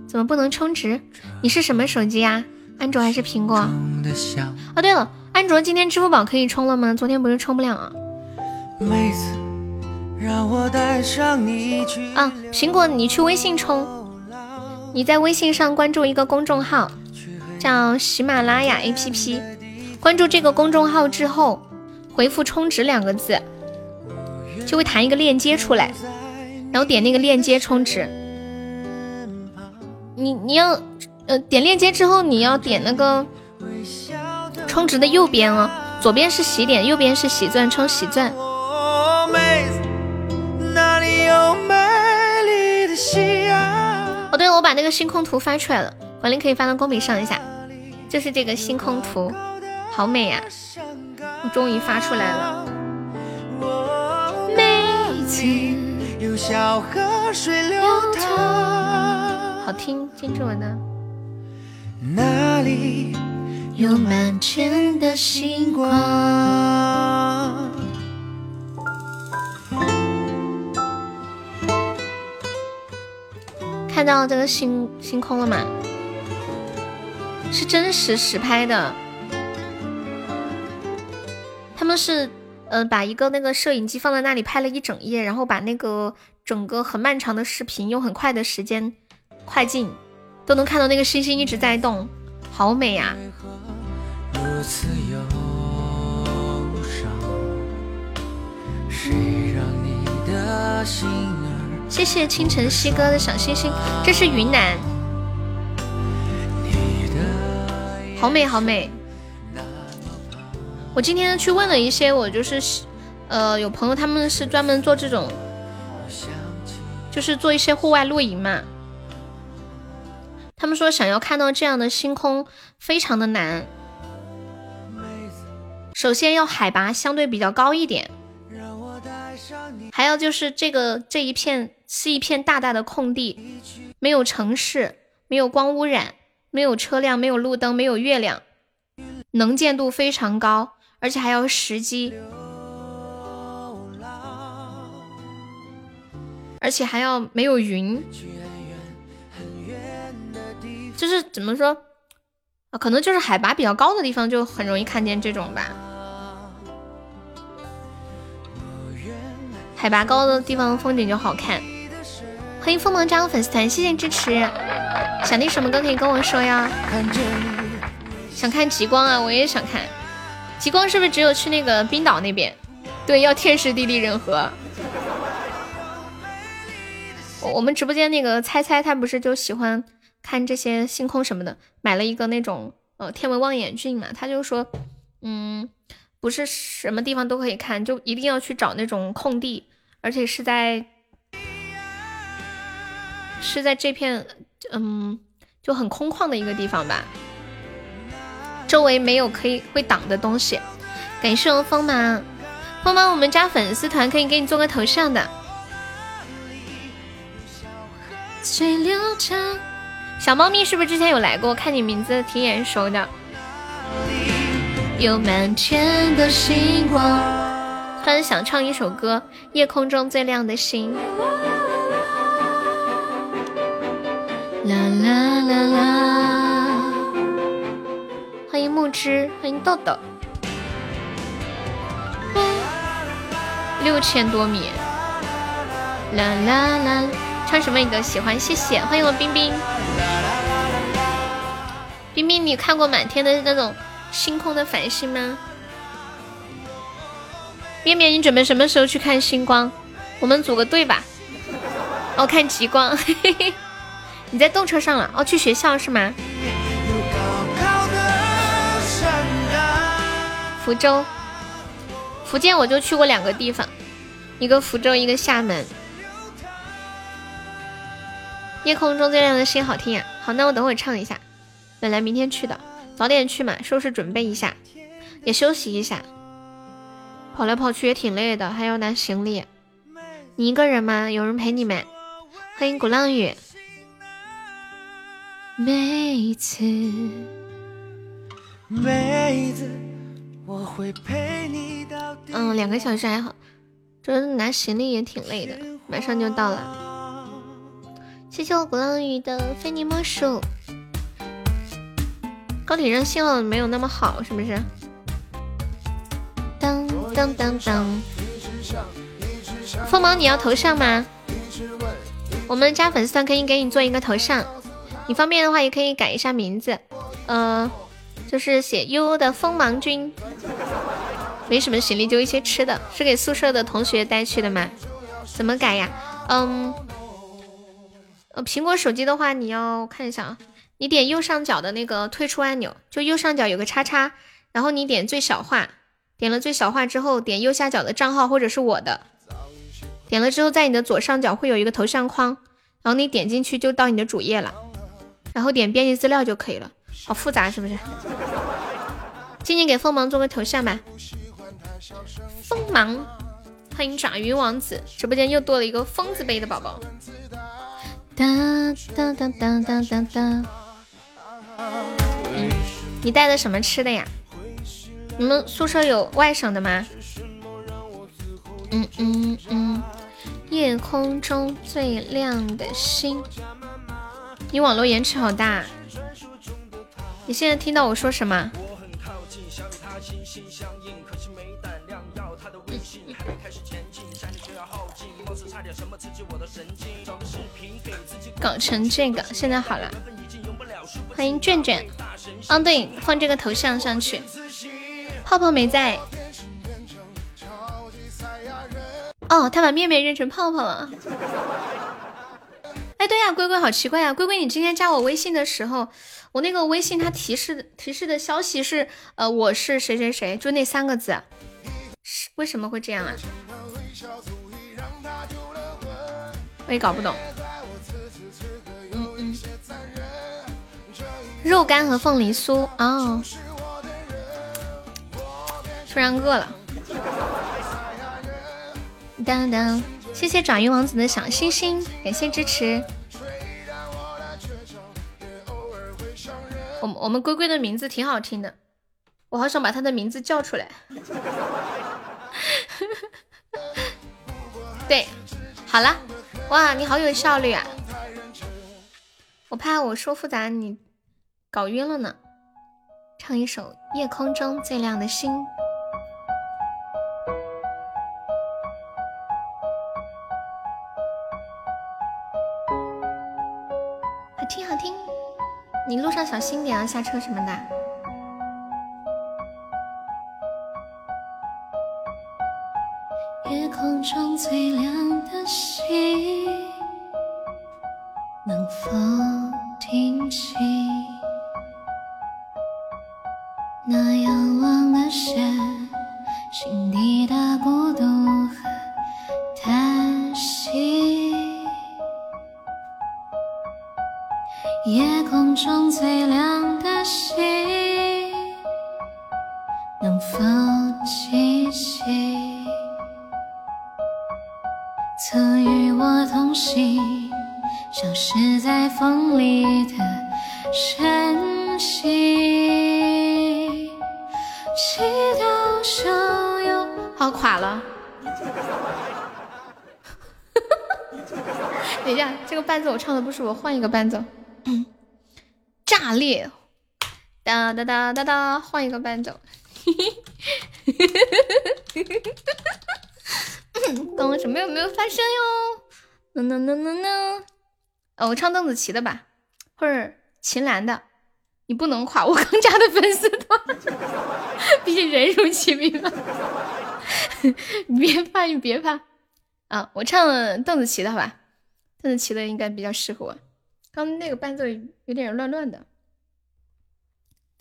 怎么不能充值？你是什么手机呀？安卓还是苹果？哦，对了，安卓今天支付宝可以充了吗？昨天不是充不了啊？妹子，让我带上你去啊，苹果你去微信充，你在微信上关注一个公众号，叫喜马拉雅 APP，关注这个公众号之后，回复“充值”两个字，就会弹一个链接出来，然后点那个链接充值。你你要呃点链接之后，你要点那个充值的右边哦，左边是洗点，右边是喜钻，充喜钻。哦，妹子，那里有美丽的夕阳？哦，对，我把那个星空图发出来了，管理可以发到公屏上一下，就是这个星空图，好美呀、我终于发出来了。有小河水流淌，好听，金志文的。那里有满天的星光。看到这个星星空了吗？是真实实拍的，他们是呃把一个那个摄影机放在那里拍了一整夜，然后把那个整个很漫长的视频用很快的时间快进，都能看到那个星星一直在动，好美呀、如此忧伤，谁让你的心儿？谢谢清晨西哥的小星星，这是云南，好美好美。我今天去问了一些，我就是，呃，有朋友他们是专门做这种，就是做一些户外露营嘛。他们说想要看到这样的星空非常的难，首先要海拔相对比较高一点，还有就是这个这一片是一片大大的空地，没有城市，没有光污染，没有车辆，没有路灯，没有月亮，能见度非常高，而且还要时机，而且还要没有云，就是怎么说啊？可能就是海拔比较高的地方就很容易看见这种吧。海拔高的地方风景就好看。欢迎锋芒加入粉丝团，谢谢支持。想听什么歌可以跟我说呀？想看极光啊，我也想看。极光是不是只有去那个冰岛那边？对，要天时地利人和。我们直播间那个猜猜，他不是就喜欢看这些星空什么的，买了一个那种呃天文望远镜嘛，他就说，嗯，不是什么地方都可以看，就一定要去找那种空地。而且是在是在这片嗯就很空旷的一个地方吧，周围没有可以会挡的东西。感谢我锋芒，锋芒我们加粉丝团可以给你做个头像的。小猫咪是不是之前有来过？看你名字挺眼熟的。有满天的星光。突然想唱一首歌，《夜空中最亮的星》。啦啦啦啦！欢迎木之，欢迎豆豆。六千多米。啦啦啦！唱什么你都喜欢，谢谢。欢迎我冰冰。冰冰，你看过满天的那种星空的繁星吗？面面，你准备什么时候去看星光？我们组个队吧。哦，看极光。嘿嘿嘿你在动车上了？哦，去学校是吗？福州，福建我就去过两个地方，一个福州，一个厦门。夜空中最亮的星好听呀！好，那我等会唱一下。本来明天去的，早点去嘛，收拾准备一下，也休息一下。跑来跑去也挺累的，还要拿行李。你一个人吗？有人陪你没？欢迎鼓浪屿。每次，每次我会陪你到嗯，两个小时还好，这拿行李也挺累的。马上就到了。谢谢我鼓浪屿的非你莫属。高铁上信号没有那么好，是不是？当当当当，锋芒，你要头像吗？我们加粉丝团可以给你做一个头像，你方便的话也可以改一下名字，呃，就是写悠悠的锋芒君。没什么行李，就一些吃的，是给宿舍的同学带去的吗？怎么改呀？嗯，呃，苹果手机的话，你要看一下啊，你点右上角的那个退出按钮，就右上角有个叉叉，然后你点最小化。点了最小化之后，点右下角的账号或者是我的，点了之后，在你的左上角会有一个头像框，然后你点进去就到你的主页了，然后点编辑资料就可以了。好复杂是不是？静静给锋芒做个头像吧。锋芒，欢迎爪鱼王子，直播间又多了一个疯子杯的宝宝。哒哒哒哒哒哒哒。嗯，你带的什么吃的呀？你们宿舍有外省的吗？嗯嗯嗯，夜空中最亮的星。你网络延迟好大。你现在听到我说什么？搞成这个，现在好了。欢迎卷卷。嗯，对，放这个头像上去。泡泡没在。哦，他把面面认成泡泡了。哎，对呀，龟龟好奇怪呀，龟龟，你今天加我微信的时候，我那个微信它提示提示的消息是，呃，我是谁谁谁，就那三个字，是为什么会这样啊？我也搞不懂。肉干和凤梨酥哦。突然饿了。当当，谢谢爪鱼王子的小星星，感谢支持。我我们龟龟的名字挺好听的，我好想把他的名字叫出来。对，好了，哇，你好有效率啊！我怕我说复杂你搞晕了呢。唱一首《夜空中最亮的星》。你路上小心点啊，下车什么的。夜空中最亮的星，能否听清那仰望的神心底的孤独中最亮的星，能否记起曾与我同行、消失在风里的身形？祈祷所有……好垮了。等一下，这个伴奏我唱的不是我，换一个伴奏。炸裂！哒哒哒哒哒，换一个伴奏。刚刚什么有没有发生哟？呢呢呢呢呢！哦，我唱邓紫棋的吧，或者秦岚的。你不能垮我刚加的粉丝团，毕竟人如其名嘛。你别怕，你别怕啊！我唱邓紫棋的好吧？邓紫棋的应该比较适合我。刚那个伴奏有点乱乱的，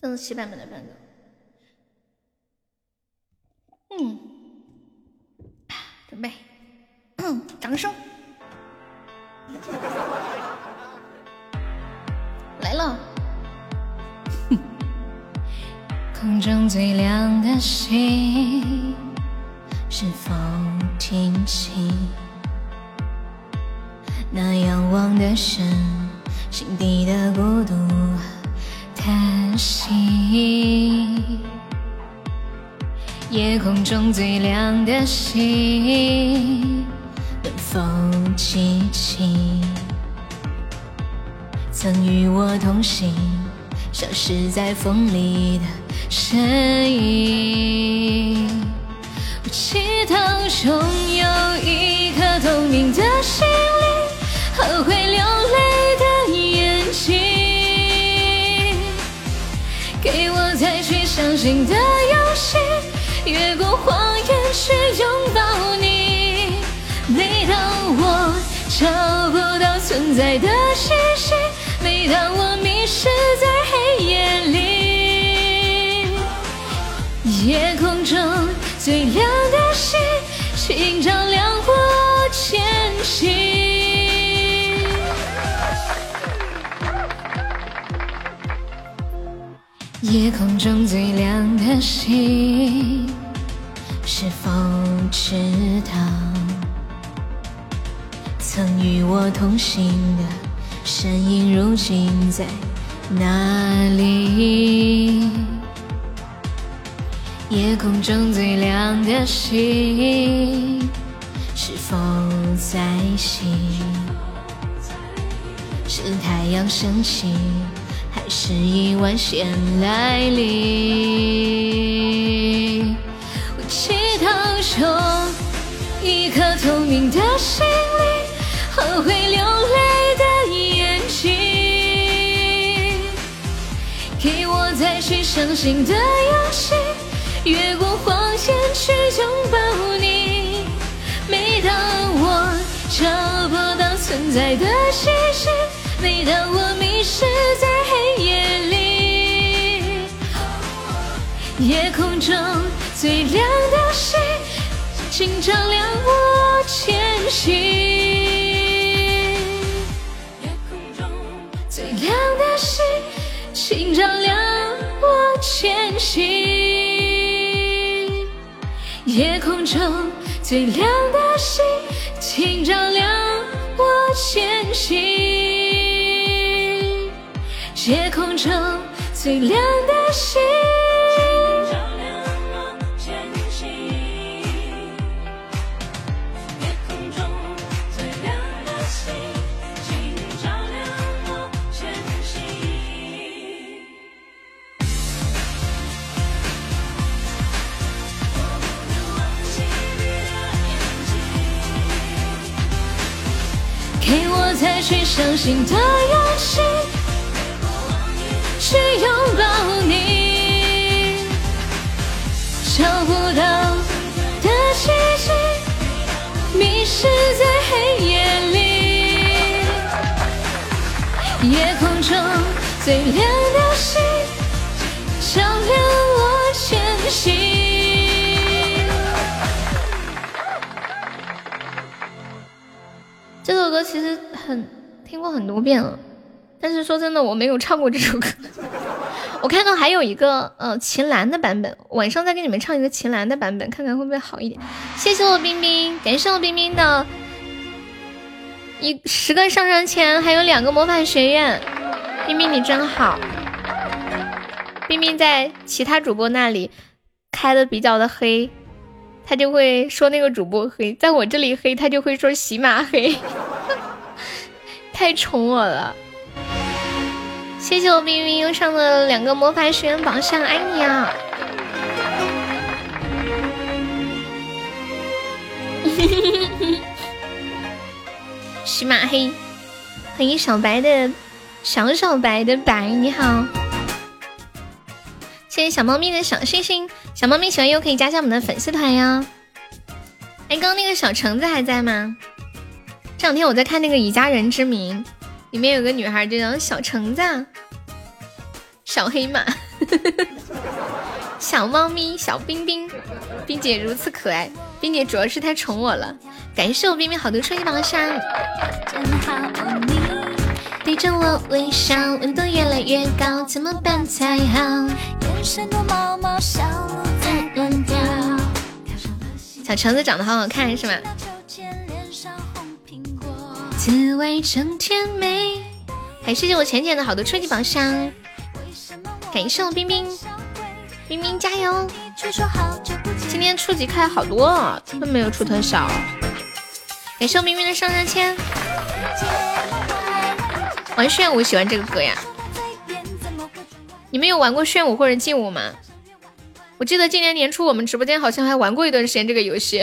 邓紫棋版本的伴奏。嗯，准备，嗯，掌声来了。空中最亮的星，是否听清那仰望的神心底的孤独叹息？夜空中最亮的星，能否记起曾与我同行、消失在风里的？身影，我祈祷拥有一颗透明的心灵和会流泪给我再去相信的勇气，越过谎言去拥抱你。每当我找不到存在的信息，每当我迷失在黑夜里。夜空中最亮的星，请照亮我前行。夜空中最亮的星，是否知道曾与我同行的身影，如今在哪里？夜空中最亮的星，是否在醒？是太阳升起，是意外先来临？我祈祷中一颗透明的心灵和会流泪的眼睛，给我再去相信的勇气。越过谎言去拥抱你，每当我找不到存在的信息，每当我迷失在黑夜里，夜空中最亮的星，请照亮我前行。夜空中最亮的星，请照亮我前行。夜空中最亮的星，请照亮我前行。夜空中最亮的星，照亮我前行。夜空中最亮的星，请照亮我前行。我不能忘记你的眼睛，给我再去相信的勇气。去拥抱你，找不到的奇迹，迷失在黑夜里。夜空中最亮的星，照亮我前行。这首歌其实很听过很多遍了，但是说真的，我没有唱过这首歌。我看到还有一个呃秦岚的版本，晚上再给你们唱一个秦岚的版本，看看会不会好一点。谢谢我冰冰，感谢我冰冰的一十个上上签，还有两个魔法学院。冰冰你真好。冰冰在其他主播那里开的比较的黑。他就会说那个主播黑，在我这里黑，他就会说喜马黑，太宠我了。谢谢我冰冰又上了两个魔法学院榜上，爱你啊！喜马黑，欢迎小白的小小白的白，你好。谢谢小猫咪的小星星，小猫咪喜欢又可以加下我们的粉丝团呀。哎，刚刚那个小橙子还在吗？这两天我在看那个《以家人之名》，里面有个女孩就叫小橙子，小黑马，小猫咪，小冰冰，冰姐如此可爱，冰姐主要是太宠我了。感谢我冰冰好多初级榜上。对着我微笑，温度越来越高，怎么办才好？小橙子长得好好看，是吗？滋味真甜美。还谢谢我浅浅的好多初级宝箱，感谢我冰冰，冰冰加油！今天初级开好多，都没有出特效。感谢我冰冰的上上签。玩炫舞喜欢这个歌呀。你们有玩过炫舞或者劲舞吗？我记得今年年初我们直播间好像还玩过一段时间这个游戏，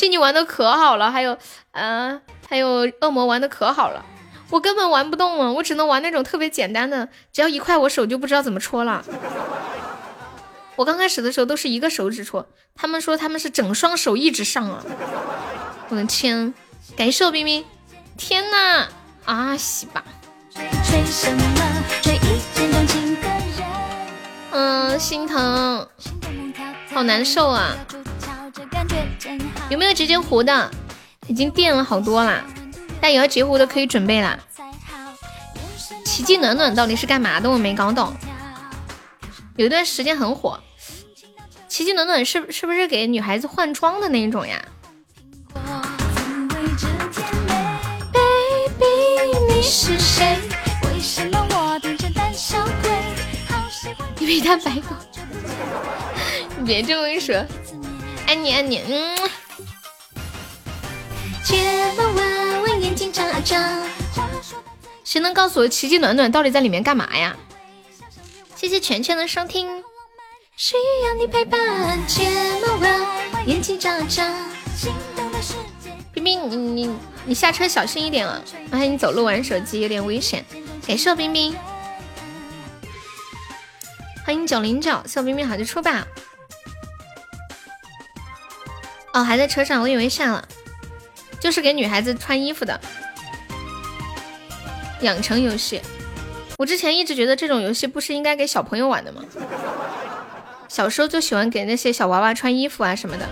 劲女玩的可好了，还有，呃，还有恶魔玩的可好了，我根本玩不动啊，我只能玩那种特别简单的，只要一块我手就不知道怎么戳了。我刚开始的时候都是一个手指戳，他们说他们是整双手一直上啊，我的天，感谢我冰冰，天呐，啊西吧。嗯，心疼，好难受啊！有没有直接糊的？已经垫了好多啦，但有要截胡的可以准备啦。奇迹暖暖到底是干嘛的？我没搞懂。有一段时间很火，奇迹暖暖是是不是给女孩子换装的那一种呀？Baby，你是谁？因为他白狗，你别这么说，爱你爱你，嗯。谁能告诉我奇迹暖暖到底在里面干嘛呀？谢谢全全的收听。需要你陪伴，睫毛弯，眼睛眨眨。冰冰，你你你下车小心一点啊！发现你走路玩手机有点危险。感谢我冰冰，欢迎九零九，谢我冰冰好就出吧。哦，还在车上，我以为下了，就是给女孩子穿衣服的养成游戏。我之前一直觉得这种游戏不是应该给小朋友玩的吗？小时候就喜欢给那些小娃娃穿衣服啊什么的。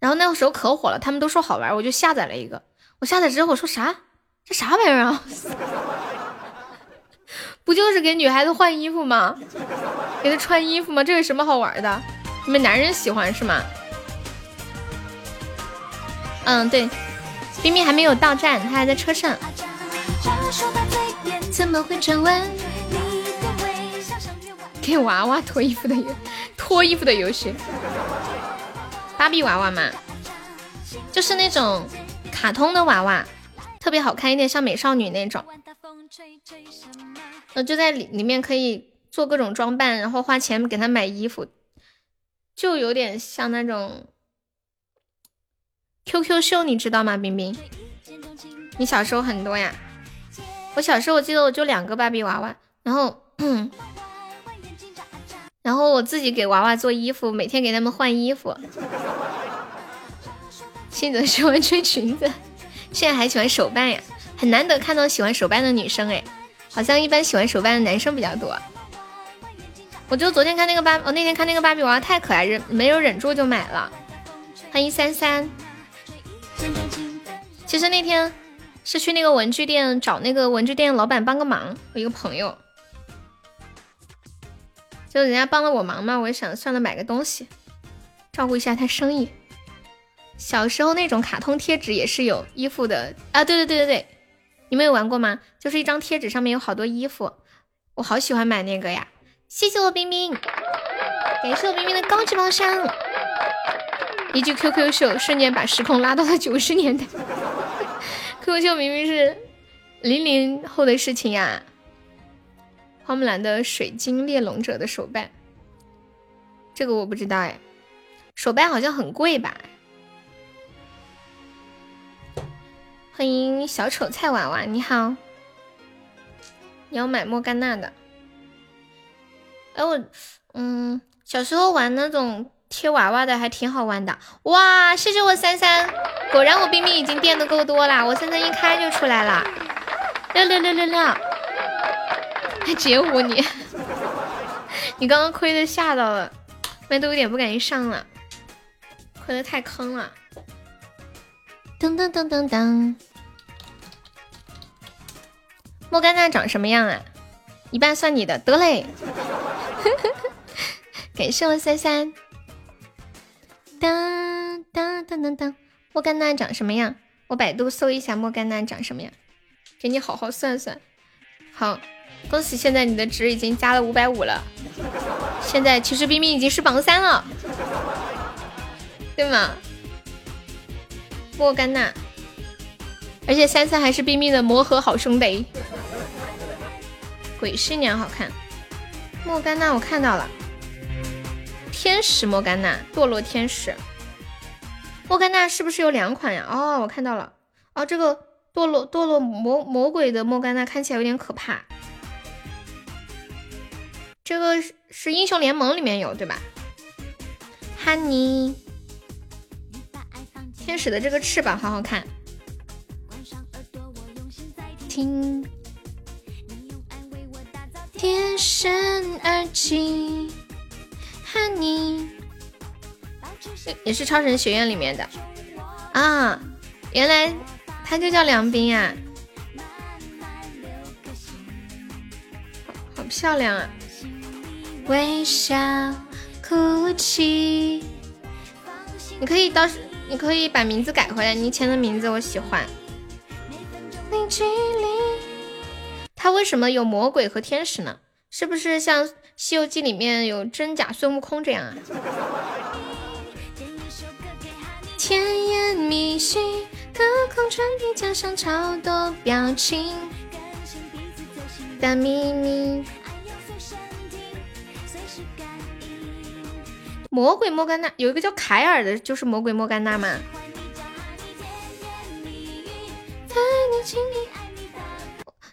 然后那个时候可火了，他们都说好玩，我就下载了一个。我下载之后我说啥？这啥玩意儿啊？不就是给女孩子换衣服吗？给她穿衣服吗？这有什么好玩的？你们男人喜欢是吗？嗯，对，冰冰还没有到站，他还在车上。怎么会转弯？给娃娃脱衣服的游，脱衣服的游戏。芭比娃娃嘛，就是那种卡通的娃娃，特别好看一点，像美少女那种。呃，就在里里面可以做各种装扮，然后花钱给他买衣服，就有点像那种。QQ 秀你知道吗，冰冰？你小时候很多呀。我小时候我记得我就两个芭比娃娃，然后，然后我自己给娃娃做衣服，每天给他们换衣服。新泽喜欢穿裙子，现在还喜欢手办呀，很难得看到喜欢手办的女生哎，好像一般喜欢手办的男生比较多。我就昨天看那个芭，我那天看那个芭比娃娃太可爱，忍没有忍住就买了。欢迎三三。其实那天是去那个文具店找那个文具店老板帮个忙，我一个朋友，就人家帮了我忙嘛，我也想算了买个东西，照顾一下他生意。小时候那种卡通贴纸也是有衣服的啊，对对对对对，你们有玩过吗？就是一张贴纸上面有好多衣服，我好喜欢买那个呀！谢谢我冰冰，感谢我冰冰的高级宝箱。一句 QQ 秀，瞬间把时空拉到了九十年代。QQ 秀明明是零零后的事情呀。花木兰的水晶猎龙者的手办，这个我不知道哎。手办好像很贵吧？欢迎小丑菜娃娃，你好。你要买莫甘娜的？哎我，嗯，小时候玩那种。贴娃娃的还挺好玩的哇！谢谢我三三，果然我冰冰已经垫的够多啦，我三三一开就出来了，六六六六六，还截胡你，你刚刚亏的吓到了，麦都有点不敢一上了，亏的太坑了。噔噔噔噔噔，莫甘娜长什么样啊？一半算你的，得嘞，感谢我三三。当当当当当，莫甘娜长什么样？我百度搜一下莫甘娜长什么样，给你好好算算。好，恭喜现在你的值已经加了五百五了。现在其实冰冰已经是榜三了，对吗？莫甘娜，而且三三还是冰冰的魔盒好兄弟。鬼师娘好看，莫甘娜我看到了。天使莫甘娜，堕落天使莫甘娜是不是有两款呀？哦，我看到了。哦，这个堕落堕落魔魔鬼的莫甘娜看起来有点可怕。这个是英雄联盟里面有对吧？哈尼，天使的这个翅膀好好看。听，天生耳机。看你也是超神学院里面的啊，原来他就叫梁斌啊，好漂亮啊！微笑哭泣，你可以到时你可以把名字改回来，你以前的名字我喜欢。他为什么有魔鬼和天使呢？是不是像？《西游记》里面有真假孙悟空这样啊？甜言蜜语，隔空传递，加上超多表情的秘密。魔鬼莫甘娜有一个叫凯尔的，就是魔鬼莫甘娜吗？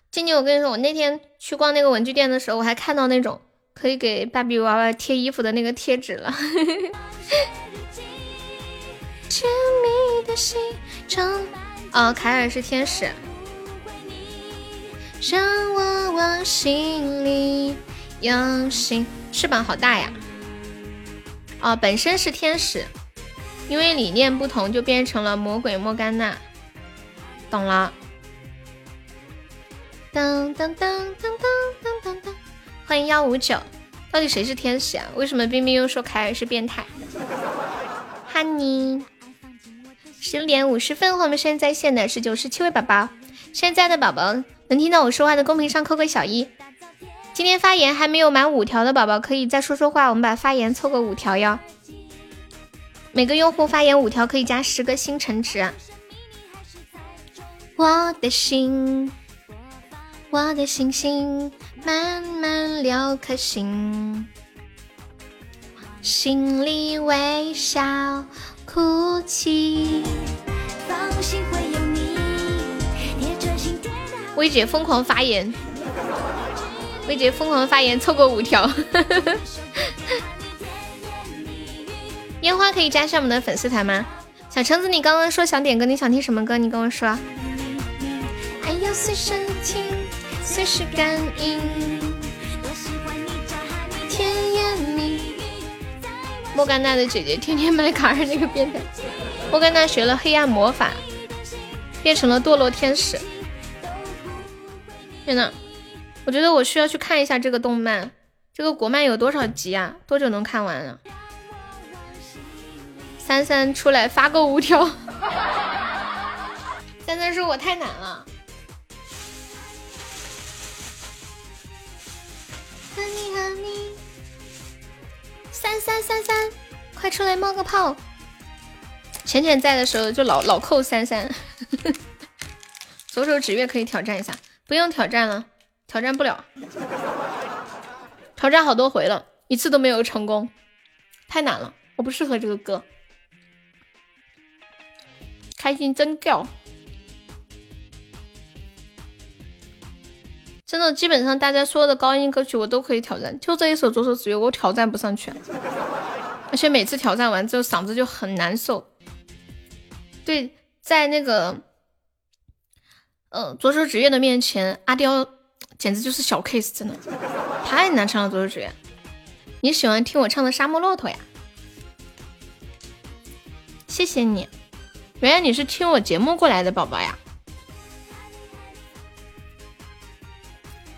静静，我跟你说，我那天去逛那个文具店的时候，我还看到那种。可以给芭比娃娃贴衣服的那个贴纸了。哦，凯尔是天使。让我往心里用心，翅膀好大呀。哦，本身是天使，因为理念不同就变成了魔鬼莫甘娜。懂了。当当当当当当当当。欢迎幺五九，到底谁是天使啊？为什么冰冰又说凯尔是变态哈尼十点五十分，我们现在在线的是九十七位宝宝。现在的宝宝能听到我说话的，公屏上扣个小一。今天发言还没有满五条的宝宝，可以再说说话，我们把发言凑个五条哟。每个用户发言五条可以加十个星辰值。我的心，我的星星，慢慢六颗星，心里微笑，哭泣。薇姐疯狂发言，薇姐疯狂发言，凑够五条。烟花可以加上我们的粉丝团吗？小橙子，你刚刚说想点歌，你想听什么歌？你跟我说。还要随身听，随时感应。甜言蜜语。莫甘娜的姐姐天天卖卡尔那个变态。莫甘娜学了黑暗魔法，变成了堕落天使。天呐，我觉得我需要去看一下这个动漫，这个国漫有多少集啊？多久能看完啊？三三出来发个五条，三三说我太难了。三三三三，快出来冒个泡！浅浅在的时候就老老扣三三，左手指月可以挑战一下。不用挑战了，挑战不了，挑战好多回了，一次都没有成功，太难了，我不适合这个歌。开心真叫，真的基本上大家说的高音歌曲我都可以挑战，就这一首左手指月我挑战不上去，而且每次挑战完之后嗓子就很难受。对，在那个。嗯，左手指月的面前，阿刁简直就是小 case，真的太难唱了。左手指月，你喜欢听我唱的《沙漠骆驼》呀？谢谢你，原来你是听我节目过来的宝宝呀。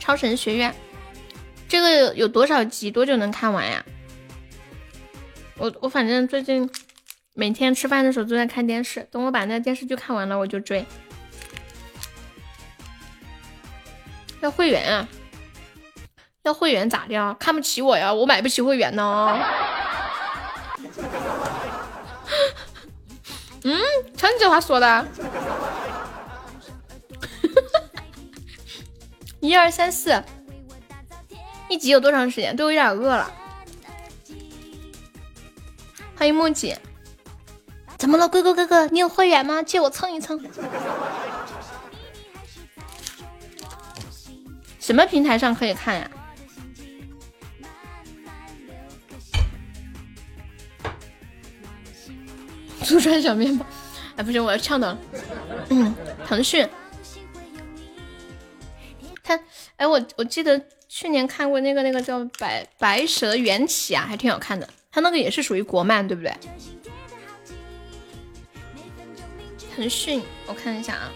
超神学院，这个有多少集？多久能看完呀？我我反正最近每天吃饭的时候都在看电视，等我把那电视剧看完了，我就追。要会员啊！要会员咋的？看不起我呀？我买不起会员呢。嗯，瞧你这话说的。一二三四，一集有多长时间？对我有点饿了。欢迎木姐。怎么了，龟龟哥哥？你有会员吗？借我蹭一蹭。什么平台上可以看呀？祖传小面包，哎，不行，我要呛到了。嗯，腾讯，哎，我我记得去年看过那个那个叫《白白蛇缘起》啊，还挺好看的。它那个也是属于国漫，对不对？腾讯，我看一下啊。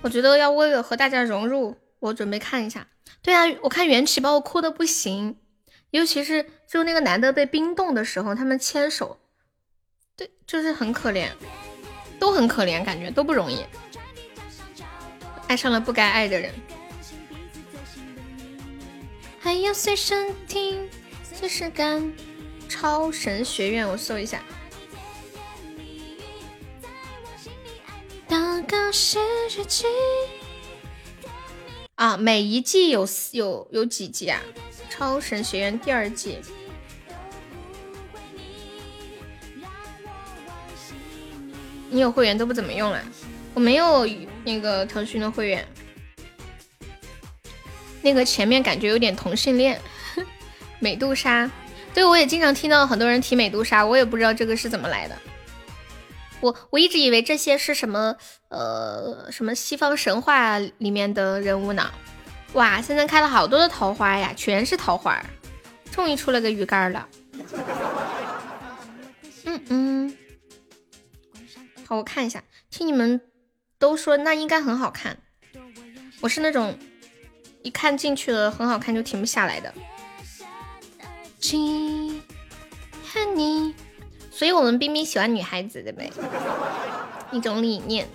我觉得要为了和大家融入。我准备看一下，对啊，我看缘起把我哭的不行，尤其是就那个男的被冰冻的时候，他们牵手，对，就是很可怜，都很可怜，感觉都不容易，爱上了不该爱的人。还要随身听，随时感，超神学院，我搜一下。祷告是日记。啊，每一季有有有几集啊？超神学院第二季，你有会员都不怎么用了。我没有那个腾讯的会员，那个前面感觉有点同性恋。美杜莎，对我也经常听到很多人提美杜莎，我也不知道这个是怎么来的。我我一直以为这些是什么呃什么西方神话里面的人物呢？哇，现在开了好多的桃花呀，全是桃花，终于出了个鱼竿了。嗯嗯，好，我看一下，听你们都说那应该很好看，我是那种一看进去了很好看就停不下来的。所以我们冰冰喜欢女孩子，对不对？一种理念。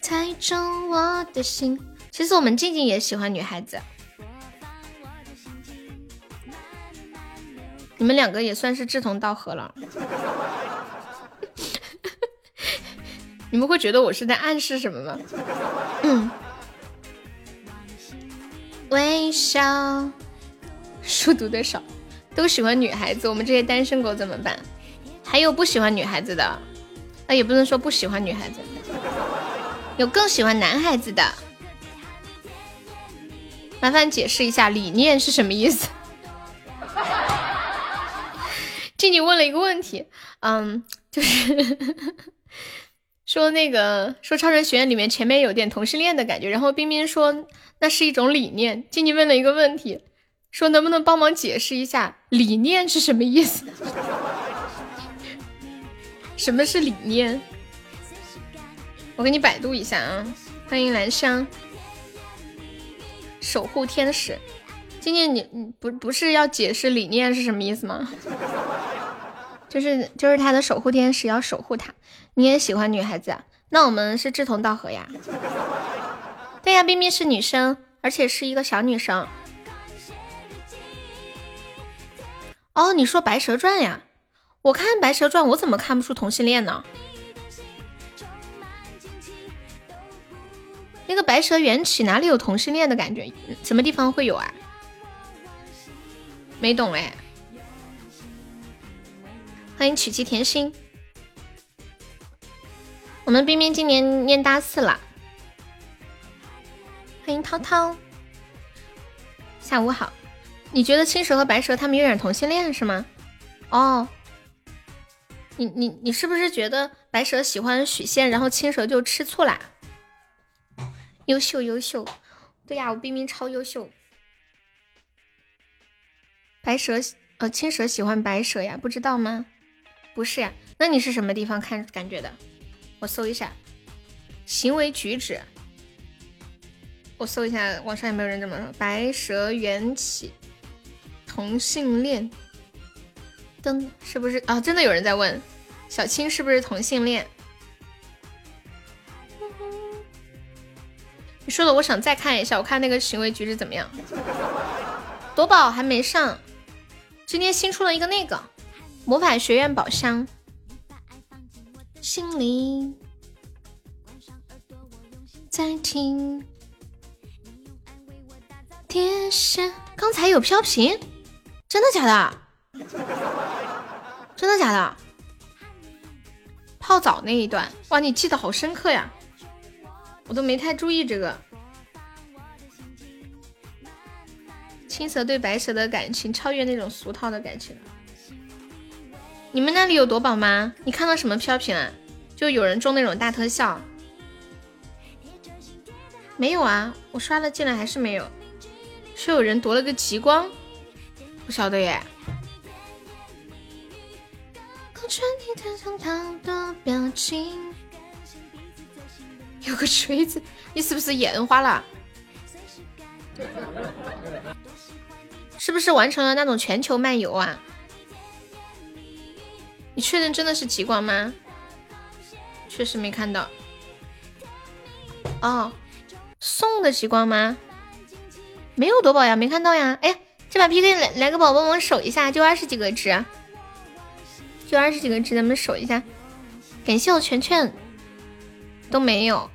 猜中我的心。其实我们静静也喜欢女孩子。你们两个也算是志同道合了。你们会觉得我是在暗示什么吗？嗯。微笑。书读的少，都喜欢女孩子。我们这些单身狗怎么办？还有不喜欢女孩子的？那也不能说不喜欢女孩子，有更喜欢男孩子的。麻烦解释一下理念是什么意思？静静问了一个问题，嗯，就是 说那个说超人学院里面前面有点同性恋的感觉，然后冰冰说那是一种理念。静静问了一个问题，说能不能帮忙解释一下理念是什么意思？什么是理念？我给你百度一下啊！欢迎兰香，守护天使。静静，你你不不是要解释理念是什么意思吗？就是就是他的守护天使要守护他。你也喜欢女孩子，啊那我们是志同道合呀。对呀，冰冰是女生，而且是一个小女生。哦，你说《白蛇传》呀？我看《白蛇传》，我怎么看不出同性恋呢？那个白蛇缘起哪里有同性恋的感觉？什么地方会有啊？没懂哎。欢迎曲奇甜心，我们冰冰今年念大四了。欢迎涛涛，下午好。你觉得青蛇和白蛇他们有点同性恋是吗？哦，你你你是不是觉得白蛇喜欢许仙，然后青蛇就吃醋啦？优秀优秀，对呀，我冰冰超优秀。白蛇呃，青蛇喜欢白蛇呀，不知道吗？不是呀，那你是什么地方看感觉的？我搜一下，行为举止。我搜一下网上有没有人这么说？白蛇缘起，同性恋。灯是不是啊？真的有人在问，小青是不是同性恋？你说的，我想再看一下，我看那个行为举止怎么样？夺宝还没上，今天新出了一个那个。魔法学院宝箱，心里在听。天使，刚才有飘屏，真的假的？真的假的？泡澡那一段，哇，你记得好深刻呀，我都没太注意这个。青蛇对白蛇的感情超越那种俗套的感情。你们那里有夺宝吗？你看到什么飘屏啊？就有人中那种大特效？没有啊，我刷了进来还是没有。是有人夺了个极光？不晓得耶。有个锤子，你是不是眼花了？是不是完成了那种全球漫游啊？你确认真的是极光吗？确实没看到。哦，送的极光吗？没有夺宝呀，没看到呀。哎呀，这把 PK 来来个宝宝，帮我守一下，就二十几个值，就二十几个值，咱们守一下。感谢我全全，都没有，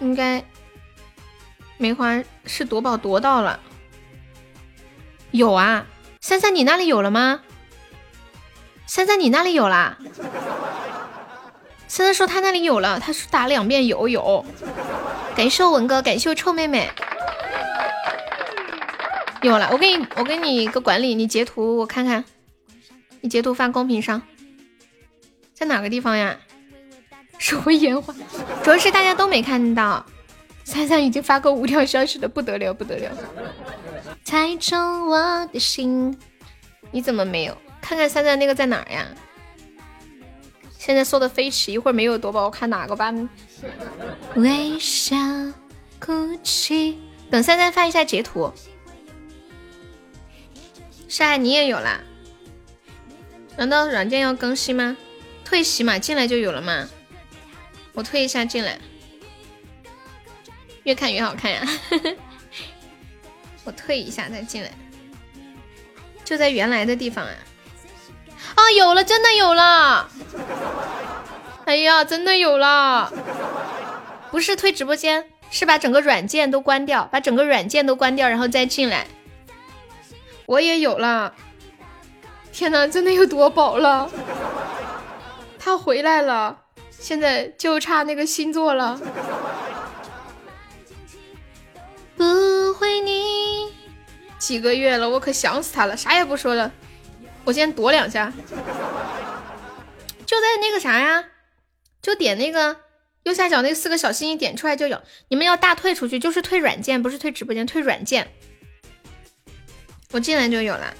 应该梅花是夺宝夺到了。有啊，三三你那里有了吗？三三，你那里有啦？三三说他那里有了，他说打两遍有有。感谢我文哥，感谢我臭妹妹，有了。我给你，我给你一个管理，你截图我看看，你截图发公屏上，在哪个地方呀？手绘烟花，主要是大家都没看到。三三已经发过五条消息了，不得了不得了。猜中我的心，你怎么没有？看看三三那个在哪儿呀？现在说的飞驰，一会儿没有夺宝，我看哪个班？微笑哭泣，等三三发一下截图。沙海你也有啦？难道软件要更新吗？退喜马进来就有了吗？我退一下进来，越看越好看呀！我退一下再进来，就在原来的地方啊！啊，有了，真的有了！哎呀，真的有了！不是退直播间，是把整个软件都关掉，把整个软件都关掉，然后再进来。我也有了！天哪，真的有夺宝了！他回来了，现在就差那个星座了。不会你几个月了，我可想死他了，啥也不说了。我先躲两下，就在那个啥呀，就点那个右下角那四个小心心，点出来就有。你们要大退出去，就是退软件，不是退直播间，退软件。我进来就有了。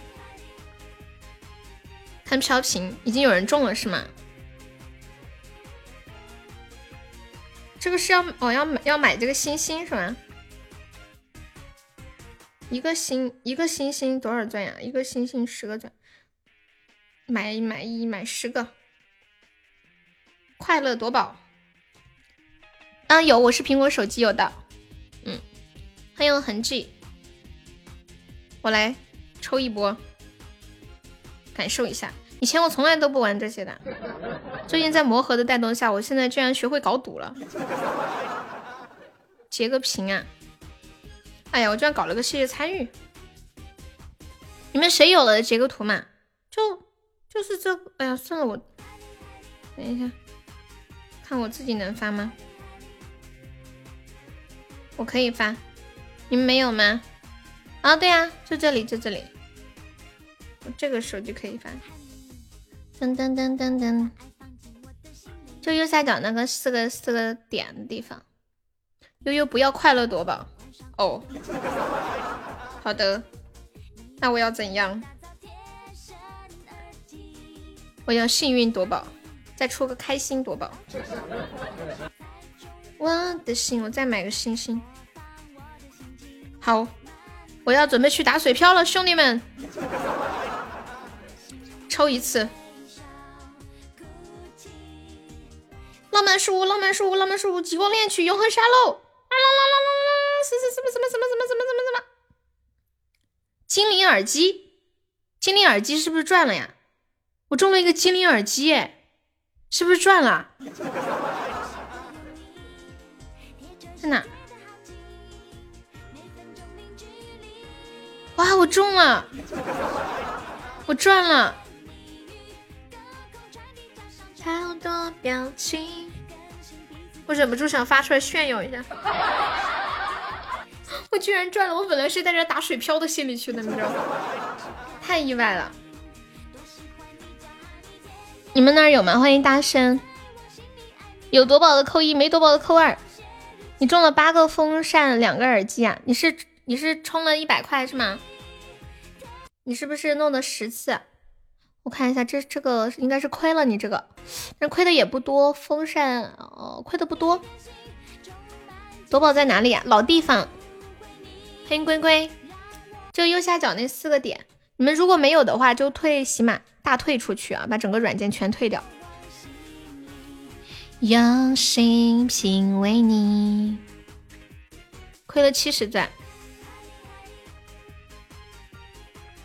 看飘屏，已经有人中了是吗？这个是要哦要买要买这个星星是吗？一个星一个星星多少钻呀？一个星星十个钻，买买一买十个，快乐夺宝。啊有，我是苹果手机有的，嗯，欢迎痕迹，我来抽一波，感受一下。以前我从来都不玩这些的，最近在魔盒的带动下，我现在居然学会搞赌了。截个屏啊！哎呀，我居然搞了个谢谢参与。你们谁有了截个图嘛？就就是这，哎呀，算了，我等一下，看我自己能发吗？我可以发，你们没有吗？啊，对呀，就这里，就这里，我这个手机可以发。噔噔噔噔噔，就右下角那个四个四个点的地方。悠悠不要快乐夺宝哦，好的，那我要怎样？我要幸运夺宝，再出个开心夺宝。我的心，我再买个星星。好，我要准备去打水漂了，兄弟们，抽一次。浪漫树屋，浪漫树屋，浪漫树屋，极光恋曲，永恒沙漏。啦啦啦啦啦啦啦！是是什么什么什么什么什么什么什么？精灵耳机，精灵耳机是不是赚了呀？我中了一个精灵耳机，哎，是不是赚了？在哪？哇，我中了！我赚了！好多表情。我忍不住想发出来炫耀一下，我居然赚了！我本来是带着打水漂的心里去的，你知道吗？太意外了！你们那儿有吗？欢迎大声！有夺宝的扣一，没夺宝的扣二。你中了八个风扇，两个耳机啊？你是你是充了一百块是吗？你是不是弄的十次？我看一下，这这个应该是亏了你这个，但亏的也不多。风扇哦，亏的不多。夺宝在哪里呀？老地方。欢迎龟龟，就右下角那四个点。你们如果没有的话，就退喜马大退出去啊，把整个软件全退掉。用心品味你，亏了七十钻。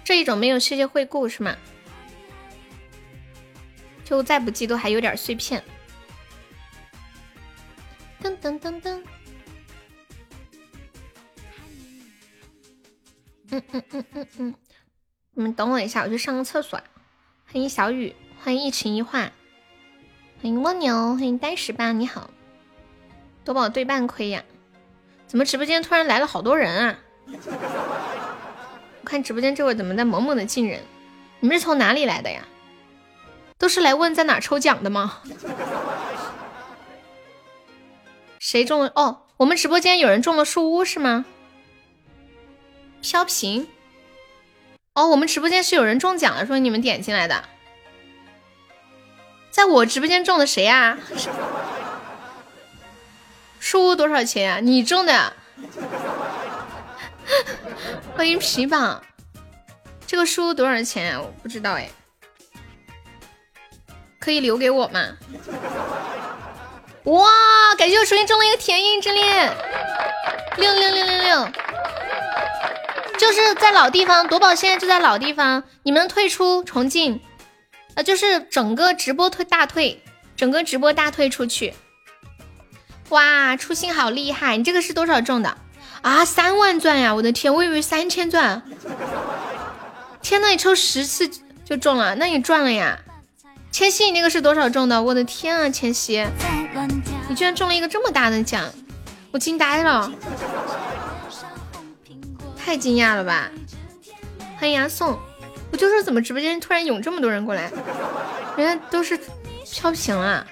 这一种没有谢谢惠顾是吗？就再不济都还有点碎片。噔噔噔噔。嗯嗯嗯嗯嗯，你们等我一下，我去上个厕所。欢迎小雨，欢迎一情一画，欢迎蜗牛，欢迎呆十八，你好。夺宝对半亏呀？怎么直播间突然来了好多人啊？我看直播间这会怎么在猛猛的进人？你们是从哪里来的呀？都是来问在哪抽奖的吗？谁中了？哦，我们直播间有人中了树屋是吗？飘屏。哦，我们直播间是有人中奖了，说你们点进来的。在我直播间中的谁呀？树屋多少钱呀？你中的。欢迎皮宝。这个书多少钱啊？我不知道哎，可以留给我吗？哇！感谢我初心中了一个甜音之恋，六六六六六，就是在老地方，夺宝现在就在老地方，你们退出重进，呃，就是整个直播退大退，整个直播大退出去。哇，初心好厉害！你这个是多少中的啊？三万钻呀！我的天，我以为三千钻。天呐，你抽十次就中了，那你赚了呀！千玺，你那个是多少中的？我的天啊，千玺，你居然中了一个这么大的奖，我惊呆了，太惊讶了吧！欢迎阿宋，我就说怎么直播间突然涌这么多人过来，人家都是飘屏了。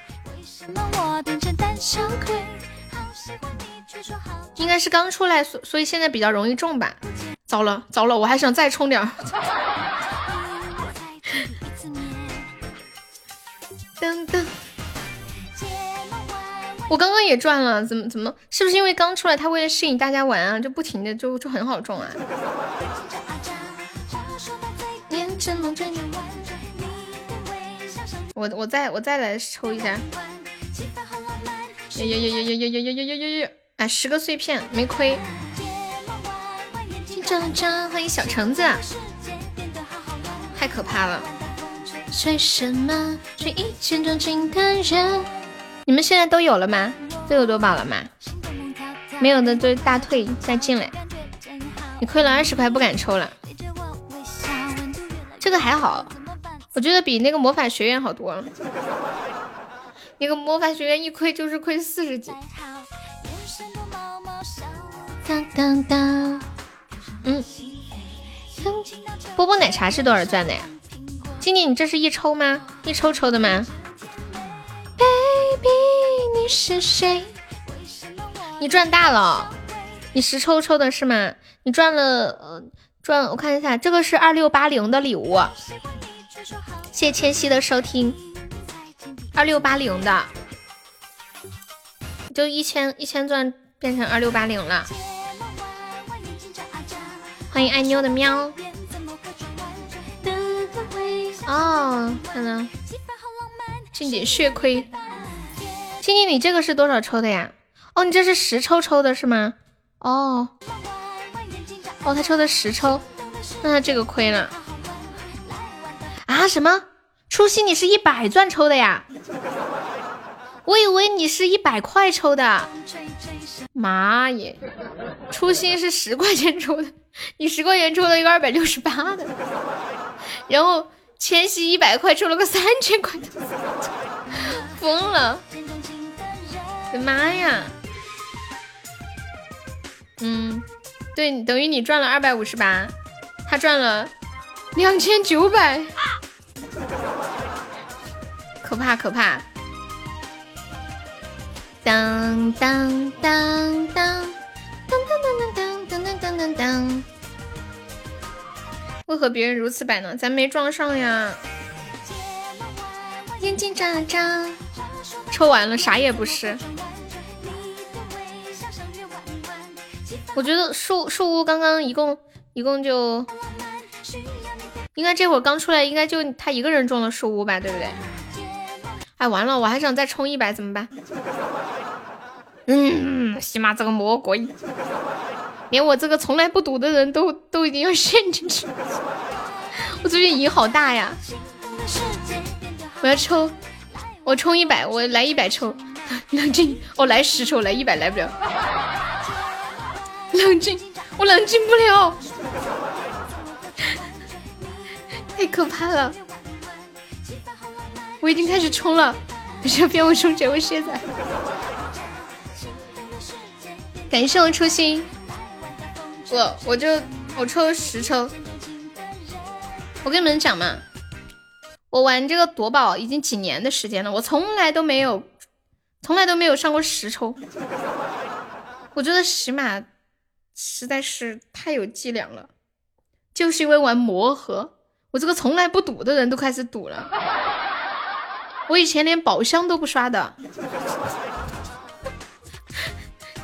应该是刚出来，所所以现在比较容易中吧。糟了糟了，我还想再充点儿。噔 噔，我刚刚也赚了，怎么怎么？是不是因为刚出来，他为了吸引大家玩啊，就不停的就就很好中啊？我我再我再来抽一下。呀呀呀呀呀呀呀呀呀呀呀！哎，十个碎片没亏。欢迎小橙子，太可怕了。吹什么？吹一见钟情的人你们现在都有了吗？都有多宝了吗？没有的就大退再进来。你亏了二十块不敢抽了。这个还好，我觉得比那个魔法学院好多了。那个魔法学院一亏就是亏四十几。当当当。嗯，波波奶茶是多少钻的呀？静静，你这是一抽吗？一抽抽的吗？Baby，你是谁？你赚大了，你十抽抽的是吗？你赚了，呃，赚，我看一下，这个是二六八零的礼物，谢谢千玺的收听，二六八零的，就一千一千钻变成二六八零了。欢迎爱妞的喵。哦，看到，静姐血亏。静静，你这个是多少抽的呀？哦，你这是十抽抽的是吗？哦，哦，他抽的十抽，那他这个亏了。啊？什么？初心你是一百钻抽的呀？我以为你是一百块抽的。妈耶！初心是十块钱抽的。你十块钱抽了一个二百六十八的，然后千玺一百块抽了个三千块的，疯了！我的妈呀！嗯，对，等于你赚了二百五十八，他赚了两千九百，可怕可怕！当当当当当当当当。当当当当！为何别人如此摆呢？咱没撞上呀！眼睛眨眨，抽完了啥也不是。我觉得树树屋刚刚一共一共就，应该这会儿刚出来，应该就他一个人中了树屋吧，对不对？哎，完了，我还想再充一百，怎么办？嗯，起码这个魔鬼。连我这个从来不赌的人都都已经要陷进去，我最近瘾好大呀！我要抽，我充一百，我来一百抽，冷静，我来十抽，来一百来不了，冷静，我冷静不了，太可怕了！我已经开始充了，你是要骗我充钱？我现在，感谢我初心。我我就我抽十抽，我跟你们讲嘛，我玩这个夺宝已经几年的时间了，我从来都没有，从来都没有上过十抽。我觉得喜马实在是太有伎俩了，就是因为玩魔盒，我这个从来不赌的人都开始赌了。我以前连宝箱都不刷的，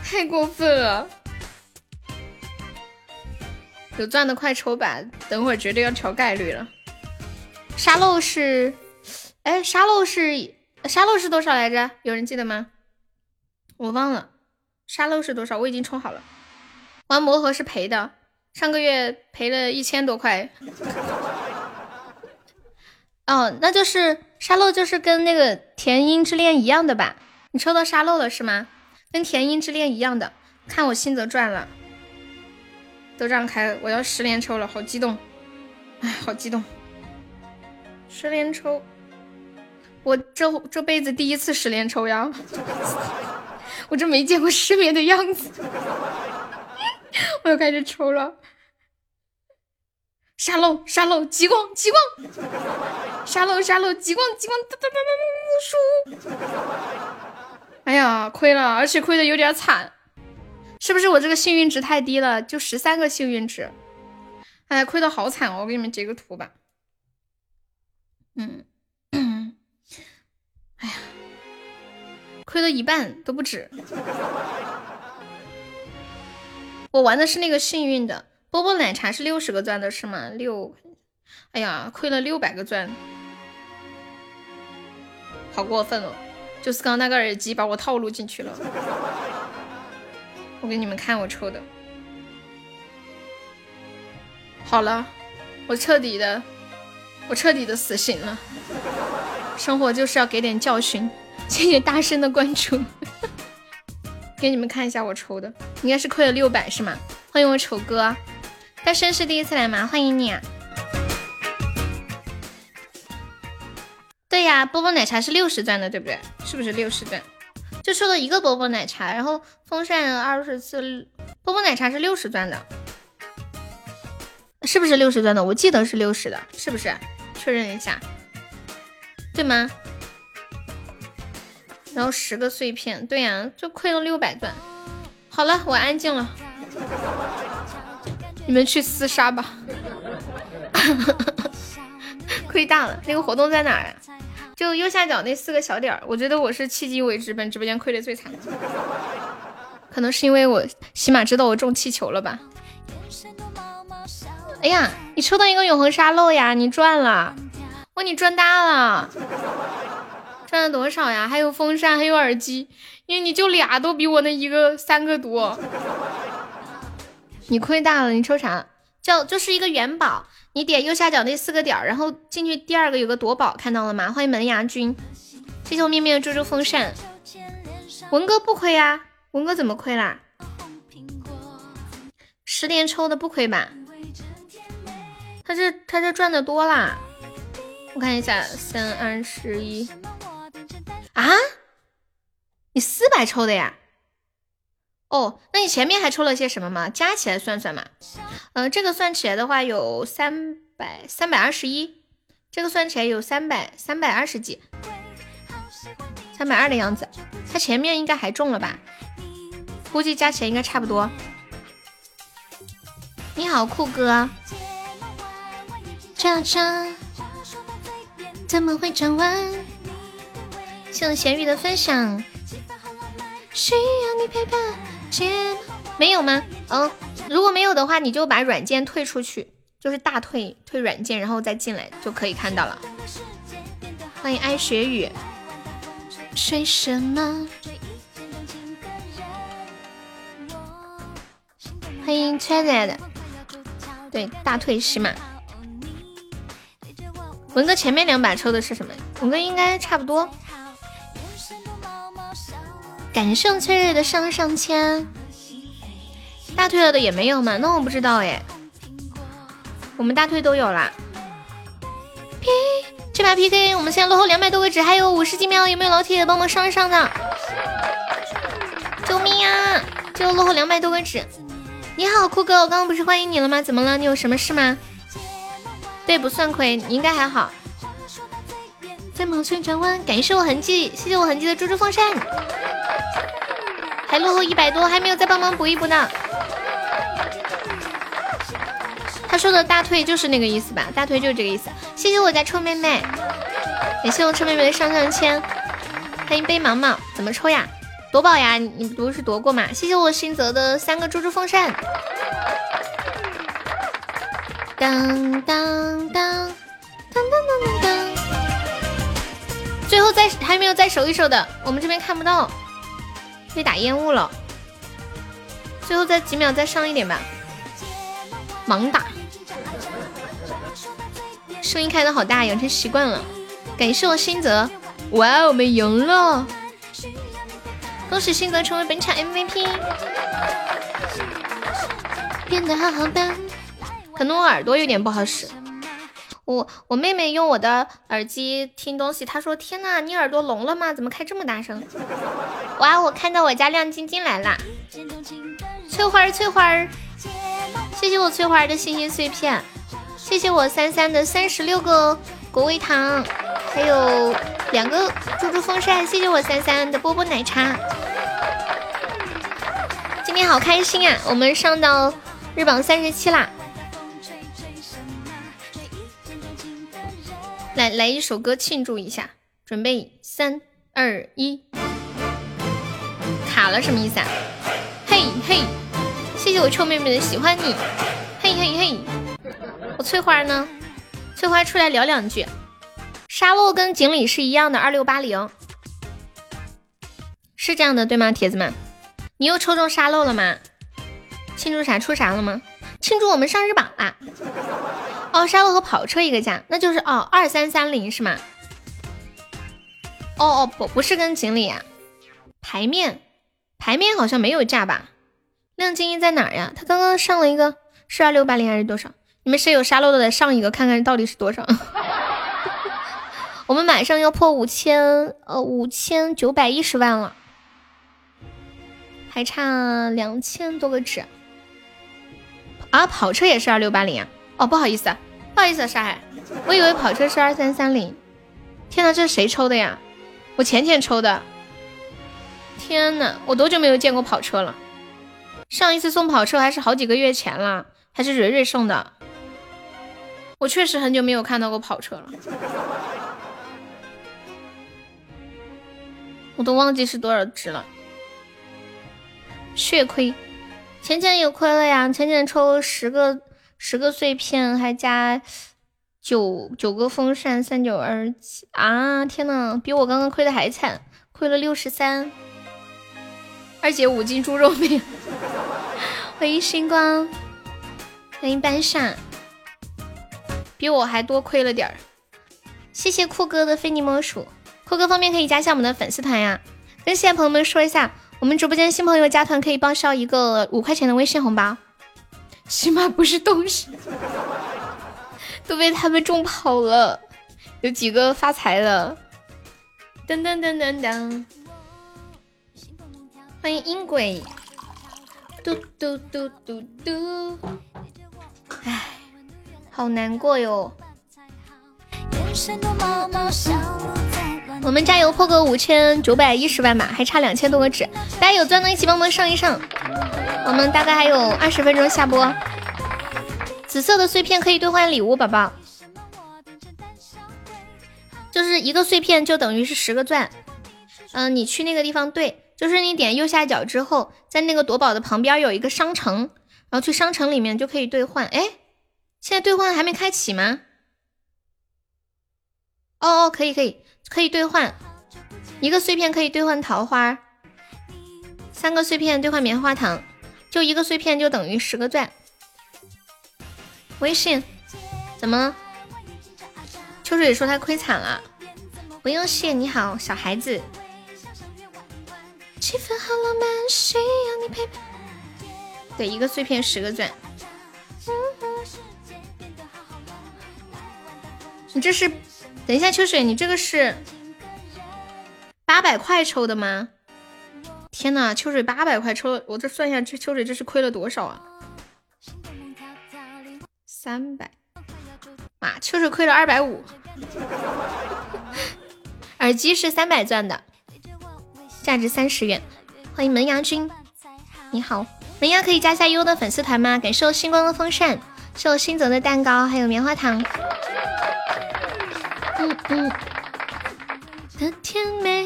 太过分了。有钻的快抽吧，等会儿绝对要调概率了。沙漏是，哎，沙漏是沙漏是多少来着？有人记得吗？我忘了，沙漏是多少？我已经充好了。玩魔盒是赔的，上个月赔了一千多块。哦，那就是沙漏，就是跟那个甜音之恋一样的吧？你抽到沙漏了是吗？跟甜音之恋一样的，看我心则赚了，都让开，我要十连抽了，好激动，哎，好激动，十连抽，我这这辈子第一次十连抽呀，我这没见过失眠的样子，我又开始抽了。沙漏，沙漏，极光，极光，沙漏，沙漏，极光，极光，哒哒哒哒哒，输！哎呀，亏了，而且亏的有点惨，是不是我这个幸运值太低了？就十三个幸运值，哎呀，亏的好惨哦！我给你们截个图吧。嗯，哎呀，亏了一半都不止。我玩的是那个幸运的。波波奶茶是六十个钻的是吗？六，哎呀，亏了六百个钻，好过分哦！就是刚刚那个耳机把我套路进去了。我给你们看我抽的，好了，我彻底的，我彻底的死心了。生活就是要给点教训，谢谢大声的关注。给你们看一下我抽的，应该是亏了六百是吗？欢迎我丑哥。大生是第一次来吗？欢迎你。对呀，波波奶茶是六十钻的，对不对？是不是六十钻？就收了一个波波奶茶，然后风扇二十次，波波奶茶是六十钻的，是不是六十钻的？我记得是六十的，是不是？确认一下，对吗？然后十个碎片，对呀，就亏了六百钻。好了，我安静了。你们去厮杀吧，亏大了。那个活动在哪儿啊？就右下角那四个小点儿。我觉得我是迄今为止本直播间亏的最惨，可能是因为我起码知道我中气球了吧。哎呀，你抽到一个永恒沙漏呀，你赚了，哇，你赚大了，赚了多少呀？还有风扇，还有耳机，因为你就俩都比我那一个三个多。你亏大了，你抽啥？就就是一个元宝，你点右下角那四个点儿，然后进去第二个有个夺宝，看到了吗？欢迎门牙君，谢谢我面面的猪猪风扇。文哥不亏呀，文哥怎么亏啦？十连抽的不亏吧？他这他这赚的多啦，我看一下，三二十一啊，你四百抽的呀？哦，那你前面还抽了些什么吗？加起来算算嘛。嗯，这个算起来的话有三百三百二十一，这个算起来有三百三百二十几，三百二的样子。他前面应该还中了吧？估计加起来应该差不多。你好，酷哥。这这怎么会转弯？谢谢咸鱼的分享。需要你陪伴。没有吗？嗯，如果没有的话，你就把软件退出去，就是大退退软件，然后再进来就可以看到了。欢迎爱雪雨。睡什么？欢迎 c h a z 对，大退是吗？文哥前面两把抽的是什么？文哥应该差不多。感谢翠瑞的上上签，大退了的也没有吗？那我不知道哎。我们大退都有啦。P 这把 PK 我们现在落后两百多个值，还有五十几秒，有没有老铁帮忙上一上的？救命啊！就落后两百多个值。你好，酷哥，我刚刚不是欢迎你了吗？怎么了？你有什么事吗？对，不算亏，你应该还好。在忙村转弯，感谢我痕迹，谢谢我痕迹的猪猪风扇。还落后一百多，还没有再帮忙补一补呢。他说的大退就是那个意思吧？大退就是这个意思。谢谢我家臭妹妹，感谢我臭妹妹的上上签。欢迎背毛毛，怎么抽呀？夺宝呀？你不是夺过吗？谢谢我新泽的三个猪猪风扇。当当当当当当当。最后再还没有再守一守的，我们这边看不到，被打烟雾了。最后再几秒再上一点吧，盲打。声音开的好大，养成习惯了。感谢我新泽，哇，我们赢了！恭喜新泽成为本场 MVP，变得好好的。可能我耳朵有点不好使，我我妹妹用我的耳机听东西，她说：“天呐，你耳朵聋了吗？怎么开这么大声？”哇，我看到我家亮晶晶来啦！翠花儿，翠花儿，谢谢我翠花儿的星星碎片。谢谢我三三的三十六个果味糖，还有两个猪猪风扇。谢谢我三三的波波奶茶。今天好开心啊！我们上到日榜三十七啦！来来一首歌庆祝一下，准备三二一，卡了什么意思啊？嘿嘿，谢谢我臭妹妹的喜欢你，嘿嘿嘿。我翠花呢？翠花出来聊两句。沙漏跟锦鲤是一样的，二六八零，是这样的对吗？铁子们，你又抽中沙漏了吗？庆祝啥？出啥了吗？庆祝我们上日榜啦！哦，沙漏和跑车一个价，那就是哦二三三零是吗？哦哦不不是跟锦鲤呀，牌面牌面好像没有价吧？亮晶晶在哪呀？他刚刚上了一个是二六八零还是多少？你们谁有沙漏的上一个看看到底是多少？我们马上要破五千呃五千九百一十万了，还差两千多个纸啊！跑车也是二六八零啊！哦，不好意思，不好意思，沙海，我以为跑车是二三三零。天呐，这是谁抽的呀？我浅浅抽的。天呐，我多久没有见过跑车了？上一次送跑车还是好几个月前了，还是蕊蕊送的。我确实很久没有看到过跑车了，我都忘记是多少只了。血亏，浅浅也亏了呀！浅浅抽十个十个碎片，还加九九个风扇，三九二七啊！天呐，比我刚刚亏的还惨，亏了六十三。二姐五斤猪肉面，欢迎星光，欢迎班上。比我还多亏了点儿，谢谢酷哥的非你莫属。酷哥方便可以加一下我们的粉丝团呀，跟现在朋友们说一下，我们直播间新朋友加团可以报销一个五块钱的微信红包。起码不是东西，都被他们种跑了，有几个发财了。噔噔噔噔噔，欢迎音轨，嘟嘟嘟嘟嘟，唉。好难过哟！我们加油破个五千九百一十万吧，还差两千多个纸，大家有钻的一起帮忙上一上。我们大概还有二十分钟下播。紫色的碎片可以兑换礼物，宝宝，就是一个碎片就等于是十个钻。嗯，你去那个地方兑，就是你点右下角之后，在那个夺宝的旁边有一个商城，然后去商城里面就可以兑换。哎。现在兑换还没开启吗？哦哦，可以可以可以兑换，一个碎片可以兑换桃花，三个碎片兑换棉花糖，就一个碎片就等于十个钻。微信怎么？秋水说他亏惨了，不用谢，你好，小孩子。气氛好浪漫，需要你陪伴。对，一个碎片十个钻。你这是，等一下，秋水，你这个是八百块抽的吗？天呐，秋水八百块抽，我这算一下，这秋水这是亏了多少啊？三百，妈，秋水亏了二百五。耳机是三百钻的，价值三十元。欢迎门牙君，你好，门牙可以加下优的粉丝团吗？感谢我星光的风扇，是我新泽的蛋糕，还有棉花糖。嗯嗯。的甜美，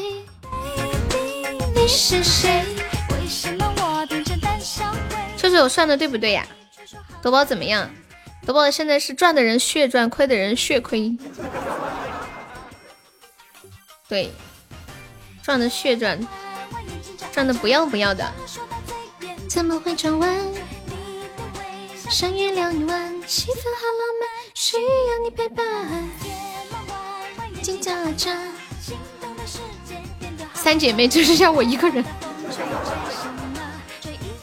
你是谁？为什么我变成胆小鬼？秋秋，我算的对不对呀？夺宝怎么样？夺宝现在是赚的人血赚，亏的人血亏。对，赚的血赚，赚的不要不要的。怎么会转弯？像月亮一弯，气氛好浪漫，需要你陪伴。紧张着，三姐妹就剩下我一个人。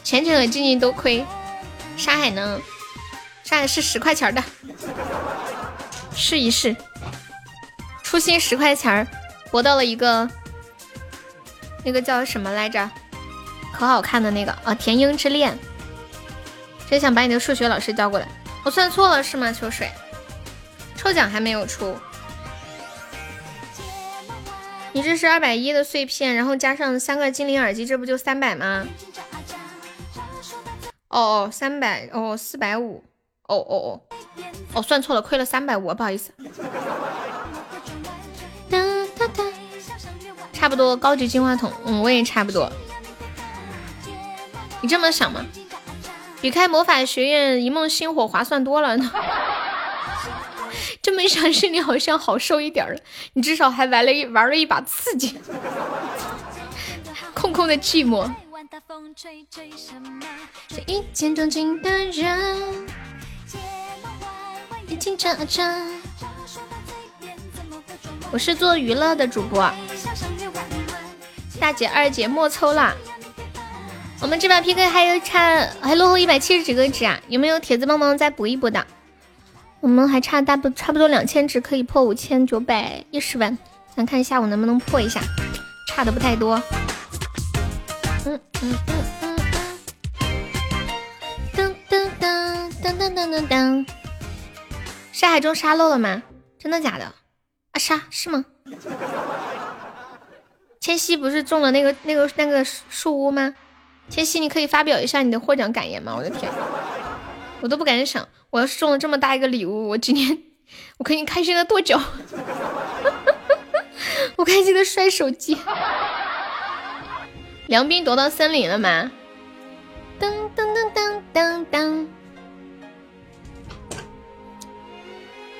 浅浅和静静都亏，沙海呢？沙海是十块钱的，试一试。初心十块钱，博到了一个，那个叫什么来着？可好看的那个啊，《田英之恋》。真想把你的数学老师叫过来。我算错了是吗？秋水，抽奖还没有出。你这是二百一的碎片，然后加上三个精灵耳机，这不就三百吗？哦哦，三百哦，四百五，哦哦哦，哦，算错了，亏了三百五，不好意思。差不多高级金话筒，嗯，我也差不多。你这么想吗？比开魔法学院一梦星火划算多了呢。这么一想，心里好像好受一点了。你至少还玩了一玩了一把刺激，空空的寂寞。一见钟情的人，一听着着。我是做娱乐的主播，大姐二姐莫抽啦。我们这把 PK 还有差，还落后一百七十几个值啊！有没有铁子帮忙再补一补的？我们还差大不差不多两千只可以破五千九百一十万，想看一下我能不能破一下，差的不太多。嗯嗯嗯嗯嗯，噔噔噔噔噔噔噔噔，沙海中沙漏了吗？真的假的？啊沙是吗？千玺不是中了那个那个那个树屋吗？千玺你可以发表一下你的获奖感言吗？我的天！我都不敢想，我要是中了这么大一个礼物，我今天我可以开心的多久？我开心的摔手机。梁斌夺到森林了吗？噔噔噔噔噔噔，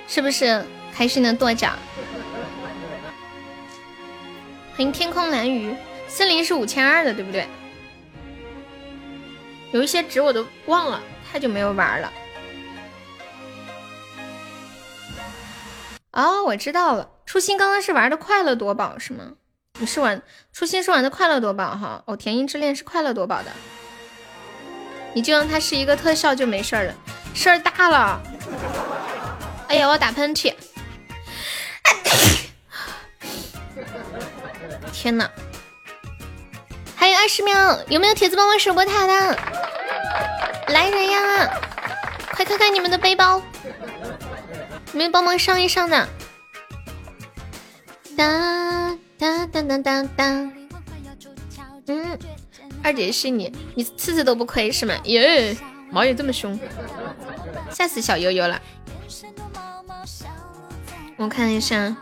是不是开心的跺脚？欢迎天空蓝鱼，森林是五千二的，对不对？有一些值我都忘了，太久没有玩了。哦，我知道了，初心刚刚是玩的快乐夺宝是吗？你是玩初心是玩的快乐夺宝哈？哦，甜音之恋是快乐夺宝的，你就让它是一个特效就没事了，事儿大了。哎呀，我要打喷嚏！天哪！还有二十秒，有没有铁子帮我守波塔的？来人呀！快看看你们的背包，有没帮忙上一上呢？当当当当当当。嗯，二姐是你，你次次都不亏是吗？耶，毛也这么凶，吓死小悠悠了。我看一下，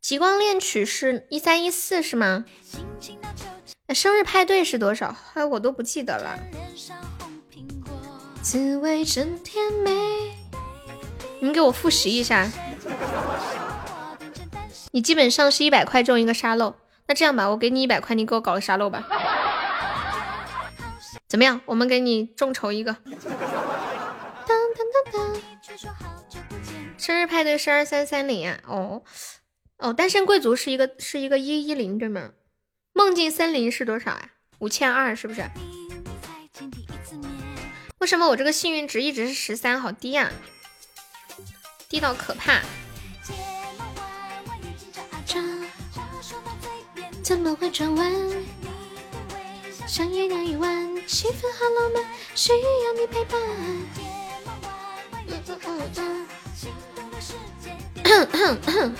极光恋曲是一三一四是吗？那生日派对是多少？哎，我都不记得了。滋味真甜美，你们给我复习一下。你基本上是一百块中一个沙漏，那这样吧，我给你一百块，你给我搞个沙漏吧。怎么样？我们给你众筹一个。生日派对是二三三零啊？哦哦，单身贵族是一个是一个一一零对吗？梦境森林是多少啊？五千二是不是？为什么我这个幸运值一直是十三？好低呀，低到可怕。怎么会转弯？像月亮一弯，气氛好浪漫，需要你陪伴。嗯嗯嗯。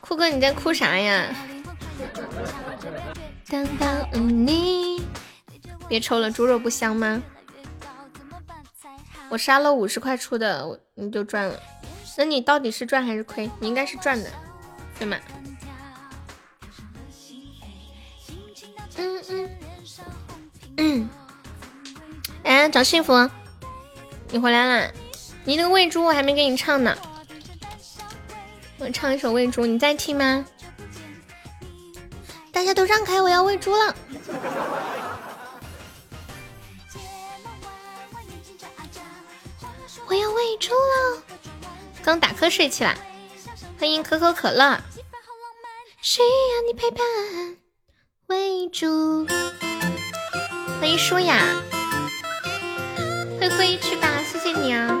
酷哥，你在哭啥呀？当当你，别抽了，猪肉不香吗？我杀了五十块出的，你就赚了。那你到底是赚还是亏？你应该是赚的，对吗？嗯嗯嗯。哎，找幸福，你回来啦！你那个喂猪我还没给你唱呢，我唱一首喂猪，你在听吗？大家都让开，我要喂猪了。我要喂猪了，刚打瞌睡去了。欢迎可口可乐，需要你陪伴。喂猪，欢迎舒雅，灰灰去吧，谢谢你啊。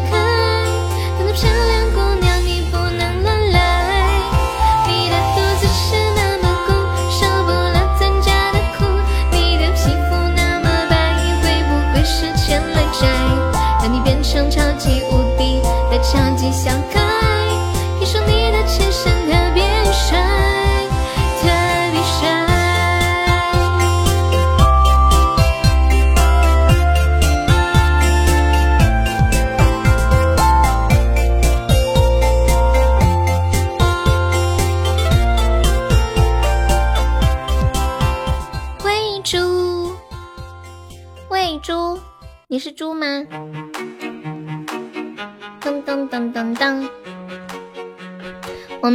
开，看那漂亮。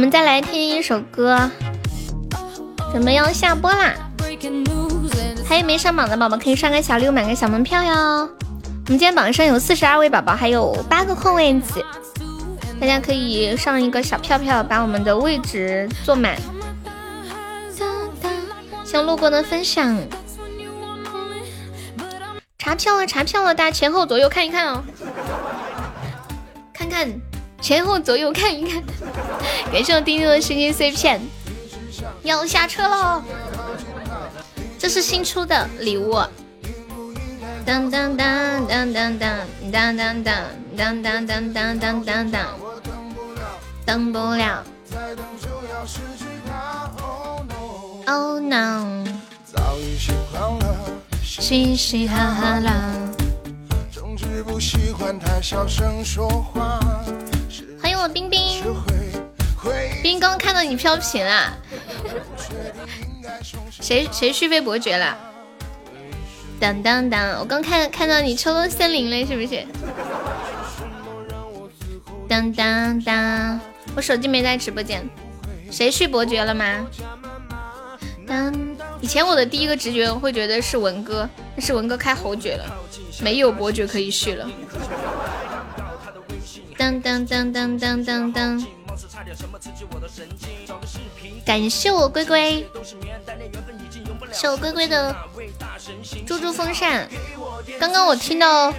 我们再来听一首歌准备要下播啦，还有没上榜的宝宝可以上个小六买个小门票哟。我们今天榜上有四十二位宝宝，还有八个空位子，大家可以上一个小票票，把我们的位置坐满。想路过的分享，查票了，查票了，大家前后左右看一看哦，看看前后左右看一看。感谢我丁丁的心心碎片，要下车喽，这是新出的礼物。当当当当当当当当当当当当当当当当，等不了。Oh no，嘻嘻哈哈啦。欢迎我冰冰，冰刚看到你飘屏了，谁谁续费伯爵了？当当当！我刚看看到你抽到森林了，是不是？当当当！我手机没在直播间，谁续伯爵了吗？当！以前我的第一个直觉会觉得是文哥，但是文哥开侯爵了，没有伯爵可以续了。当当当当当当当！感谢我龟龟，谢我龟龟的猪猪风扇。刚刚我听到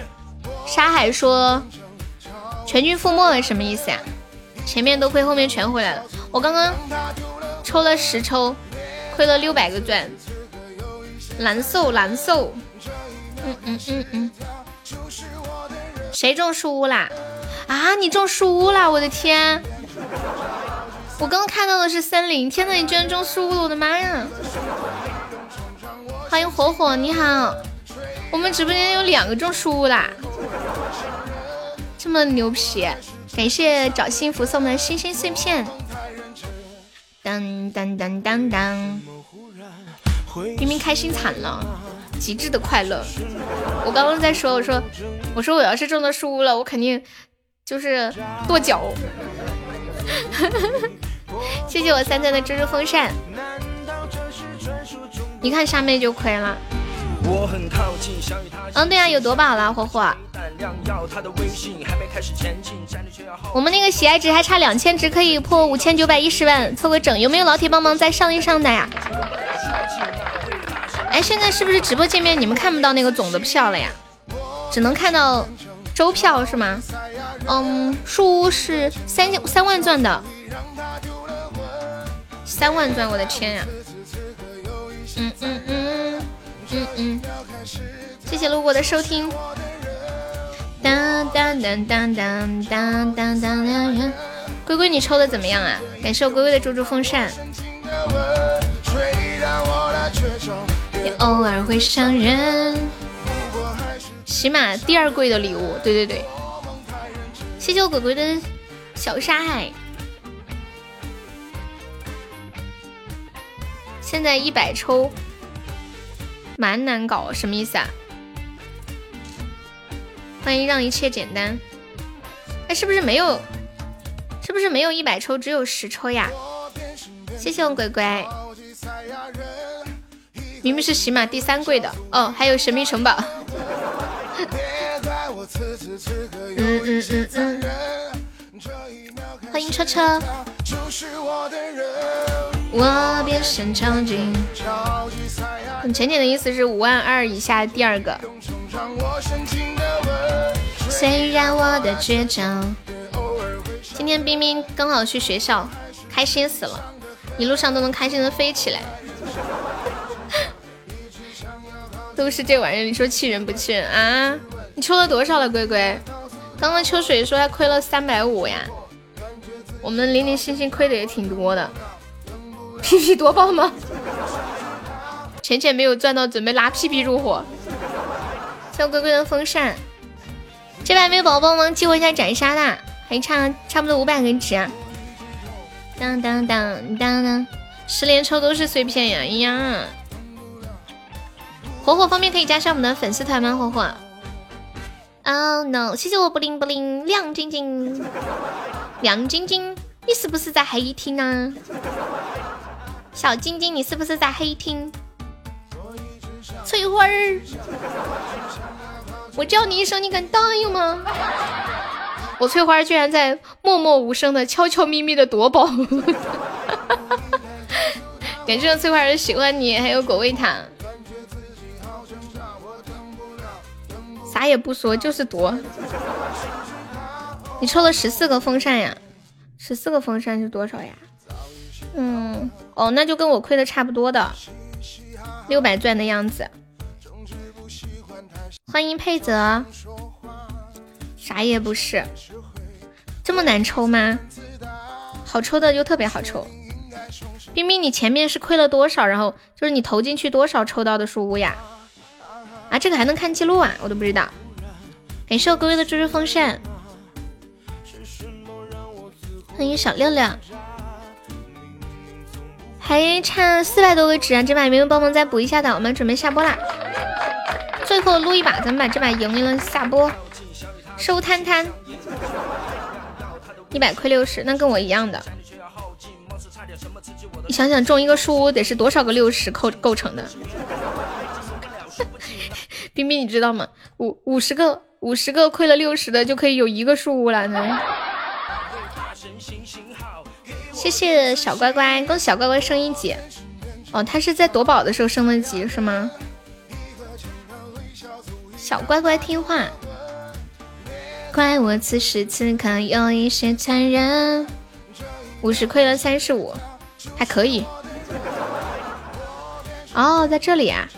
沙海说全军覆没了，什么意思呀？前面都亏，后面全回来了。我刚刚抽了十抽，亏了六百个钻，难受难受。嗯嗯嗯嗯。谁中树屋啦？啊，你中树屋啦！我的天！我刚看到的是森林，天呐，你居然中树屋了！我的妈呀！欢迎火火，你好，我们直播间有两个中树屋啦，这么牛皮！感谢找幸福送的星星碎片。当当当当当，明明开心惨了，极致的快乐。我刚刚在说，我说，我说我要是中了树屋了，我肯定就是跺脚。谢谢我三三的猪猪风扇，一看沙妹就亏了。嗯，对啊，有夺宝了，火火。我们那个喜爱值还差两千值，可以破五千九百一十万，凑个整。有没有老铁帮忙再上一上的呀？哎，现在是不是直播界面你们看不到那个总的票了呀？只能看到周票是吗？嗯，树屋是三三万钻的。三万钻，我的天呀！嗯嗯嗯嗯嗯，谢谢路过的收听。当当当当当当当当，龟龟你抽的怎么样啊？感谢我龟龟的猪猪风扇。也偶尔会伤人。起码第二贵的礼物，对对对。谢谢我鬼鬼的小沙海。现在一百抽，蛮难搞，什么意思啊？欢迎让一切简单。哎，是不是没有？是不是没有一百抽，只有十抽呀？谢谢我鬼鬼。明明是喜马第三贵的哦，还有神秘城堡。嗯嗯嗯嗯。欢迎车车。我变身超级。浅浅的意思是五万二以下第二个。虽然我的倔强。今天冰冰刚好去学校，开心死了，一路上都能开心的飞起来。都是这玩意儿，你说气人不气人啊？你抽了多少了，龟龟？刚刚秋水说他亏了三百五呀。我们零零星星亏的也挺多的。屁屁多棒吗？浅浅没有赚到，准备拉屁屁入伙。小龟龟的风扇，这边没有宝宝吗？激活一下斩杀啦，还差差不多五百个值。当当当当当，十连抽都是碎片呀！哎呀，火火方便可以加上我们的粉丝团吗？火火？Oh no！谢谢我布灵布灵亮晶晶，亮晶晶，你是不是在黑厅啊？小晶晶，你是不是在黑厅？翠花儿，我叫你一声，你敢答应吗？我翠花居然在默默无声的、悄悄咪咪的夺宝，感谢翠花儿喜欢你，还有果味糖，啥也不说，就是夺。你抽了十四个风扇呀？十四个风扇是多少呀？嗯，哦，那就跟我亏的差不多的，六百钻的样子。欢迎佩泽，啥也不是，这么难抽吗？好抽的就特别好抽。冰冰，你前面是亏了多少？然后就是你投进去多少抽到的树屋呀？啊，这个还能看记录啊？我都不知道。感谢我龟龟的猪猪风扇，欢迎小六六，还差四百多个纸啊！这把有没有帮忙再补一下的？我们准备下播啦，最后撸一把，咱们把这把赢了下播，收摊摊，一百亏六十，那跟我一样的。你想想中一个树屋得是多少个六十构构成的？冰冰你知道吗？五五十个五十个亏了六十的就可以有一个树屋了呢。谢谢小乖乖，恭喜小乖乖升一级。哦，他是在夺宝的时候升的级是吗？小乖乖听话，怪我此时此刻有一些残忍。五十亏了三十五，还可以。哦，在这里啊，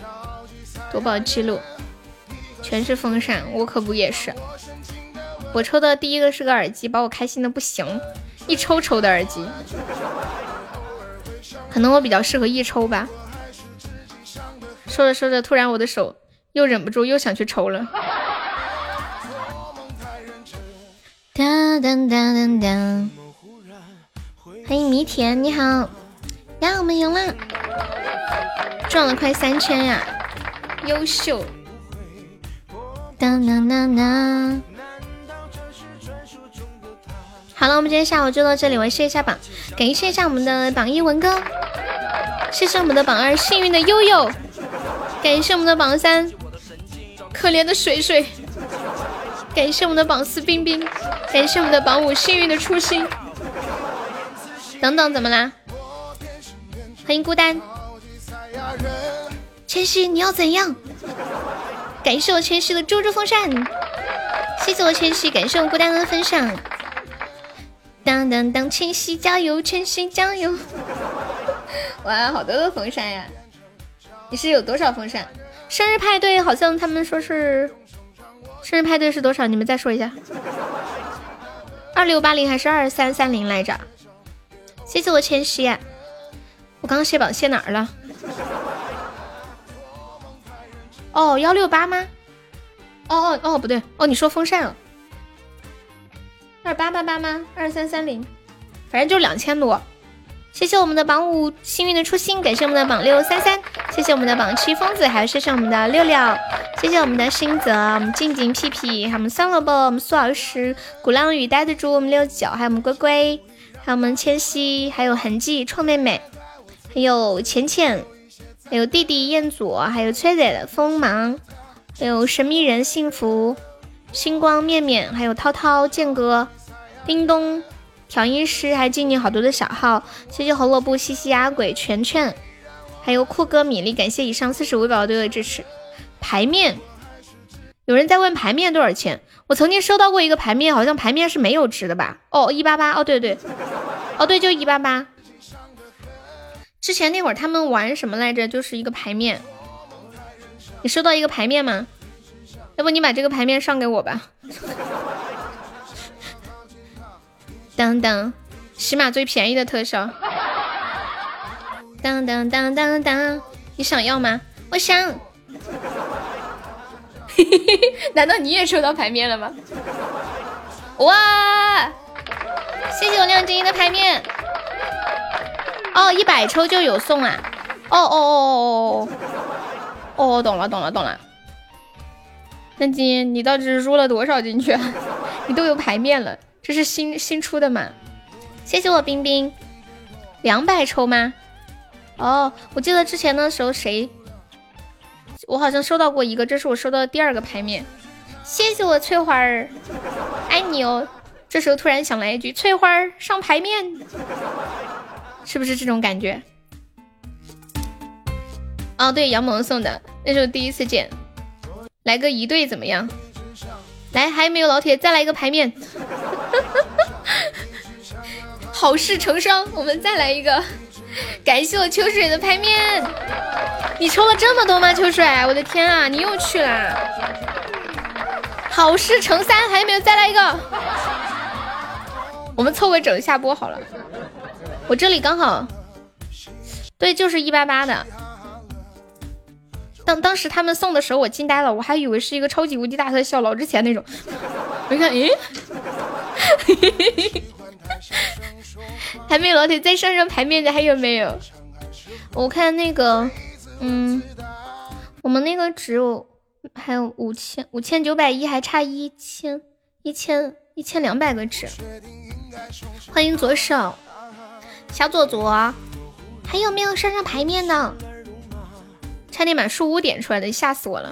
夺宝记录全是风扇，我可不也是。我抽的第一个是个耳机，把我开心的不行，一抽抽的耳机。可能我比较适合一抽吧。说着说着，突然我的手又忍不住又想去抽了。当当当当当。欢迎迷田，你好呀！我们赢了，赚了快三千呀，优秀！当当当当。好了，我们今天下午就到这里，我试一下榜，感谢一下我们的榜一文哥，谢谢我们的榜二幸运的悠悠，感谢我们的榜三可怜的水水，感谢我们的榜四冰冰，感谢我们的榜五幸运的初心。等等，怎么啦？欢迎孤单，千玺，你要怎样？感谢我千玺的猪猪风扇，谢谢我千玺，感谢我孤单的分享。当当当，千玺加油，千玺加油！哇，好多的风扇呀！你是有多少风扇？生日派对好像他们说是生日派对是多少？你们再说一下。二六八零还是二三三零来着？谢谢我千玺，我刚刚卸榜卸哪儿了？哦，幺六八吗？哦哦哦，不对，哦，你说风扇了？二八八八吗？二三三零，反正就两千多。谢谢我们的榜五幸运的初心，感谢我们的榜六三三，谢谢我们的榜七疯子，还有谢谢我们的六六，谢谢我们的星泽，我们静静屁屁，还有我们桑萝卜，我们苏老师，鼓浪屿呆的猪，我们六九，还有我们龟龟。还有我们千玺，还有痕迹臭妹妹，还有浅浅，还有弟弟彦祖，还有崔仔的锋芒，还有神秘人幸福，星光面面，还有涛涛剑哥，叮咚调音师，还敬你好多的小号，谢谢胡萝卜西西阿鬼全全，还有酷哥米粒，感谢以上四十五位宝宝对我的支持。牌面，有人在问牌面多少钱？我曾经收到过一个牌面，好像牌面是没有值的吧？哦，一八八，哦对对，哦对，就一八八。之前那会儿他们玩什么来着？就是一个牌面。你收到一个牌面吗？要不你把这个牌面上给我吧。当当，起码最便宜的特效。当当当当当，你想要吗？我想。难道你也收到牌面了吗？哇！谢谢我亮晶晶的牌面。哦，一百抽就有送啊！哦哦哦哦哦哦！哦，懂了懂了懂了。亮晶，你到底是入了多少进去？你都有牌面了，这是新新出的吗？谢谢我冰冰。两百抽吗？哦，我记得之前的时候谁？我好像收到过一个，这是我收到的第二个牌面。谢谢我翠花儿，爱你哦。这时候突然想来一句：翠花儿上牌面，是不是这种感觉？哦，对，杨萌送的，那是我第一次见。来个一对怎么样？来，还有没有老铁？再来一个牌面。好事成双，我们再来一个。感谢我秋水的牌面，你抽了这么多吗？秋水，我的天啊，你又去了！好事成三，还有没有？再来一个，我们凑个整下播好了。我这里刚好，对，就是一八八的。当当时他们送的时候，我惊呆了，我还以为是一个超级无敌大特效，老之前那种。我一看，咦，还没有老铁再上上牌面的还有没有？我看那个，嗯，我们那个只有还有五千五千九百一，还差一千一千一千两百个纸。欢迎左手小左左，还有没有上上牌面的？差点把树屋点出来的，吓死我了。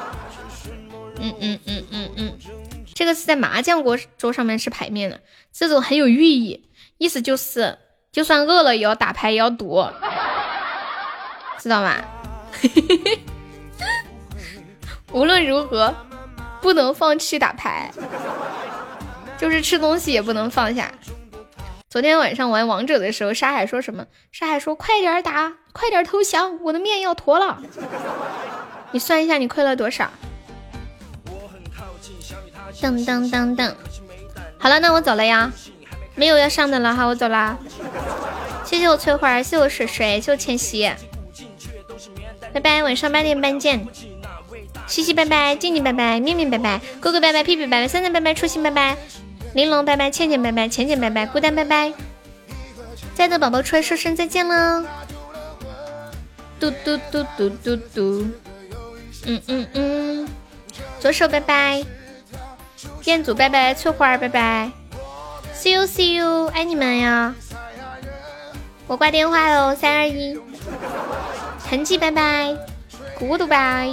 嗯嗯嗯嗯嗯，这个是在麻将桌桌上面是牌面的，这种很有寓意，意思就是就算饿了也要打牌也要赌，知道吗？无论如何不能放弃打牌，就是吃东西也不能放下。昨天晚上玩王者的时候，沙海说什么？沙海说：“快点打，快点投降，我的面要坨了。”你算一下，你亏了多少？噔噔噔噔，好了，那我走了呀，没有要上的了哈，我走啦。谢谢我翠花，谢谢我水水，谢谢我千玺，拜拜，晚上八点半见。西西拜拜，静静拜拜，面面拜拜，哥哥拜拜，屁屁拜拜，三三拜拜，初心拜拜。玲珑拜拜，倩倩拜拜，浅浅拜拜，孤单拜拜，在的宝宝出来说声再见了。嘟嘟嘟嘟嘟嘟，嗯嗯嗯，左手拜拜，彦祖拜拜，翠花拜拜，see you see you，爱你们呀！我挂电话喽，三二一，痕迹拜拜，孤独拜。